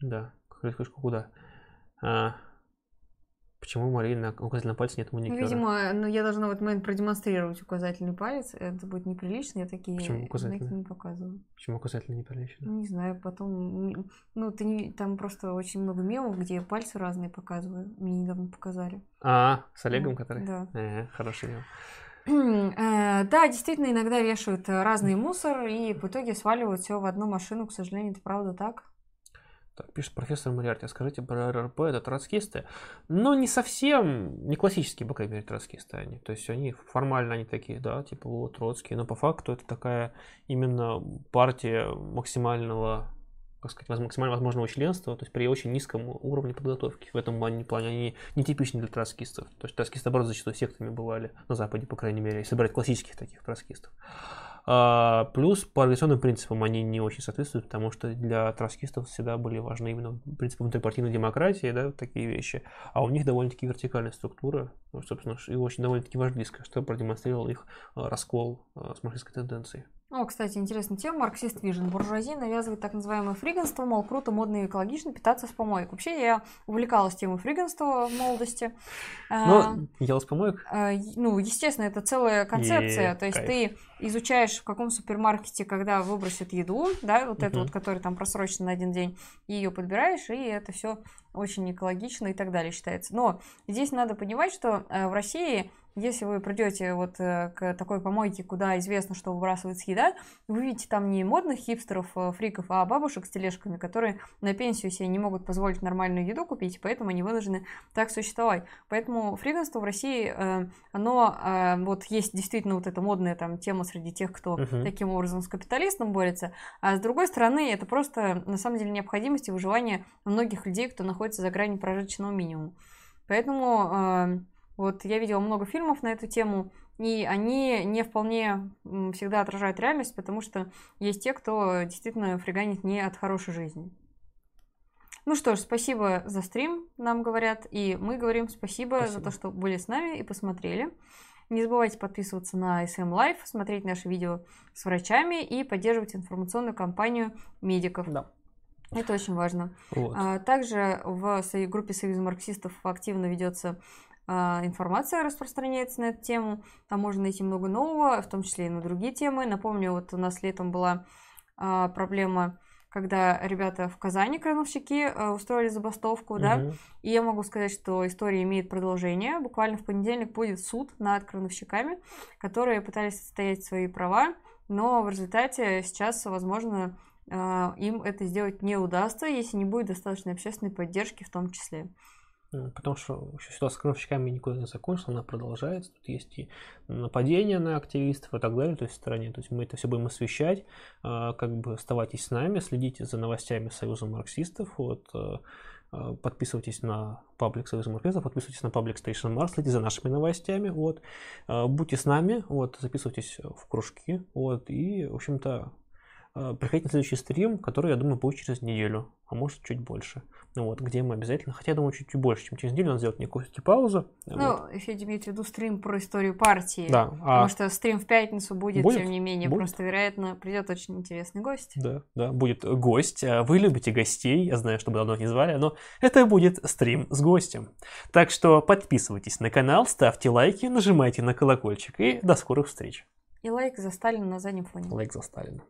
Да, электричку куда? А, почему Марии на указательном пальце нет Ну, маникюра? видимо, ну, я должна в этот момент продемонстрировать указательный палец. Это будет неприлично, я такие Почему указательный? знаки не показываю. Почему указательно неприлично? Ну, Не знаю, потом... Ну, ты не... там просто очень много мемов, где я пальцы разные показываю. Мне недавно показали. А, с Олегом, Ну, который? Да. Э, хороший мем. Э, Да, действительно, иногда вешают э, разный мусор и в итоге сваливают все в одну машину. К сожалению, это правда так. Так, пишет профессор Мариарти, а скажите про РРП, это троцкисты? Ну, не совсем, не классические, по крайней мере, троцкисты они. То есть они формально они такие, да, типа вот троцкие, но по факту это такая именно партия максимального как сказать, максимально возможного членства, то есть при очень низком уровне подготовки. В этом плане, плане они нетипичны для троцкистов. То есть троцкисты, наоборот, зачастую сектами бывали на Западе, по крайней мере, если брать классических таких троцкистов. А, плюс по организационным принципам они не очень соответствуют, потому что для троцкистов всегда были важны именно принципы внутрипартийной демократии, да, такие вещи. А у них довольно-таки вертикальная структура, ну, собственно, и очень довольно-таки вождистская, что продемонстрировал их а, раскол а, с марксистской тенденцией. О, кстати, интересная тема. Marxist Vision. Буржуазия навязывает так называемое фриганство, мол, круто, модно и экологично питаться с помоек. Вообще, я увлекалась темой фриганства в молодости. А, Но ел с помоек? а, ну, естественно, это целая концепция. Е, То есть кайф. ты изучаешь, в каком супермаркете, когда выбросят еду, да, вот это Мгм. вот, который там просрочен на один день, и ее подбираешь, и это все очень экологично и так далее считается. Но здесь надо понимать, что э, в России если вы придете вот э, к такой помойке, куда известно, что выбрасывается еда, вы видите там не модных хипстеров, э, фриков, а бабушек с тележками, которые на пенсию себе не могут позволить нормальную еду купить, поэтому они вынуждены так существовать. Поэтому фриганство в России, э, оно вот есть действительно вот эта модная там тема среди тех, кто Мгм. таким образом с капиталистом борется, а с другой стороны, это просто на самом деле необходимость и выживание многих людей, кто находится за гранью прожиточного минимума. Поэтому вот я видела много фильмов на эту тему, и они не вполне всегда отражают реальность, потому что есть те, кто действительно фриганит не от хорошей жизни. Ну что ж, спасибо за стрим, нам говорят, и мы говорим спасибо, за Спасибо. то, что были с нами и посмотрели. Не забывайте подписываться на SM Life, смотреть наши видео с врачами и поддерживать информационную кампанию медиков. Да. Это очень важно. Вот. А, Также в группе Союза марксистов активно ведется информация, распространяется на эту тему. Там можно найти много нового, в том числе и на другие темы. Напомню, вот у нас летом была а, проблема, когда ребята в Казани, крановщики, а, устроили забастовку, да, Мгм. и я могу сказать, что история имеет продолжение. Буквально в понедельник будет суд над крановщиками, которые пытались отстоять свои права, но в результате сейчас, возможно, а, им это сделать не удастся, если не будет достаточной общественной поддержки в том числе. Потому что ситуация с крановщиками никуда не закончилась, она продолжается. Тут есть и нападения на активистов и так далее, то есть в стране. То есть мы это все будем освещать. А, Как бы оставайтесь с нами, следите за новостями Союза марксистов. Вот, а, а, подписывайтесь на паблик Союза марксистов, подписывайтесь на паблик Station Mars, следите за нашими новостями. Вот. Будьте с нами, вот, записывайтесь в кружки. Вот, и, в общем-то, приходите на следующий стрим, который, я думаю, будет через неделю, а может чуть больше. Ну вот, где мы обязательно, хотя я думаю, чуть-чуть больше, чем через неделю, надо сделать некую все-таки паузу. Ну, вот. Федя имеет в виду стрим про историю партии. Да, Потому а, что стрим в пятницу будет, Будет, тем не менее. будет. Просто, вероятно, придет очень интересный гость. да, да, будет гость. А Вы любите гостей, я знаю, что вы давно их не звали, но это будет стрим с гостем. Так что подписывайтесь на канал, ставьте лайки, нажимайте на колокольчик и до скорых встреч. И лайк за Сталина на заднем фоне. Лайк за Сталина.